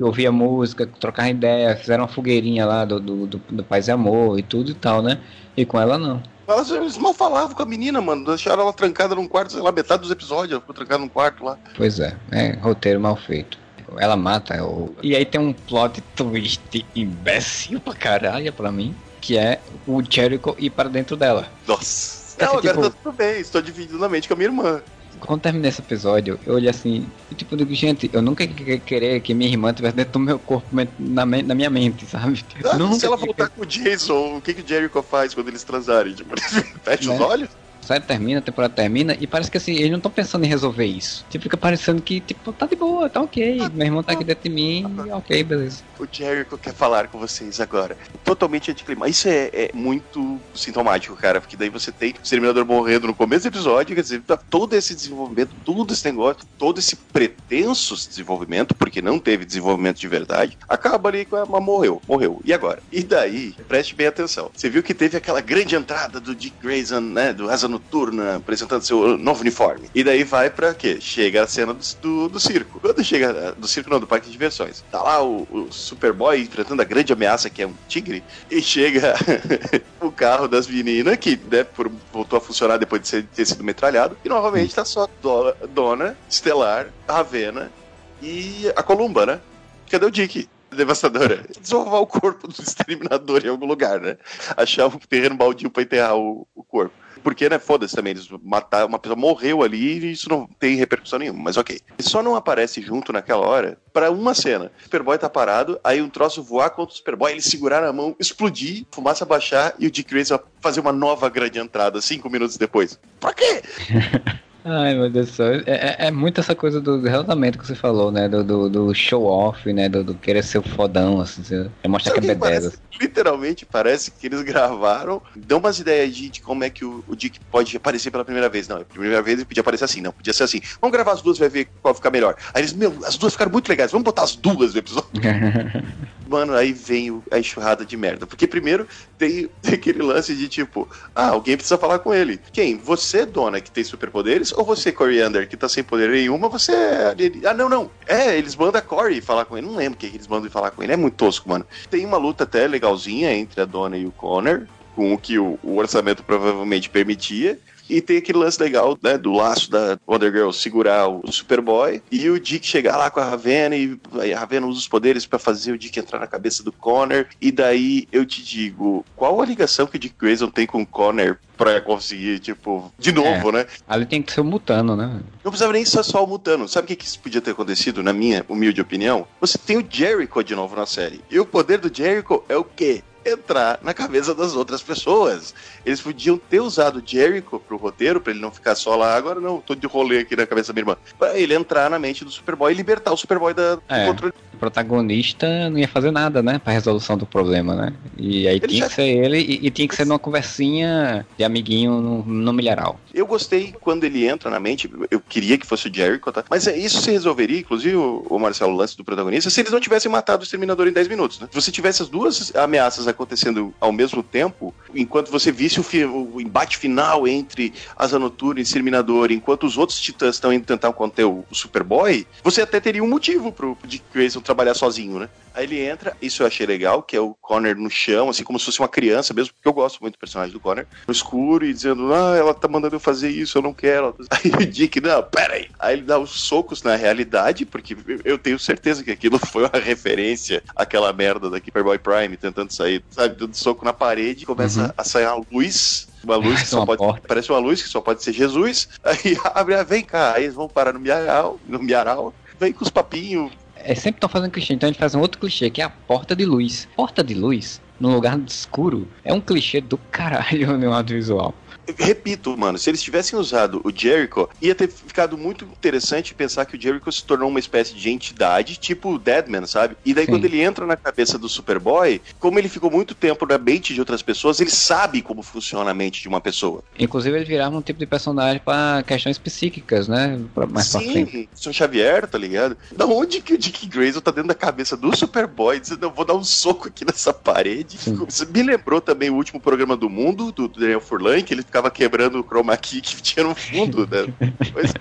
eu ouvia música, trocava ideia, fizeram uma fogueirinha lá do, do, do, do Paz e Amor e tudo e tal, né? E com ela não. Eles mal falavam com a menina, mano. Deixaram ela trancada num quarto, sei lá, metade dos episódios, ela ficou trancada num quarto lá. Pois é, é roteiro mal feito. Ela mata. O... E aí tem um plot twist imbecil pra caralho pra mim, que é o Jericho ir para dentro dela. Nossa. Não, agora tipo... tá tudo bem, estou dividindo na mente com a minha irmã quando terminei esse episódio, eu olhei assim, e tipo, digo, gente, eu nunca ia querer que minha irmã estivesse dentro do meu corpo, na, na minha mente, sabe? Ah, se ela voltar com o Jason, o que, que o Jericho faz quando eles transarem? Tipo, fecha os né? olhos? Série termina, a temporada termina, e parece que assim, eles não estão pensando em resolver isso. Tipo, fica parecendo que, tipo, tá de boa, tá ok, ah, meu irmão tá aqui dentro de mim, ok, beleza. O Jericho quer falar com vocês agora. Totalmente anticlimático. Isso é, é, muito sintomático, cara, porque daí você tem o Exterminador morrendo no começo do episódio, quer dizer, tá todo esse desenvolvimento, todo esse negócio, todo esse pretenso desenvolvimento, porque não teve desenvolvimento de verdade, acaba ali com a, mas morreu, morreu. E agora? E daí, preste bem atenção. Você viu que teve aquela grande entrada do Dick Grayson, né, do Asa noturna, apresentando seu novo uniforme. E daí vai pra quê? Chega a cena do, do, do circo. Quando chega do circo, não, do parque de diversões. Tá lá o, o Superboy enfrentando a grande ameaça que é um tigre. E chega o carro das meninas, que né, por, voltou a funcionar depois de ter sido metralhado. E novamente tá só Dona, Dona Estelar, Ravena e a Columba, né? Cadê o Dick? devastadora. Desovar o corpo do exterminador em algum lugar, né? Achar um terreno baldio pra enterrar o, o corpo porque, né, foda-se também, eles mataram, uma pessoa morreu ali e isso não tem repercussão nenhuma, mas ok. Ele só não aparece junto naquela hora para uma cena. O Superboy tá parado, aí um troço voar contra o Superboy, ele segurar na mão, explodir, fumaça baixar e o Dick Grayson fazer uma nova grande entrada cinco minutos depois. Pra quê? Ai, meu Deus do céu. É, é, é muito essa coisa do relacionamento que você falou, né? Do, do, do show-off, né? Do, do, querer ser o fodão, assim. É mostrar que é b Literalmente parece que eles gravaram, dão umas ideias de, de como é que o, o, Dick pode aparecer pela primeira vez. Não, a primeira vez ele podia aparecer assim, não. Podia ser assim. Vamos gravar as duas, vai ver qual ficar melhor. Aí eles, meu, as duas ficaram muito legais. Vamos botar as duas no episódio. Mano, aí vem a enxurrada de merda. Porque primeiro tem, tem aquele lance de tipo, ah, alguém precisa falar com ele. Quem? Você, dona, que tem superpoderes? Ou você, Coriander, que tá sem poder nenhuma, você é. Ah, não, não. É, eles mandam a Corey falar com ele. Não lembro o que, que eles mandam falar com ele. É muito tosco, mano. Tem uma luta até legalzinha entre a dona e o Connor, com o que o, o orçamento provavelmente permitia. E tem aquele lance legal, né, do laço da Wonder Girl segurar o Superboy e o Dick chegar lá com a Ravena e a Ravena usa os poderes para fazer o Dick entrar na cabeça do Connor. E daí eu te digo, qual a ligação que o Dick Grayson tem com o Connor pra conseguir, tipo, de novo, é, né? Ali tem que ser o Mutano, né? Não precisava nem ser só o Mutano. Sabe o que, que isso podia ter acontecido, na minha humilde opinião? Você tem o Jericho de novo na série. E o poder do Jericho é o quê? Entrar na cabeça das outras pessoas. Eles podiam ter usado Jericho pro roteiro, para ele não ficar só lá, agora não, tô de rolê aqui na cabeça da minha irmã. Pra ele entrar na mente do Superboy e libertar o Superboy da, é, do controle. O protagonista não ia fazer nada, né, pra resolução do problema, né? E aí ele tinha já... que ser ele e, e, tinha que ser numa conversinha de amiguinho no, no milharal. Eu gostei quando ele entra na mente, eu queria que fosse o Jericho, tá? Mas é, isso se resolveria, inclusive o, o Marcelo lance do protagonista, se eles não tivessem matado o Exterminador em 10 minutos, né? Se você tivesse as duas ameaças acontecendo ao mesmo tempo, enquanto você visse o, o embate final entre Asa Noturna e Exterminador, enquanto os outros titãs estão indo tentar conter o, o Superboy, você até teria um motivo pro Dick Grayson trabalhar sozinho, né? Aí ele entra, isso eu achei legal, que é o Connor no chão, assim como se fosse uma criança mesmo, porque eu gosto muito do personagem do Connor, no escuro e dizendo, ah, ela tá mandando eu fazer isso, eu não quero. Aí o Dick, não, pera aí. Aí ele dá os socos na realidade, porque eu tenho certeza que aquilo foi uma referência àquela merda da Superboy Prime tentando sair, sabe, dando soco na parede, começa uhum. a sair a luz uma luz que só pode. Porta. Parece uma luz que só pode ser Jesus. Aí abre, vem cá, aí eles vão parar no Miaral, no Miaral, vem com os papinhos, é, sempre estão fazendo clichê, então a gente faz um outro clichê, que é a porta de luz. Porta de luz, num lugar escuro, é um clichê do caralho no audiovisual repito, mano, se eles tivessem usado o Jericho, ia ter ficado muito interessante pensar que o Jericho se tornou uma espécie de entidade, tipo o Deadman, sabe? E daí Sim. quando ele entra na cabeça do Superboy, como ele ficou muito tempo na mente de outras pessoas, ele sabe como funciona a mente de uma pessoa. Inclusive ele virava um tipo de personagem para questões psíquicas, né? Pra mais Sim, pra frente. São Xavier, tá ligado? Da onde que o Dick Grayson tá dentro da cabeça do Superboy dizendo, eu vou dar um soco aqui nessa parede? Sim. Me lembrou também o último programa do mundo, do Daniel Furlan, que ele ficava quebrando o chroma key que tinha no fundo, né? Pois,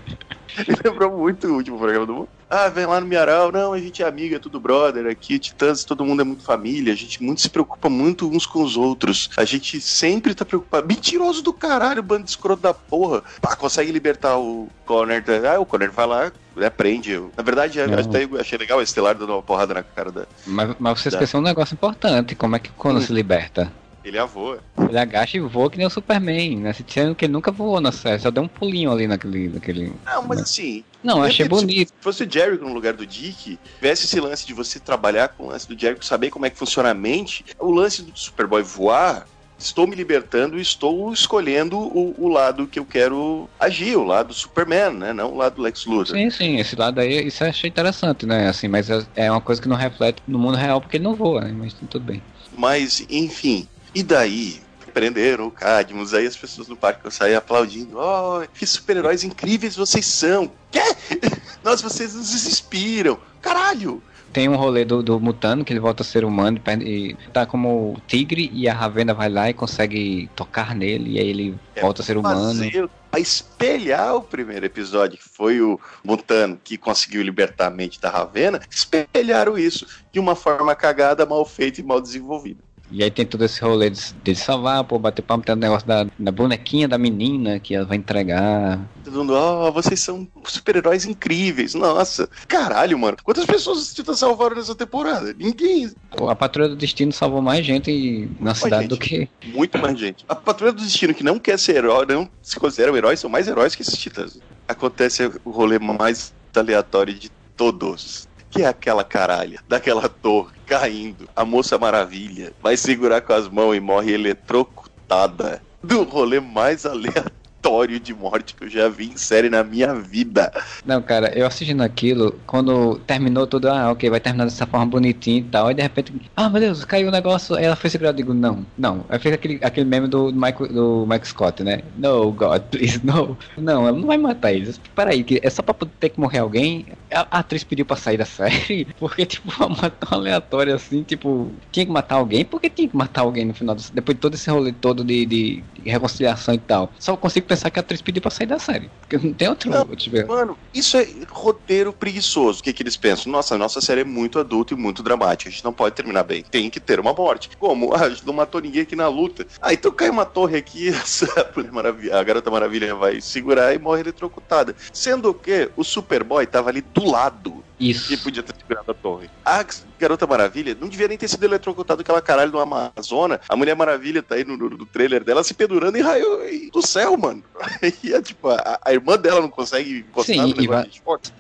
me lembrou muito o último programa do mundo. Ah, vem lá no Miaral. Não, a gente é amiga, é tudo brother. Aqui, Titãs, todo mundo é muito família. A gente muito se preocupa muito uns com os outros. A gente sempre tá preocupado. Mentiroso do caralho, bando de escroto da porra. Pá, consegue libertar o Connor. Ah, o Connor vai lá, né, prende. Na verdade, eu até achei legal o Estelar dando uma porrada na cara da. Mas, mas você da... esqueceu um negócio importante: como é que o Connor hum. se liberta? Ele voa. Ele agacha e voa que nem o Superman, né? Se Sendo que ele nunca voou na série, só deu um pulinho ali naquele. naquele não, mas assim. Não, achei bonito. Se fosse o Jericho no lugar do Dick, tivesse esse lance de você trabalhar com o lance do Jericho, saber como é que funciona a mente, o lance do Superboy voar, estou me libertando e estou escolhendo o, o, lado que eu quero agir, o lado Superman, né? Não o lado Lex Luthor. Sim, sim, esse lado aí, isso eu achei interessante, né? Assim, mas é, é uma coisa que não reflete no mundo real porque ele não voa, né? Mas tudo bem. Mas, enfim, e daí, prenderam o Cadmus, aí as pessoas no parque saíam aplaudindo. Oh, que super-heróis incríveis vocês são! Quê? Nossa, vocês nos inspiram! Caralho! Tem um rolê do, do Mutano, que ele volta a ser humano e tá como tigre, e a Ravena vai lá e consegue tocar nele, e aí ele é volta a ser humano. a espelhar o primeiro episódio, que foi o Mutano que conseguiu libertar a mente da Ravena, espelharam isso de uma forma cagada, mal feita e mal desenvolvida. E aí tem todo esse rolê de, de salvar, pô, bater palma, tem o negócio da, da bonequinha da menina que ela vai entregar. Todo mundo, ó, oh, vocês são super-heróis incríveis. Nossa, caralho, mano. Quantas pessoas os Titãs salvaram nessa temporada? Ninguém. Pô, a Patrulha do Destino salvou mais gente na Muito cidade do que. Muito mais gente. A Patrulha do Destino, que não quer ser herói, não se consideram heróis, são mais heróis que esses Titãs. Acontece o rolê mais aleatório de todos que é aquela caralha daquela torre caindo. A moça maravilha vai segurar com as mãos e morre eletrocutada. Do rolê mais aleatório aleatório de morte que eu já vi em série na minha vida. Não, cara, eu assistindo aquilo, quando terminou tudo, ah, ok, vai terminar dessa forma bonitinha e tal, e de repente, ah, meu Deus, caiu o um negócio, ela foi segurada, eu digo, não, não. Aí fez aquele, aquele meme do Mike, do Mike Scott, né? No, God, please, no. Não, ela não vai matar eles. Peraí, que é só pra ter que morrer alguém. A, a atriz pediu pra sair da série, porque, tipo, uma tão aleatória assim, tipo, tinha que matar alguém, porque tinha que matar alguém no final, do, depois de todo esse rolê todo de, de reconciliação e tal. Só consigo pensar que a atriz pediu pra sair da série. Porque não tem outro. Não, mano, isso é roteiro preguiçoso. O que, que eles pensam? Nossa, a nossa série é muito adulta e muito dramática. A gente não pode terminar bem. Tem que ter uma morte. Como? Ah, a gente não matou ninguém aqui na luta. Ah, então cai uma torre aqui, a, a Garota Maravilha vai segurar e morre eletrocutada. Sendo que o Superboy tava ali do lado isso. Que podia ter segurado a torre. A Garota Maravilha não devia nem ter sido eletrocutado aquela caralho no Amazônia. A Mulher Maravilha tá aí no, no, no trailer dela se pendurando em raio do céu, mano. E é, tipo, a, a, irmã dela não consegue encostar Sim, no e vai,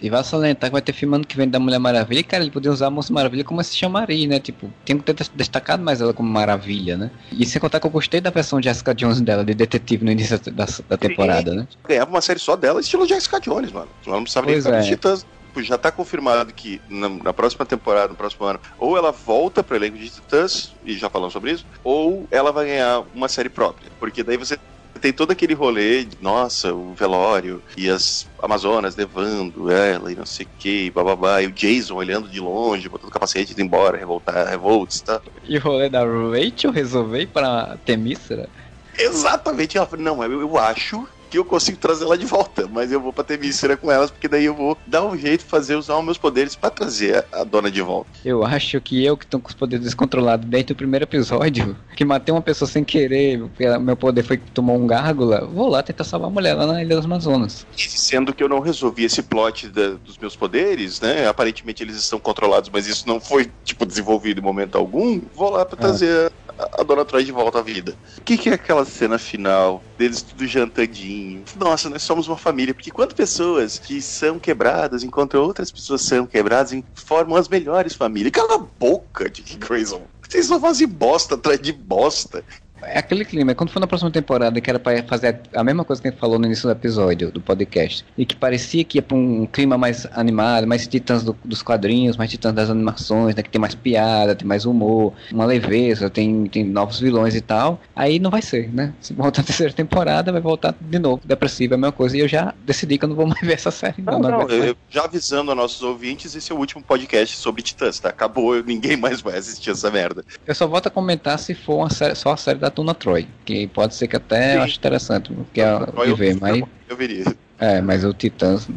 e vai salientar que vai ter filme ano que vem da Mulher Maravilha. E, cara, ele podia usar a Moça Maravilha como se chamaria, né? Tipo, tem que ter destacado mais ela como Maravilha, né? E sem contar que eu gostei da versão Jessica Jones dela, de detetive no início da, da temporada, Sim. né? Ganhava uma série só dela, estilo Jessica Jones, mano. Ela não precisava pois nem ficar é. Titãs já tá confirmado que na, na, próxima temporada, no próximo ano, ou ela volta pro elenco de Titãs, e já falamos sobre isso, ou ela vai ganhar uma série própria. Porque daí você tem todo aquele rolê de, nossa, o velório e as Amazonas levando ela e não sei o que, bababá, e o Jason olhando de longe, botando o capacete indo embora, revoltar, revolts, tá? E o rolê da Rachel resolver para Temícera? Exatamente, ela falou, não, eu, eu acho que eu consigo trazer ela de volta, mas eu vou pra Temícera com elas, porque daí eu vou dar um jeito de fazer usar os meus poderes para trazer a, a, dona de volta. Eu acho que eu que tô com os poderes descontrolados desde o primeiro episódio, que matei uma pessoa sem querer, meu poder foi que tomou um gárgula, vou lá tentar salvar a mulher lá na Ilha das Amazonas. E sendo que eu não resolvi esse plot da, dos meus poderes, né? Aparentemente eles estão controlados, mas isso não foi, tipo, desenvolvido em momento algum, vou lá pra ah. trazer a, a dona traz de volta à vida. O que, que é aquela cena final deles tudo jantadinho? Nossa, nós somos uma família, porque quantas pessoas que são quebradas enquanto outras pessoas são quebradas formam as melhores famílias? Cala a boca, Dick Grayson. Vocês só fazem bosta atrás de bosta. É aquele clima, é quando for na próxima temporada que era pra fazer a mesma coisa que a gente falou no início do episódio, do podcast, e que parecia que ia pra um clima mais animado, mais titãs do, dos quadrinhos, mais titãs das animações, né, que tem mais piada, tem mais humor, uma leveza, tem, tem novos vilões e tal, aí não vai ser, né? Se voltar na terceira temporada, vai voltar de novo, depressivo, é a mesma coisa, e eu já decidi que eu não vou mais ver essa série. Não, não, não eu, já avisando a nossos ouvintes, esse é o último podcast sobre titãs, tá? Acabou, ninguém mais vai assistir essa merda. Eu só volto a comentar se for uma série, só a série da Tuna Troy, que pode ser que até Sim. eu acho interessante, porque é, ver, mas... Eu veria. É, mas o Titãs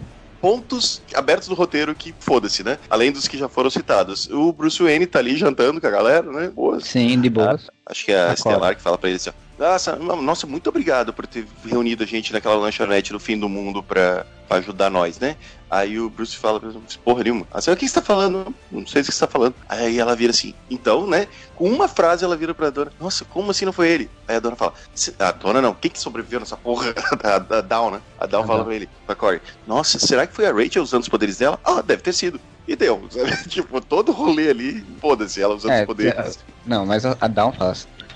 pontos abertos do roteiro que foda-se, né? Além dos que já foram citados. O Bruce Wayne tá ali jantando com a galera, né? Boas. Sim, de boas. Ah, acho que é a Estelar que fala pra ele assim, ó. Nossa, nossa, muito obrigado por ter reunido a gente naquela lanchonete no fim do mundo pra, pra ajudar nós, né? Aí o Bruce fala pra porra nenhuma. Assim, o que você tá falando? Não sei o que você tá falando. Aí ela vira assim, então, né? Com uma frase ela vira pra dona, nossa, como assim não foi ele? Aí a dona fala, a dona não, quem que sobreviveu nessa porra? da, Down, né? A Down fala pra ele, pra Corey, nossa, será que foi a Rachel usando os poderes dela? Ah, deve ter sido. E deu, sabe? tipo, todo rolê ali, foda-se, ela usando é, os poderes. Não, mas a Down fala,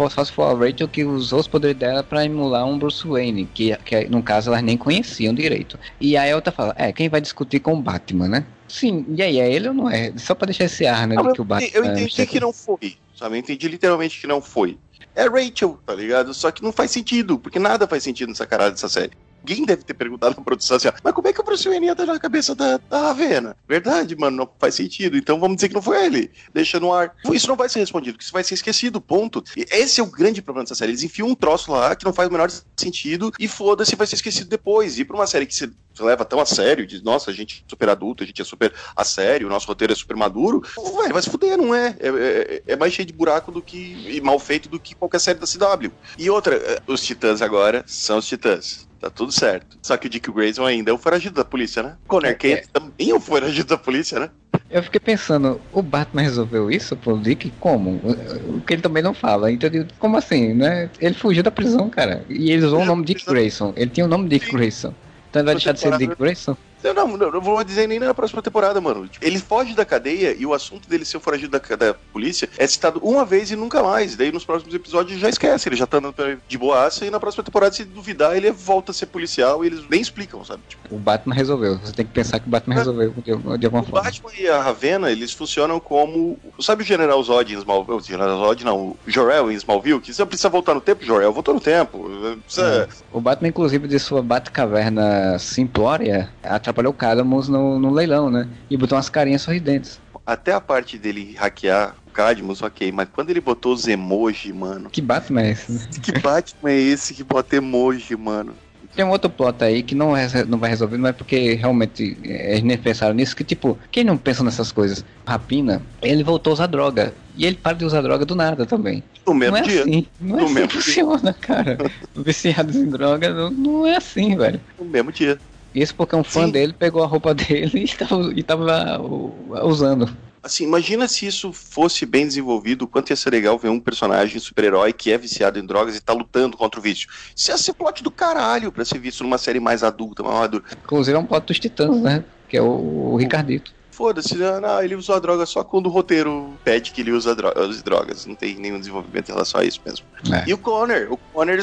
só se for a Rachel que usou os poderes dela para emular um Bruce Wayne, que, que no caso elas nem conheciam direito. E aí a outra fala, é, quem vai discutir com o Batman, né? Sim, e aí, é ele ou não é? Só pra deixar esse ar, né? Não, que o Batman, eu entendi que não foi, sabe? Eu entendi literalmente que não foi. É Rachel, tá ligado? Só que não faz sentido, porque nada faz sentido nessa caralho dessa série. Alguém deve ter perguntado na produção assim, ó, mas como é que o Bruce Wayne entra na cabeça da, da Ravena? Verdade, mano, não faz sentido. Então vamos dizer que não foi ele. Deixa no ar. Isso não vai ser respondido, isso vai ser esquecido, ponto. E esse é o grande problema dessa série. Eles enfiam um troço lá que não faz o menor sentido e foda-se, vai ser esquecido depois. E pra uma série que você leva tão a sério, diz, nossa, a gente é super adulto, a gente é super a sério, o nosso roteiro é super maduro, vai, vai se fuder, não é? É, é? é, mais cheio de buraco do que. e mal feito do que qualquer série da CW. E outra, eh, os titãs agora são os titãs. Tá tudo certo. Só que o Dick Grayson ainda é o foragido da polícia, né? Connor é, é. também é o foragido da polícia, né? Eu fiquei pensando, o Batman resolveu isso pro Dick? Como? O que ele também não fala. Então, como assim, né? Ele fugiu da prisão, cara. E ele usou o nome Dick Grayson. Ele tinha o nome Dick Grayson. Então ele vai deixar de ser Dick Grayson? Eu não, não, não vou dizer nem na próxima temporada, mano. Ele foge da cadeia e o assunto dele ser foragido da, da polícia é citado uma vez e nunca mais. Daí nos próximos episódios já esquece, ele já tá andando de boaça e na próxima temporada, se duvidar, ele volta a ser policial e eles nem explicam, sabe? Tipo, o Batman resolveu. Você tem que pensar que o Batman é. resolveu de, de alguma o forma. O Batman e a Ravena, eles funcionam como. Sabe o General Zod em Smallville? O General Zod não, o Jor-El em Smallville, que você precisa voltar no tempo, Jor-El voltou no tempo. Precisa... É. O Batman, inclusive, de sua Batcaverna simplória, atrapalhou o Cadmus no, no leilão, né? E botou umas carinhas sorridentes. Até a parte dele hackear o Cadmus, ok, mas quando ele botou os emoji, mano. Que Batman é esse? Né? Que Batman é esse que bota emoji, mano? Tem um outro plot aí que não, não vai resolver, mas é porque realmente eles nem pensaram nisso, que tipo, quem não pensa nessas coisas? Rapina, ele voltou a usar droga. E ele para de usar droga do nada também. No mesmo não é dia. Assim, não é no assim mesmo que funciona, cara. Viciados em droga não, não é assim, velho. No mesmo dia. Isso porque um fã Sim. dele pegou a roupa dele e tava, e tava usando. Assim, imagina se isso fosse bem desenvolvido, o quanto ia ser legal ver um personagem super-herói que é viciado em drogas e tá lutando contra o vício. Isso ia ser plot do caralho pra ser visto numa série mais adulta, mais madura. Inclusive é um plot dos Titãs, né? Que é o, o Ricardito foda-se, né? não, ele usou a droga só quando o roteiro pede que ele usa as drogas. Não tem nenhum desenvolvimento em relação a isso mesmo. É. E o Connor, o Connor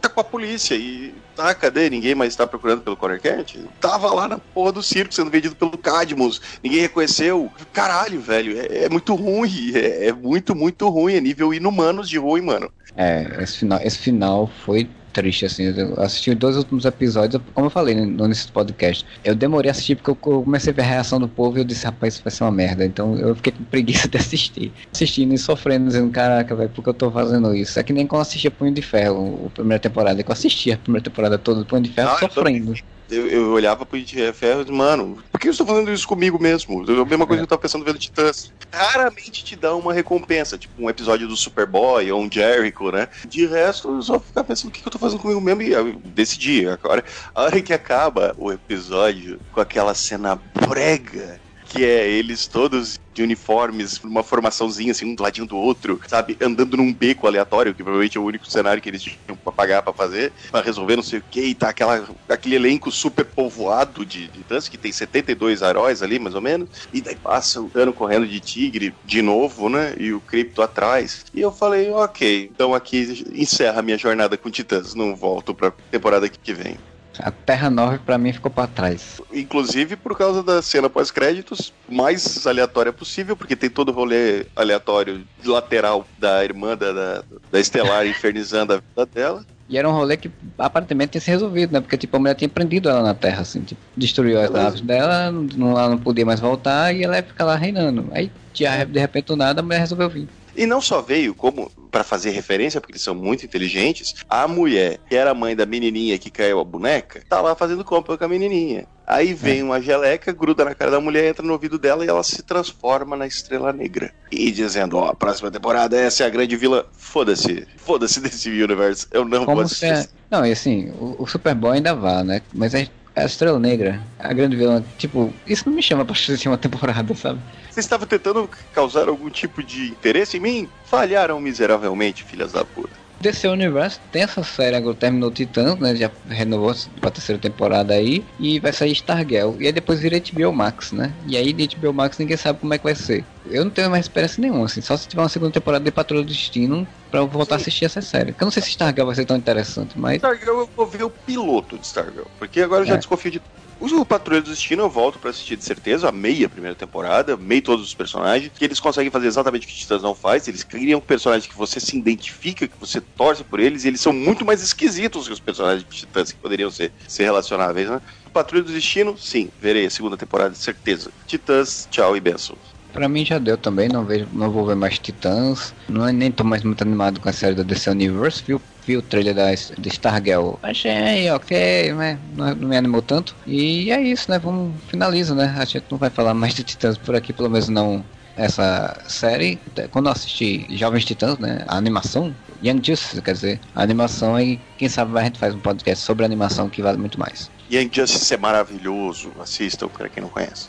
tá com a polícia e tá, cadê? Ninguém mais tá procurando pelo Connor Kent? Tava lá na porra do circo sendo vendido pelo Cadmus, ninguém reconheceu. Caralho, velho, é, é muito ruim, é, é, muito, muito ruim, é nível inumanos de ruim, mano. É, esse final, esse final foi triste, assim. Eu assisti os dois últimos episódios, como eu falei no início do podcast. Eu demorei a assistir porque eu comecei a ver a reação do povo e eu disse, rapaz, isso vai ser uma merda. Então eu fiquei com preguiça de assistir. Assistindo e sofrendo, dizendo, caraca, velho, por que eu tô fazendo isso? É que nem quando eu assistia Punho de Ferro, a primeira temporada, que eu assistia a primeira temporada toda do Punho de Ferro ah, sofrendo. Eu, eu, olhava pro de Ferro e disse, mano, por que eu estou fazendo isso comigo mesmo? A mesma coisa é. que eu tava pensando vendo Titãs. Raramente te dá uma recompensa, tipo um episódio do Superboy ou um Jericho, né? De resto, eu só ficar pensando o que, que eu tô fazendo comigo mesmo e eu decidi. Agora, a hora que acaba o episódio com aquela cena brega que é eles todos de uniformes, numa formaçãozinha assim, um do ladinho do outro, sabe? Andando num beco aleatório, que provavelmente é o único cenário que eles tinham pra pagar pra fazer, pra resolver não sei o que, e tá aquela, aquele elenco super povoado de, de dance, que tem 72 heróis ali, mais ou menos, e daí passa o dano correndo de tigre de novo, né? E o Cripto atrás. E eu falei, ok, então aqui encerra a minha jornada com Titãs, não volto pra temporada que vem. A Terra 9 para mim ficou para trás. Inclusive por causa da cena pós-créditos, mais aleatória possível, porque tem todo o rolê aleatório lateral da irmã da, da, da Estelar infernizando a vida dela. E era um rolê que aparentemente tinha se resolvido, né? Porque tipo, a mulher tinha prendido ela na Terra, assim, tipo, destruiu as naves dela, não, ela não podia mais voltar e ela ia ficar lá reinando. Aí, de repente, do nada, a mulher resolveu vir. E não só veio, como para fazer referência, porque eles são muito inteligentes, a mulher, que era a mãe da menininha que caiu a boneca, tá lá fazendo compra com a menininha. Aí vem é. uma geleca, gruda na cara da mulher, entra no ouvido dela e ela se transforma na Estrela Negra. E dizendo, ó, oh, a próxima temporada essa é a grande vila. Foda-se, foda-se desse universo. Eu não Como vou assistir. É... Não, e assim, o, o Superboy ainda vá, né? Mas a, a Estrela Negra, a grande vilã, tipo, isso não me chama pra assistir uma temporada, sabe? Vocês estavam tentando causar algum tipo de interesse em mim? Falharam miseravelmente, filhas da puta. DC Universe tem essa série agora, terminou Titãs, né? Já renovou pra terceira temporada aí. E vai sair Stargirl. E aí depois vira HBO Max, né? E aí de HBO Max ninguém sabe como é que vai ser. Eu não tenho mais esperança nenhuma, assim. Só se tiver uma segunda temporada de Patrulha do Destino pra eu voltar Sim. a assistir essa série. Porque eu não sei se Stargirl vai ser tão interessante, mas. Stargirl eu vou ver o piloto de Stargirl. Porque agora eu já é. desconfio de o Patrulha do Destino eu volto para assistir de certeza, amei a primeira temporada, amei todos os personagens, que eles conseguem fazer exatamente o que Titãs não faz, eles criam personagens que você se identifica, que você torce por eles, e eles são muito mais esquisitos que os personagens de Titãs que poderiam ser, ser relacionáveis, né? Patrulha do Destino, sim, verei a segunda temporada de certeza. Titãs, tchau e benção. Pra mim já deu também, não vejo, não vou ver mais Titãs. Não, nem tô mais muito animado com a série da DC Universe, viu? Vi o trailer da, de Stargirl. Achei ok, né? Não, não, me animou tanto. E é isso, né? Vamos finaliza, né? A gente não vai falar mais de Titãs por aqui, pelo menos não essa série. Quando eu assisti Jovens Titãs, né? A animação, Young Justice, quer dizer, a animação e quem sabe a gente faz um podcast sobre animação que vale muito mais. Young Justice é maravilhoso, assistam para quem não conhece.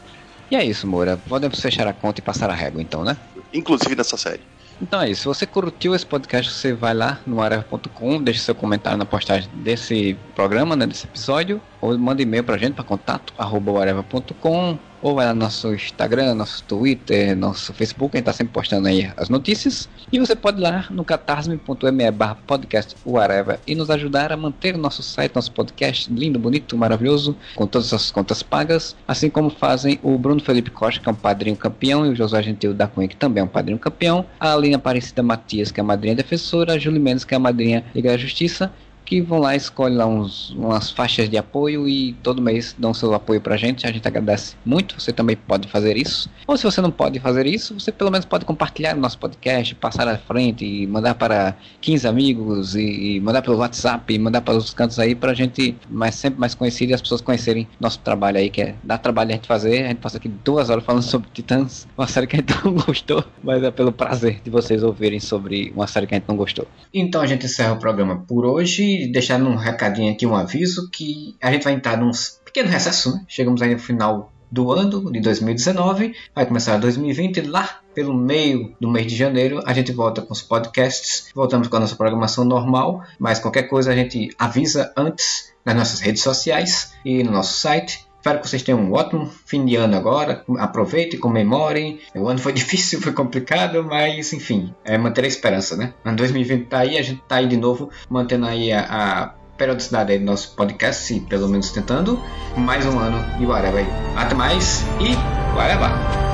E é isso, Moura. Podemos fechar a conta e passar a régua, então, né? Inclusive nessa série. Então é isso. Se você curtiu esse podcast, você vai lá no areva.com, deixa seu comentário na postagem desse programa, né, desse episódio, ou manda e-mail pra gente para contato areva.com ou vai lá no nosso Instagram, nosso Twitter, nosso Facebook, a gente tá sempre postando aí as notícias. E você pode ir lá no catarse.me barra podcast whatever e nos ajudar a manter o nosso site, nosso podcast lindo, bonito, maravilhoso, com todas as contas pagas, assim como fazem o Bruno Felipe Costa, que é um padrinho campeão, e o Josué Gentil da Cunha, que também é um padrinho campeão, a Aline Aparecida Matias, que é a madrinha defensora, a Júlia Mendes, que é a madrinha Liga da Justiça, que vão lá, escolhem lá uns, umas faixas de apoio e todo mês dão seu apoio pra gente. A gente agradece muito. Você também pode fazer isso. Ou se você não pode fazer isso, você pelo menos pode compartilhar o nosso podcast, passar à frente e mandar para 15 amigos e, e mandar pelo WhatsApp e mandar para os cantos aí pra gente mais, sempre mais conhecido e as pessoas conhecerem nosso trabalho aí, que é dar trabalho a gente fazer. A gente passa aqui duas horas falando sobre Titãs, uma série que a gente não gostou, mas é pelo prazer de vocês ouvirem sobre uma série que a gente não gostou. Então a gente encerra o programa por hoje deixar um recadinho aqui, um aviso, que a gente vai entrar num pequeno recesso, né? Chegamos aí no final do ano de 2019, vai começar 2020 lá pelo meio do mês de janeiro a gente volta com os podcasts, voltamos com a nossa programação normal, mas qualquer coisa a gente avisa antes nas nossas redes sociais e no nosso site. Espero que vocês tenham um ótimo fim de ano agora. Aproveitem, comemorem. O ano foi difícil, foi complicado, mas enfim, é manter a esperança, né? Ano 2020 tá aí, a gente tá aí de novo, mantendo aí a, a periodicidade aí do nosso podcast, pelo menos tentando. Mais um ano e whatever. Até mais e whatever.